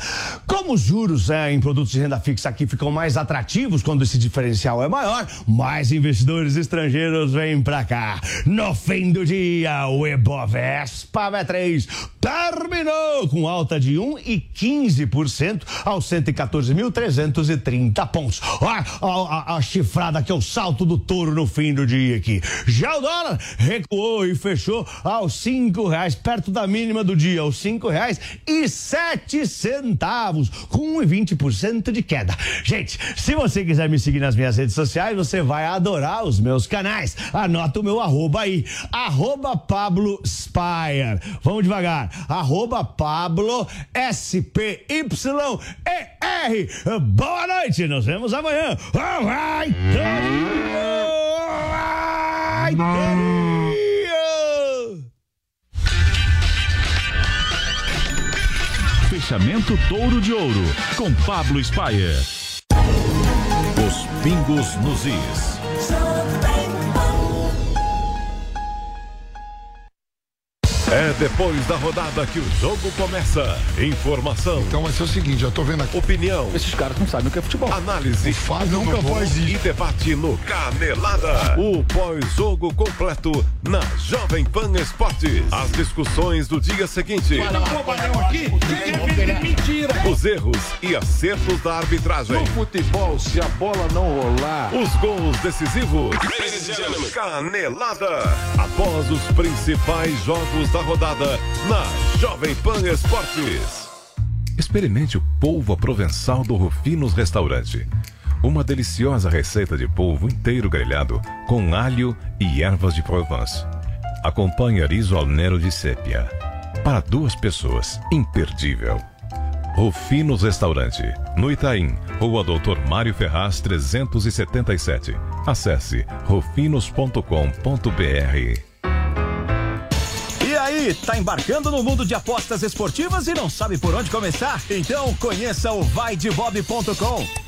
Como os juros é, em produtos de renda fixa aqui ficam mais atrativos quando esse diferencial é maior, mais investidores estrangeiros vêm para cá. No fim do dia, o Ebovespa B3 terminou com alta de 1,15% aos 114.330 pontos. Olha a, a, a, chifrada que é o salto do touro no fim do dia aqui. Já o dólar recuou e fechou aos cinco reais, perto da mínima do dia, aos cinco reais e sete centavos, com 1,20% de queda. Gente, se você quiser me seguir nas minhas redes sociais, você vai adorar os meus canais. Anota o meu arroba aí, arroba Pablo Spire. Vamos devagar, arroba Pablo S-P-Y-E-R. Boa noite, nos vemos amanhã. Vai, Vai, Fechamento Touro de Ouro, com Pablo Spayer. Os pingos nos is. É depois da rodada que o jogo começa. Informação. Então vai ser o seguinte, já tô vendo aqui. Opinião. Esses caras não sabem o que é futebol. Análise. O Fábio nunca faz isso. E debate no Canelada. O pós-jogo completo na Jovem Pan Esportes. As discussões do dia seguinte. Os erros e acertos da arbitragem. No futebol, se a bola não rolar. Os gols decisivos. Canelada. Após os principais jogos da rodada na Jovem Pan Esportes. Experimente o polvo provençal do Rufinos Restaurante. Uma deliciosa receita de polvo inteiro grelhado com alho e ervas de Provence. Acompanhe riso al nero de sépia. Para duas pessoas, imperdível. Rufinos Restaurante, no Itaim, Rua Doutor Mário Ferraz 377. Acesse rufinos.com.br. E aí, tá embarcando no mundo de apostas esportivas e não sabe por onde começar? Então conheça o vaidebob.com.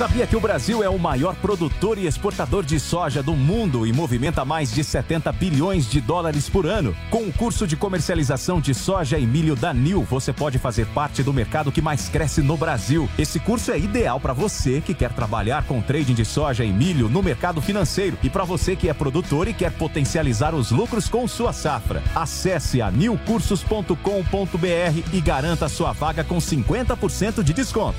Sabia que o Brasil é o maior produtor e exportador de soja do mundo e movimenta mais de 70 bilhões de dólares por ano? Com o curso de comercialização de soja e milho da NIL, você pode fazer parte do mercado que mais cresce no Brasil. Esse curso é ideal para você que quer trabalhar com trading de soja e milho no mercado financeiro e para você que é produtor e quer potencializar os lucros com sua safra. Acesse a nilcursos.com.br e garanta sua vaga com 50% de desconto.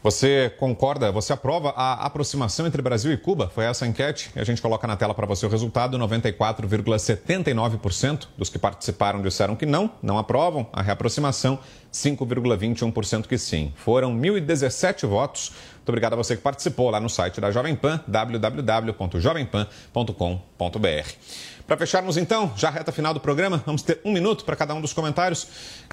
Você concorda, você aprova a aproximação entre Brasil e Cuba? Foi essa a enquete e a gente coloca na tela para você o resultado. 94,79% dos que participaram disseram que não, não aprovam a reaproximação. 5,21% que sim. Foram 1.017 votos. Muito obrigado a você que participou lá no site da Jovem Pan, www.jovempan.com.br. Para fecharmos então, já reta final do programa, vamos ter um minuto para cada um dos comentários.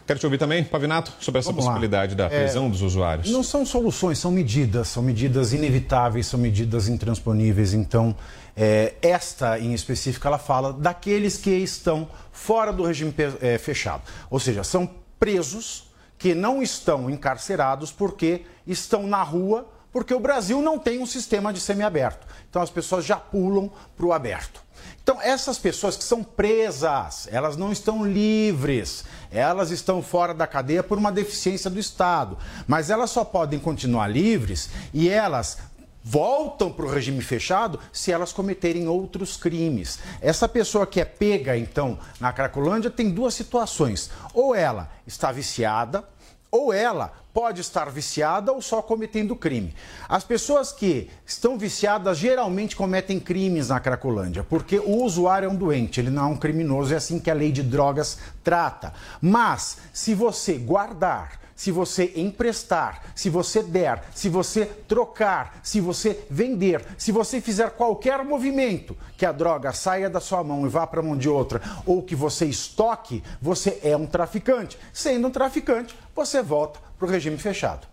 Quero te ouvir também, Pavinato, sobre essa Vamos lá. possibilidade da prisão É, dos usuários. Não são soluções, são medidas, são medidas inevitáveis, são medidas intransponíveis. Então, é, esta em específico, ela fala daqueles que estão fora do regime é, fechado. Ou seja, são presos que não estão encarcerados porque estão na rua, porque o Brasil não tem um sistema de semiaberto. Então, as pessoas já pulam para o aberto. Então, essas pessoas que são presas, elas não estão livres, elas estão fora da cadeia por uma deficiência do Estado, mas elas só podem continuar livres e elas voltam para o regime fechado se elas cometerem outros crimes. Essa pessoa que é pega, então, na Cracolândia tem duas situações. Ou ela está viciada, ou ela pode estar viciada ou só cometendo crime. As pessoas que estão viciadas geralmente cometem crimes na Cracolândia, porque o usuário é um doente, ele não é um criminoso, é assim que a lei de drogas trata. Mas se você guardar, se você emprestar, se você der, se você trocar, se você vender, se você fizer qualquer movimento que a droga saia da sua mão e vá para a mão de outra, ou que você estoque, você é um traficante. Sendo um traficante, você volta para o regime fechado.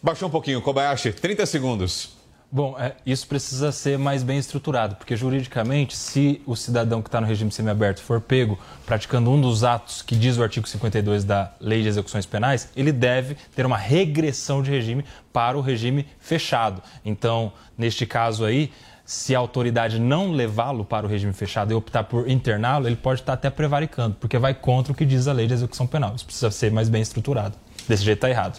Baixou um pouquinho, Kobayashi, 30 segundos. Bom, é, isso precisa ser mais bem estruturado, porque juridicamente, se o cidadão que está no regime semiaberto for pego praticando um dos atos que diz o artigo 52 da Lei de Execuções Penais, ele deve ter uma regressão de regime para o regime fechado. Então, neste caso aí, se a autoridade não levá-lo para o regime fechado e optar por interná-lo, ele pode estar até prevaricando, porque vai contra o que diz a Lei de Execução Penal. Isso precisa ser mais bem estruturado. Desse jeito está errado.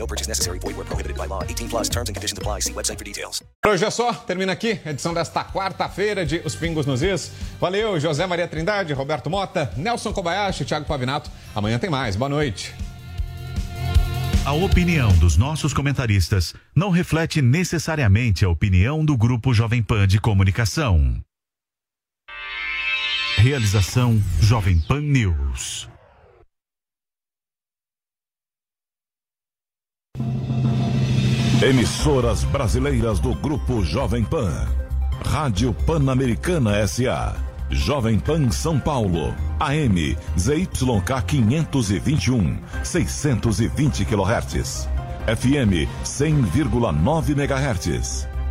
No purchase necessary. Void where prohibited by law. 18 plus terms and conditions apply. See website for details. Por hoje é só. Termina aqui a edição desta quarta-feira de Os Pingos nos Is. Valeu, José Maria Trindade, Roberto Mota, Nelson Kobayashi, Thiago Pavinato. Amanhã tem mais. Boa noite. A opinião dos nossos comentaristas não reflete necessariamente a opinião do Grupo Jovem Pan de Comunicação. Realização Jovem Pan News. Emissoras brasileiras do Grupo Jovem Pan. Rádio Pan-Americana SA. Jovem Pan São Paulo. AM ZYK 521, 620 kHz. FM 100,9 MHz.